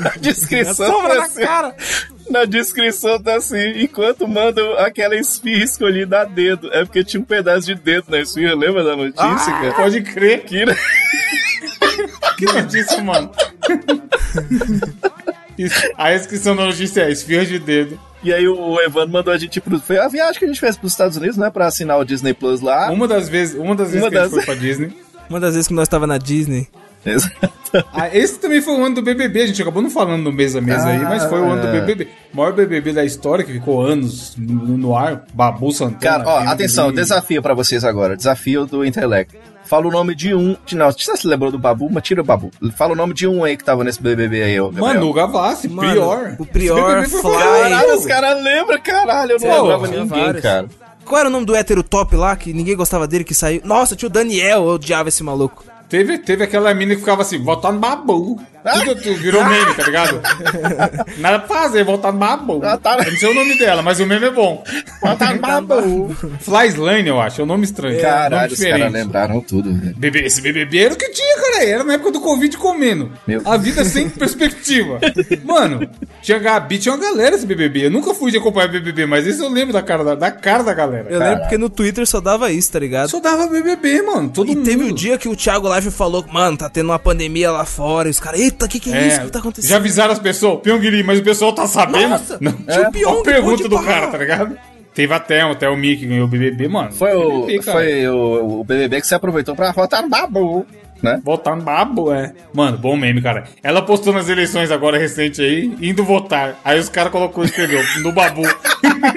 Speaker 4: na descrição tá
Speaker 3: na
Speaker 4: assim,
Speaker 3: cara.
Speaker 4: na descrição tá assim, enquanto mandam aquela esfirra escolhida a dedo. É porque tinha um pedaço de dedo na esfirra, lembra da notícia,
Speaker 3: Ah,
Speaker 4: cara?
Speaker 2: Pode crer.
Speaker 4: Que,
Speaker 2: Que notícia, mano. A inscrição da notícia é esfirra de dedo.
Speaker 4: E aí o Evandro mandou a gente pro. Foi a viagem que a gente fez pros Estados Unidos, né? Pra assinar o Disney Plus lá.
Speaker 2: Uma das vezes, uma das vezes
Speaker 4: Uma
Speaker 2: que a gente
Speaker 4: das-
Speaker 2: foi pra Disney.
Speaker 3: Uma das vezes que nós tava na Disney.
Speaker 4: Exato.
Speaker 2: Ah, esse também foi o ano do BBB, a gente acabou não falando no mês a mês aí, mas foi o ano do
Speaker 4: Ah.
Speaker 2: BBB. O maior BBB da história, que ficou anos no, no ar, Babu Santana.
Speaker 4: Cara, ó, atenção, desafio pra vocês agora. Desafio do intelecto. Fala o nome de um. Não, você se lembrou do Babu? Mas tira o Babu. Fala o nome de um aí que tava nesse BBB aí. Gabriel.
Speaker 2: Manu Gavassi,
Speaker 3: Mano,
Speaker 2: Prior.
Speaker 3: o Prior,
Speaker 2: BBB
Speaker 3: Fly.
Speaker 4: Caralho, os caras lembram, caralho. Eu não
Speaker 3: Pô,
Speaker 4: lembrava ninguém,
Speaker 3: vários.
Speaker 4: cara.
Speaker 3: Qual era o nome do hétero top lá, que ninguém gostava dele, que saiu? Nossa, tinha o Daniel, eu odiava esse maluco.
Speaker 2: Teve, teve aquela mina que ficava assim, votar no Babu. Tudo, tudo virou meme, tá ligado? Nada pra fazer, votar no Babu.
Speaker 4: Ah, tá.
Speaker 2: Eu não sei o nome dela, mas o meme é bom. Votar no Babu. Flyslane, eu acho, é um nome estranho. nome
Speaker 4: Caralho, os caras
Speaker 2: diferente.
Speaker 4: lembraram tudo, velho.
Speaker 2: Bebê, esse BBB era o que tinha, cara. Era na época do Covid comendo.
Speaker 4: Meu.
Speaker 2: A vida sem perspectiva. Mano, tinha Gabi, tinha uma galera esse BBB. Eu nunca fui de acompanhar BBB, mas esse eu lembro da cara da, da cara da galera.
Speaker 3: Eu lembro porque no Twitter só dava isso, tá ligado?
Speaker 2: Só dava BBB, mano. Todo
Speaker 3: E
Speaker 2: mundo.
Speaker 3: teve o dia que o Thiago Live falou, mano, tá tendo uma pandemia lá fora. E os caras, eita, o que, que é, isso? O que tá acontecendo?
Speaker 2: já avisaram as pessoas, Pyongyi, mas o pessoal tá sabendo?
Speaker 3: Nossa,
Speaker 2: não.
Speaker 3: o Pyong,
Speaker 2: pergunta do
Speaker 3: parar.
Speaker 2: cara, tá ligado? Teve até, até o Mickey ganhou o BBB, mano.
Speaker 4: Foi o,
Speaker 2: BBB,
Speaker 4: foi o, o BBB que você aproveitou pra votar no Babu, né?
Speaker 2: Votar no babo, é. Mano, bom meme, cara. Ela postou nas eleições agora recente aí, indo votar. Aí os caras colocou, escreveu, no babu.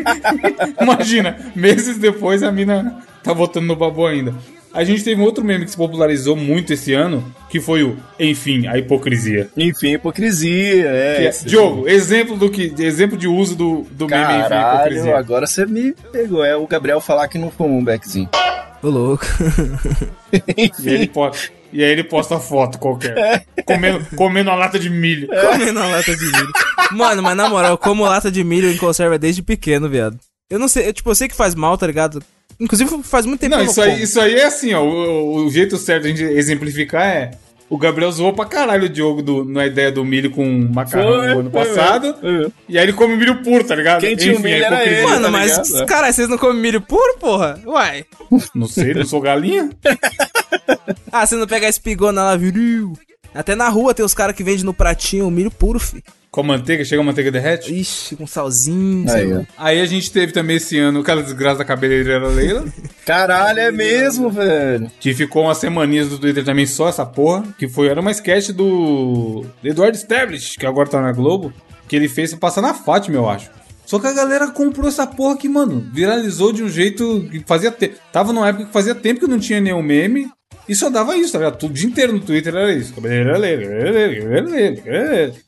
Speaker 2: Imagina, meses depois a mina tá votando no babu ainda. A gente teve um outro meme que se popularizou muito esse ano, que foi o, enfim, a hipocrisia.
Speaker 4: Enfim, hipocrisia, é.
Speaker 2: Que é-
Speaker 4: esse-
Speaker 2: Diogo, exemplo do que, exemplo de uso do, do meme enfim, a
Speaker 4: Caralho,
Speaker 2: hipocrisia.
Speaker 4: agora você me pegou. É o Gabriel falar que não fumou um beckzinho.
Speaker 3: Ô, louco.
Speaker 2: E ele posta, e aí ele posta foto qualquer. Comendo, comendo uma lata de milho.
Speaker 3: Comendo a lata de milho. Mano, mas na moral, eu como lata de milho em conserva desde pequeno, viado. Eu não sei, eu, tipo, eu sei que faz mal, tá ligado? Inclusive faz muito tempo
Speaker 2: Não,
Speaker 3: que eu
Speaker 2: isso
Speaker 3: não
Speaker 2: aí, isso aí é assim, ó. O, o jeito certo de a gente exemplificar é. O Gabriel zoou pra caralho o Diogo do, na ideia do milho com macarrão
Speaker 4: Foi,
Speaker 2: no ano
Speaker 4: foi,
Speaker 2: passado.
Speaker 4: foi.
Speaker 2: E aí ele come milho puro, tá ligado?
Speaker 4: Quem tinha
Speaker 2: a
Speaker 4: milho era
Speaker 2: hipocrisia.
Speaker 4: ele.
Speaker 3: Mano,
Speaker 4: tá
Speaker 3: mas,
Speaker 4: ligado?
Speaker 3: caralho, vocês não comem milho puro, porra? Uai.
Speaker 2: Não sei, não sou galinha.
Speaker 3: Ah, você não pega a espigona lá, viril. Até na rua tem os caras que vendem no pratinho o milho puro, fi.
Speaker 2: Com manteiga, chega a manteiga derrete.
Speaker 3: Ixi, com salzinho.
Speaker 4: Aí,
Speaker 3: sei.
Speaker 2: Aí a gente teve também esse ano aquela desgraça da cabeleireira Leila.
Speaker 4: Caralho, é mesmo, velho.
Speaker 2: que ficou umas semaninhas do Twitter também só essa porra. Que foi, era uma sketch do Eduardo Stablish, que agora tá na Globo. Que ele fez pra passar na Fátima, eu acho. Só que a galera comprou essa porra que, mano, viralizou de um jeito que fazia tempo. Tava numa época que fazia tempo que não tinha nenhum meme. E só dava isso, tá ligado? O dia inteiro no Twitter era isso.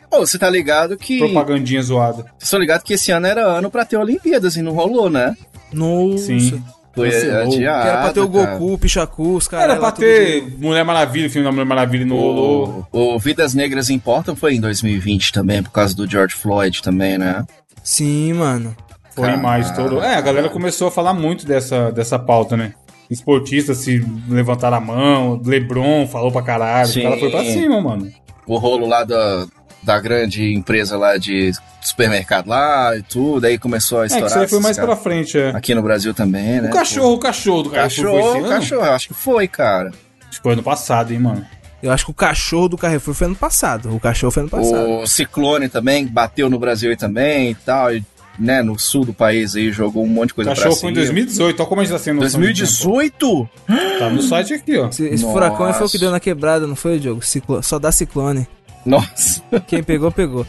Speaker 4: Pô, você tá ligado que.
Speaker 2: Propagandinha zoada.
Speaker 4: Vocês estão ligados que esse ano era ano pra ter Olimpíadas e não rolou, né?
Speaker 3: Nossa.
Speaker 2: Sim.
Speaker 4: Foi adiado.
Speaker 3: Que era pra ter o
Speaker 4: cara.
Speaker 3: Goku, o Pichacu, os caras.
Speaker 2: Era pra
Speaker 3: tudo
Speaker 2: ter
Speaker 3: junto.
Speaker 2: Mulher Maravilha, o filme da Mulher Maravilha não rolou.
Speaker 4: O, Vidas Negras Importam foi em 2020 também, por causa do George Floyd também, né?
Speaker 3: Sim, mano.
Speaker 2: Foi
Speaker 4: Caralho.
Speaker 2: mais todo. É, a galera começou a falar muito dessa, dessa pauta, né? Esportistas se levantaram a mão, Lebron falou pra caralho,
Speaker 4: Sim.
Speaker 2: o cara foi pra cima, mano.
Speaker 4: O rolo lá da, da grande empresa lá de supermercado lá e tudo, aí começou a
Speaker 2: É,
Speaker 4: estourar.
Speaker 2: isso aí foi mais
Speaker 4: caras.
Speaker 2: pra frente, é.
Speaker 4: Aqui no Brasil também, né?
Speaker 2: O cachorro, o cachorro do
Speaker 4: Pô.
Speaker 2: cara foi esse
Speaker 4: Cachorro,
Speaker 2: ano?
Speaker 4: cachorro, acho que foi, cara.
Speaker 2: Acho que foi ano passado, hein, mano.
Speaker 3: Eu acho que o cachorro do Carrefour foi ano passado. O cachorro foi ano passado.
Speaker 4: O Ciclone também bateu no Brasil aí também e tal, e, né, no sul do país aí jogou um monte de coisa
Speaker 2: cachorro
Speaker 4: pra
Speaker 2: foi em
Speaker 4: cima.
Speaker 2: 2018, olha como a gente tá sendo noção do
Speaker 4: 2018?
Speaker 2: tempo. Tá no site aqui, ó.
Speaker 3: Esse, esse furacão foi o que deu na quebrada, não foi, Diogo? Ciclo... Só dá ciclone.
Speaker 4: Nossa.
Speaker 3: Quem pegou, pegou.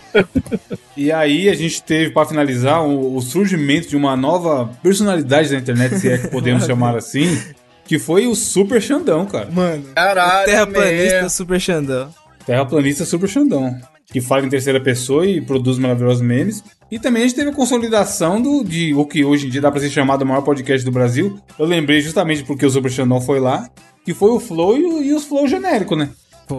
Speaker 2: E aí a gente teve, pra finalizar, o, o surgimento de uma nova personalidade da internet, se é que podemos chamar assim, que foi o Super Xandão, cara.
Speaker 3: Mano.
Speaker 4: Caralho.
Speaker 3: Terraplanista. Super Xandão.
Speaker 2: Terraplanista Super Xandão. Que fala em terceira pessoa e produz maravilhosos memes. E também a gente teve a consolidação do, de o que hoje em dia dá pra ser chamado o maior podcast do Brasil. Eu lembrei justamente porque o Super Xandão foi lá. Que foi o Flow e, o- e os Flow genérico, né?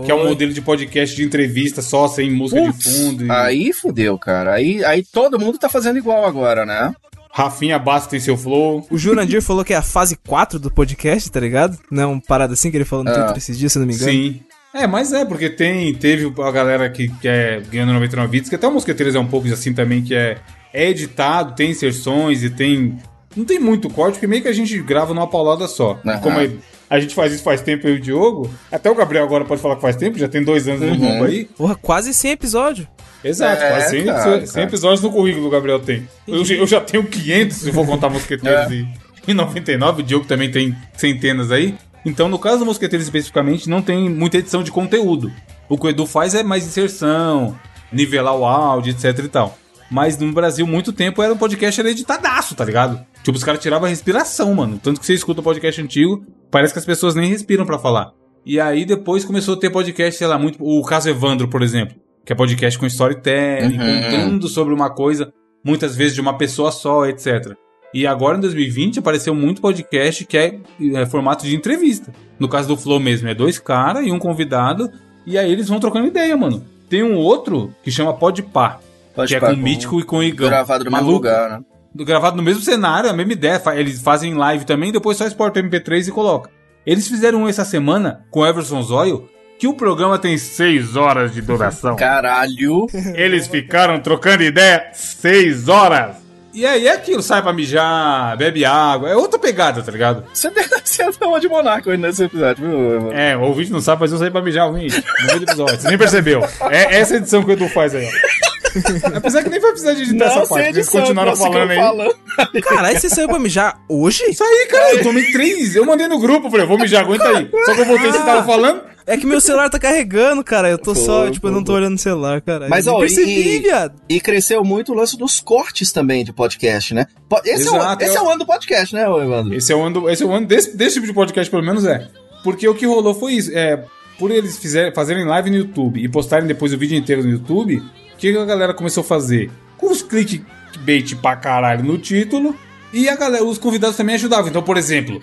Speaker 2: Que é o modelo de podcast de entrevista só, sem música de fundo. E...
Speaker 4: Aí fudeu, cara. Aí, aí todo mundo tá fazendo igual agora, né?
Speaker 2: Rafinha Bastos tem seu Flow.
Speaker 3: O Jurandir falou que é a fase 4 do podcast, tá ligado? Não é uma parada assim que ele falou no
Speaker 4: Ah.
Speaker 3: Twitter esses dias, se não me engano.
Speaker 2: Sim. É, mas é, porque tem, teve a galera que, que é ganhando 99 vidas, que até o Mosqueteiros é um pouco assim também, que é, é editado, tem inserções e tem. Não tem muito corte, porque meio que a gente grava numa paulada só.
Speaker 4: Aham.
Speaker 2: Como a, a gente faz isso faz tempo, eu e o Diogo, até o Gabriel agora pode falar que faz tempo, já tem dois anos no
Speaker 4: Uhum.
Speaker 2: mundo aí.
Speaker 3: Porra, quase 100 episódios.
Speaker 2: Exato,
Speaker 4: É,
Speaker 2: quase 100,
Speaker 4: cara,
Speaker 2: 100
Speaker 4: cara.
Speaker 2: episódios no currículo o Gabriel tem. Eu, já- eu já tenho 500, se for contar Mosqueteiros
Speaker 4: É.
Speaker 2: e, e 99, o Diogo também tem centenas aí. Então, no caso do Mosqueteiros especificamente, não tem muita edição de conteúdo. O que o Edu faz é mais inserção, nivelar o áudio, etc e tal. Mas no Brasil, muito tempo era um podcast era editadaço, tá ligado? Tipo, os caras tiravam a respiração, mano. Tanto que você escuta o podcast antigo, parece que as pessoas nem respiram pra falar. E aí depois começou a ter podcast, sei lá, muito. O caso Evandro, por exemplo, que é podcast com storytelling,
Speaker 4: Uhum.
Speaker 2: contando sobre uma coisa, muitas vezes de uma pessoa só, etc. E agora em 2020 apareceu muito podcast que é, é formato de entrevista. No caso do Flow mesmo, é dois caras e um convidado, e aí eles vão trocando ideia, mano. Tem um outro que chama Podpah,
Speaker 4: Pode
Speaker 2: que é com o Mítico e com o Igão.
Speaker 4: Gravado no mesmo
Speaker 2: Maluco.
Speaker 4: lugar, né?
Speaker 2: Gravado no mesmo cenário, a mesma ideia. Eles fazem live também, depois só exporta o MP3 e coloca. Eles fizeram um essa semana com o Everson Zóio, que o programa tem seis horas de duração.
Speaker 4: Caralho.
Speaker 2: Eles ficaram trocando ideia seis horas. E aí é aquilo, sai pra mijar, bebe água. É outra pegada, tá ligado?
Speaker 4: Você deve ser uma de monarca hoje nesse episódio, viu? mano?
Speaker 2: É, o ouvinte não sabe, mas eu saí pra mijar ruim no meio do episódio. Você nem percebeu. É essa edição que o Edu faz aí, ó. Apesar que nem vai precisar de editar essa parte, porque eles continuaram falando aí.
Speaker 3: Caralho, você saiu pra mijar hoje?
Speaker 2: Isso aí, cara, eu tomei três. Eu mandei no grupo, falei, vou mijar, aguenta aí. Só que eu voltei, você tava falando.
Speaker 3: É que meu celular tá carregando, cara. Eu tô só,
Speaker 4: Pô,
Speaker 3: tipo, eu
Speaker 4: pô,
Speaker 3: não tô
Speaker 4: pô.
Speaker 3: olhando no celular, cara.
Speaker 4: Mas,
Speaker 3: eu
Speaker 4: ó,
Speaker 3: percebi,
Speaker 4: e-
Speaker 3: viado.
Speaker 4: E cresceu muito o lance dos cortes também de podcast, né? Esse, é, o,
Speaker 2: Exato,
Speaker 4: esse é
Speaker 2: eu-
Speaker 4: o ano do podcast, né, ô Evandro?
Speaker 2: Esse é o ano, do- esse é o ano desse, desse tipo de podcast, pelo menos é. Porque o que rolou foi isso. É, por eles fizerem, fazerem live no YouTube e postarem depois o vídeo inteiro no YouTube, o que a galera começou a fazer? Com os clickbait pra caralho no título, e a galera, os convidados também ajudavam. Então, por exemplo,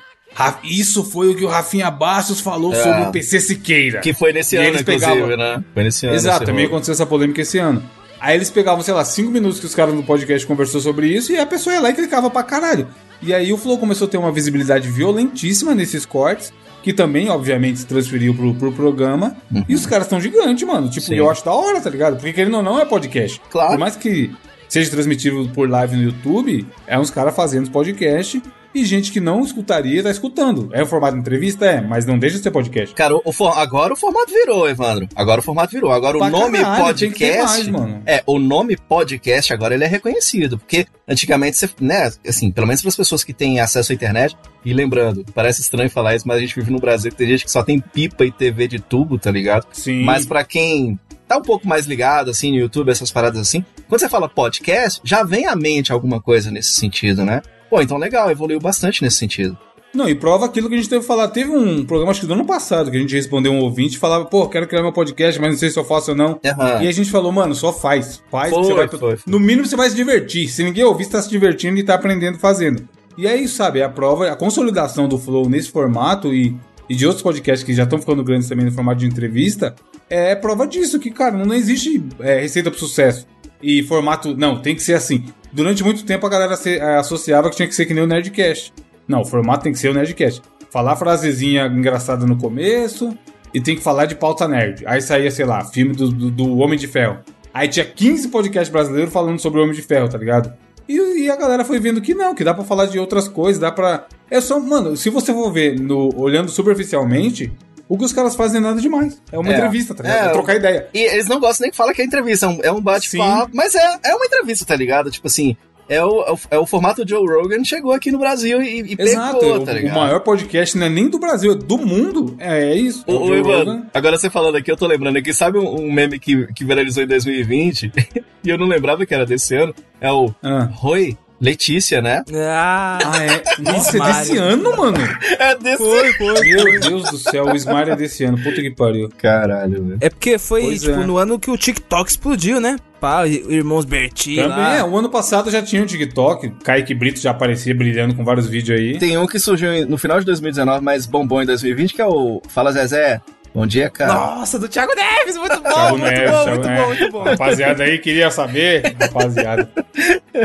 Speaker 2: isso foi o que o Rafinha Bastos falou
Speaker 4: É.
Speaker 2: sobre o PC Siqueira.
Speaker 4: Que foi nesse
Speaker 2: E
Speaker 4: ano,
Speaker 2: eles
Speaker 4: inclusive,
Speaker 2: pegavam-
Speaker 4: né? Foi nesse ano.
Speaker 2: Exato, também
Speaker 4: rolo.
Speaker 2: aconteceu essa polêmica esse ano. Aí eles pegavam, sei lá, cinco minutos que os caras no podcast conversou sobre isso e a pessoa ia lá e clicava pra caralho. E aí o Flow começou a ter uma visibilidade violentíssima nesses cortes, que também, obviamente, se transferiu pro, pro programa. E os caras estão gigantes, mano. Tipo,
Speaker 4: Sim.
Speaker 2: eu acho da hora, tá ligado? Porque querendo ou não, é podcast.
Speaker 4: Claro.
Speaker 2: Por mais que seja transmitido por live no YouTube, é uns caras fazendo podcast e gente que não escutaria tá escutando. É o formato de entrevista? É, mas não deixa de ser podcast.
Speaker 4: Cara, o, for- agora o formato virou, Evandro. Agora o formato virou. Agora
Speaker 2: Pra
Speaker 4: o nome
Speaker 2: caralho,
Speaker 4: podcast.
Speaker 2: mais.
Speaker 4: É, o nome podcast agora ele é reconhecido. Porque antigamente você, né, assim, pelo menos para as pessoas que têm acesso à internet. E lembrando, parece estranho falar isso, mas a gente vive no Brasil que tem gente que só tem pipa e TV de tubo, tá ligado?
Speaker 2: Sim.
Speaker 4: Mas pra quem tá um pouco mais ligado, assim, no YouTube, essas paradas assim, quando você fala podcast, já vem à mente alguma coisa nesse sentido, né? Pô, então legal, evoluiu bastante nesse sentido.
Speaker 2: Não, e prova aquilo que a gente teve que falar. Teve um programa, acho que do ano passado, que a gente respondeu um ouvinte e falava, pô, quero criar meu podcast, mas não sei se eu faço ou não.
Speaker 4: Aham.
Speaker 2: E a gente falou, mano, só faz. Faz,
Speaker 4: Foi,
Speaker 2: você vai.
Speaker 4: foi, foi.
Speaker 2: No mínimo você vai se divertir. Se ninguém ouvir, você tá se divertindo e tá aprendendo fazendo. E é isso, sabe? É a prova, a consolidação do Flow nesse formato e, e de outros podcasts que já estão ficando grandes também no formato de entrevista, é prova disso, que, cara, não existe é, receita pro sucesso. E formato, não, tem que ser assim. Durante muito tempo a galera se- é, associava que tinha que ser que nem o Nerdcast. Não, o formato tem que ser o Nerdcast. Falar frasezinha engraçada no começo e tem que falar de pauta nerd. Aí saía, sei lá, filme do, do, do Homem de Ferro. Aí tinha 15 podcasts brasileiros falando sobre o Homem de Ferro, tá ligado? E, e a galera foi vendo que não, que dá pra falar de outras coisas, dá pra. É só, mano, se você for ver no, olhando superficialmente, o que os caras fazem é nada demais. É uma
Speaker 4: É.
Speaker 2: entrevista, tá ligado?
Speaker 4: É,
Speaker 2: É trocar ideia.
Speaker 4: E eles não gostam nem que fala que é entrevista, é um, é bate-papo, mas é, é uma entrevista, tá ligado? Tipo assim, é o, é o, é o formato Joe Rogan chegou aqui no Brasil e, e
Speaker 2: Exato,
Speaker 4: pegou,
Speaker 2: o,
Speaker 4: tá
Speaker 2: o
Speaker 4: ligado?
Speaker 2: maior podcast não é nem do Brasil, é do mundo. É, é isso. o Joe
Speaker 4: Ivan,
Speaker 2: Rogan.
Speaker 4: agora você falando aqui, eu tô lembrando aqui, sabe um, um meme que, que viralizou em 2020? e eu não lembrava que era desse ano? É o
Speaker 2: Ah.
Speaker 4: Roi Letícia, né?
Speaker 3: Ah,
Speaker 2: Ah, é. Nossa, é desse ano, mano.
Speaker 4: É desse
Speaker 2: Meu Deus do céu, o Smart é desse ano. Puta que pariu.
Speaker 4: Caralho, velho.
Speaker 3: é porque foi,
Speaker 2: Pois
Speaker 3: tipo,
Speaker 2: é.
Speaker 3: no ano que o TikTok explodiu, né? Pá, irmãos Berti
Speaker 2: Também
Speaker 3: lá.
Speaker 2: é. O ano passado já tinha o TikTok. Kaique Brito já aparecia brilhando com vários vídeos aí.
Speaker 4: Tem um que surgiu no final de 2019, mas bombou em 2020, que é o Fala Zezé. Bom dia, cara.
Speaker 3: Nossa, do Thiago Neves, muito bom,
Speaker 2: Thiago
Speaker 3: muito
Speaker 2: Neves,
Speaker 3: bom,
Speaker 2: Thiago
Speaker 3: muito
Speaker 2: Neves.
Speaker 3: bom, muito bom.
Speaker 2: Rapaziada aí queria saber, rapaziada.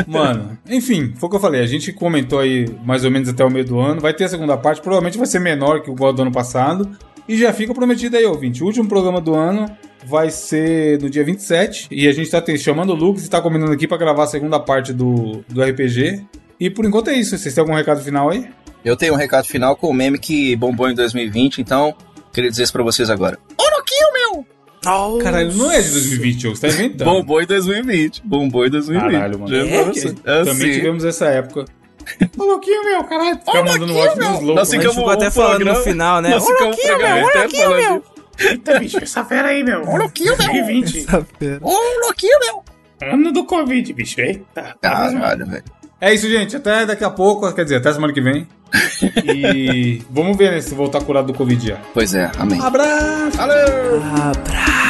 Speaker 2: Mano, enfim, foi o que eu falei. A gente comentou aí mais ou menos até o meio do ano. Vai ter a segunda parte, provavelmente vai ser menor que o igual do ano passado. E já fica prometido aí, ouvinte. O último programa do ano vai ser no dia 27. E a gente tá te- chamando o Lucas e tá combinando aqui pra gravar a segunda parte do, do RPG. E por enquanto é isso. Vocês têm algum recado final aí?
Speaker 4: Eu tenho um recado final com o meme que bombou em 2020, então queria dizer isso pra vocês agora.
Speaker 3: Nossa.
Speaker 2: Caralho, não é de 2020, Diogo. Você tá inventando.
Speaker 4: Bombou em 2020. Bombou em 2020.
Speaker 2: Caralho, mano.
Speaker 4: Já
Speaker 3: É?
Speaker 4: pra você.
Speaker 2: Também
Speaker 4: Assim.
Speaker 2: tivemos essa época. Ô, louquinho, meu, caralho. Ficar mandando ótimo nos loucos.
Speaker 4: Nós
Speaker 2: né?
Speaker 3: A gente
Speaker 4: ficamos
Speaker 3: ficou até falando
Speaker 4: programa-
Speaker 3: no final, né? Ô, louquinho, meu, ô, louquinho, meu.
Speaker 2: Eita, bicho, essa fera aí, meu. Ô, louquinho, 2020.
Speaker 4: Ô, louquinho, meu.
Speaker 2: Ano do Covid, bicho. Eita.
Speaker 4: Caralho, velho.
Speaker 2: É isso, gente. Até daqui a pouco, quer dizer, até semana que vem. E vamos ver né, se voltar curado do Covid já.
Speaker 4: Pois é, amém.
Speaker 2: Abraço!
Speaker 4: Valeu!
Speaker 3: Abraço.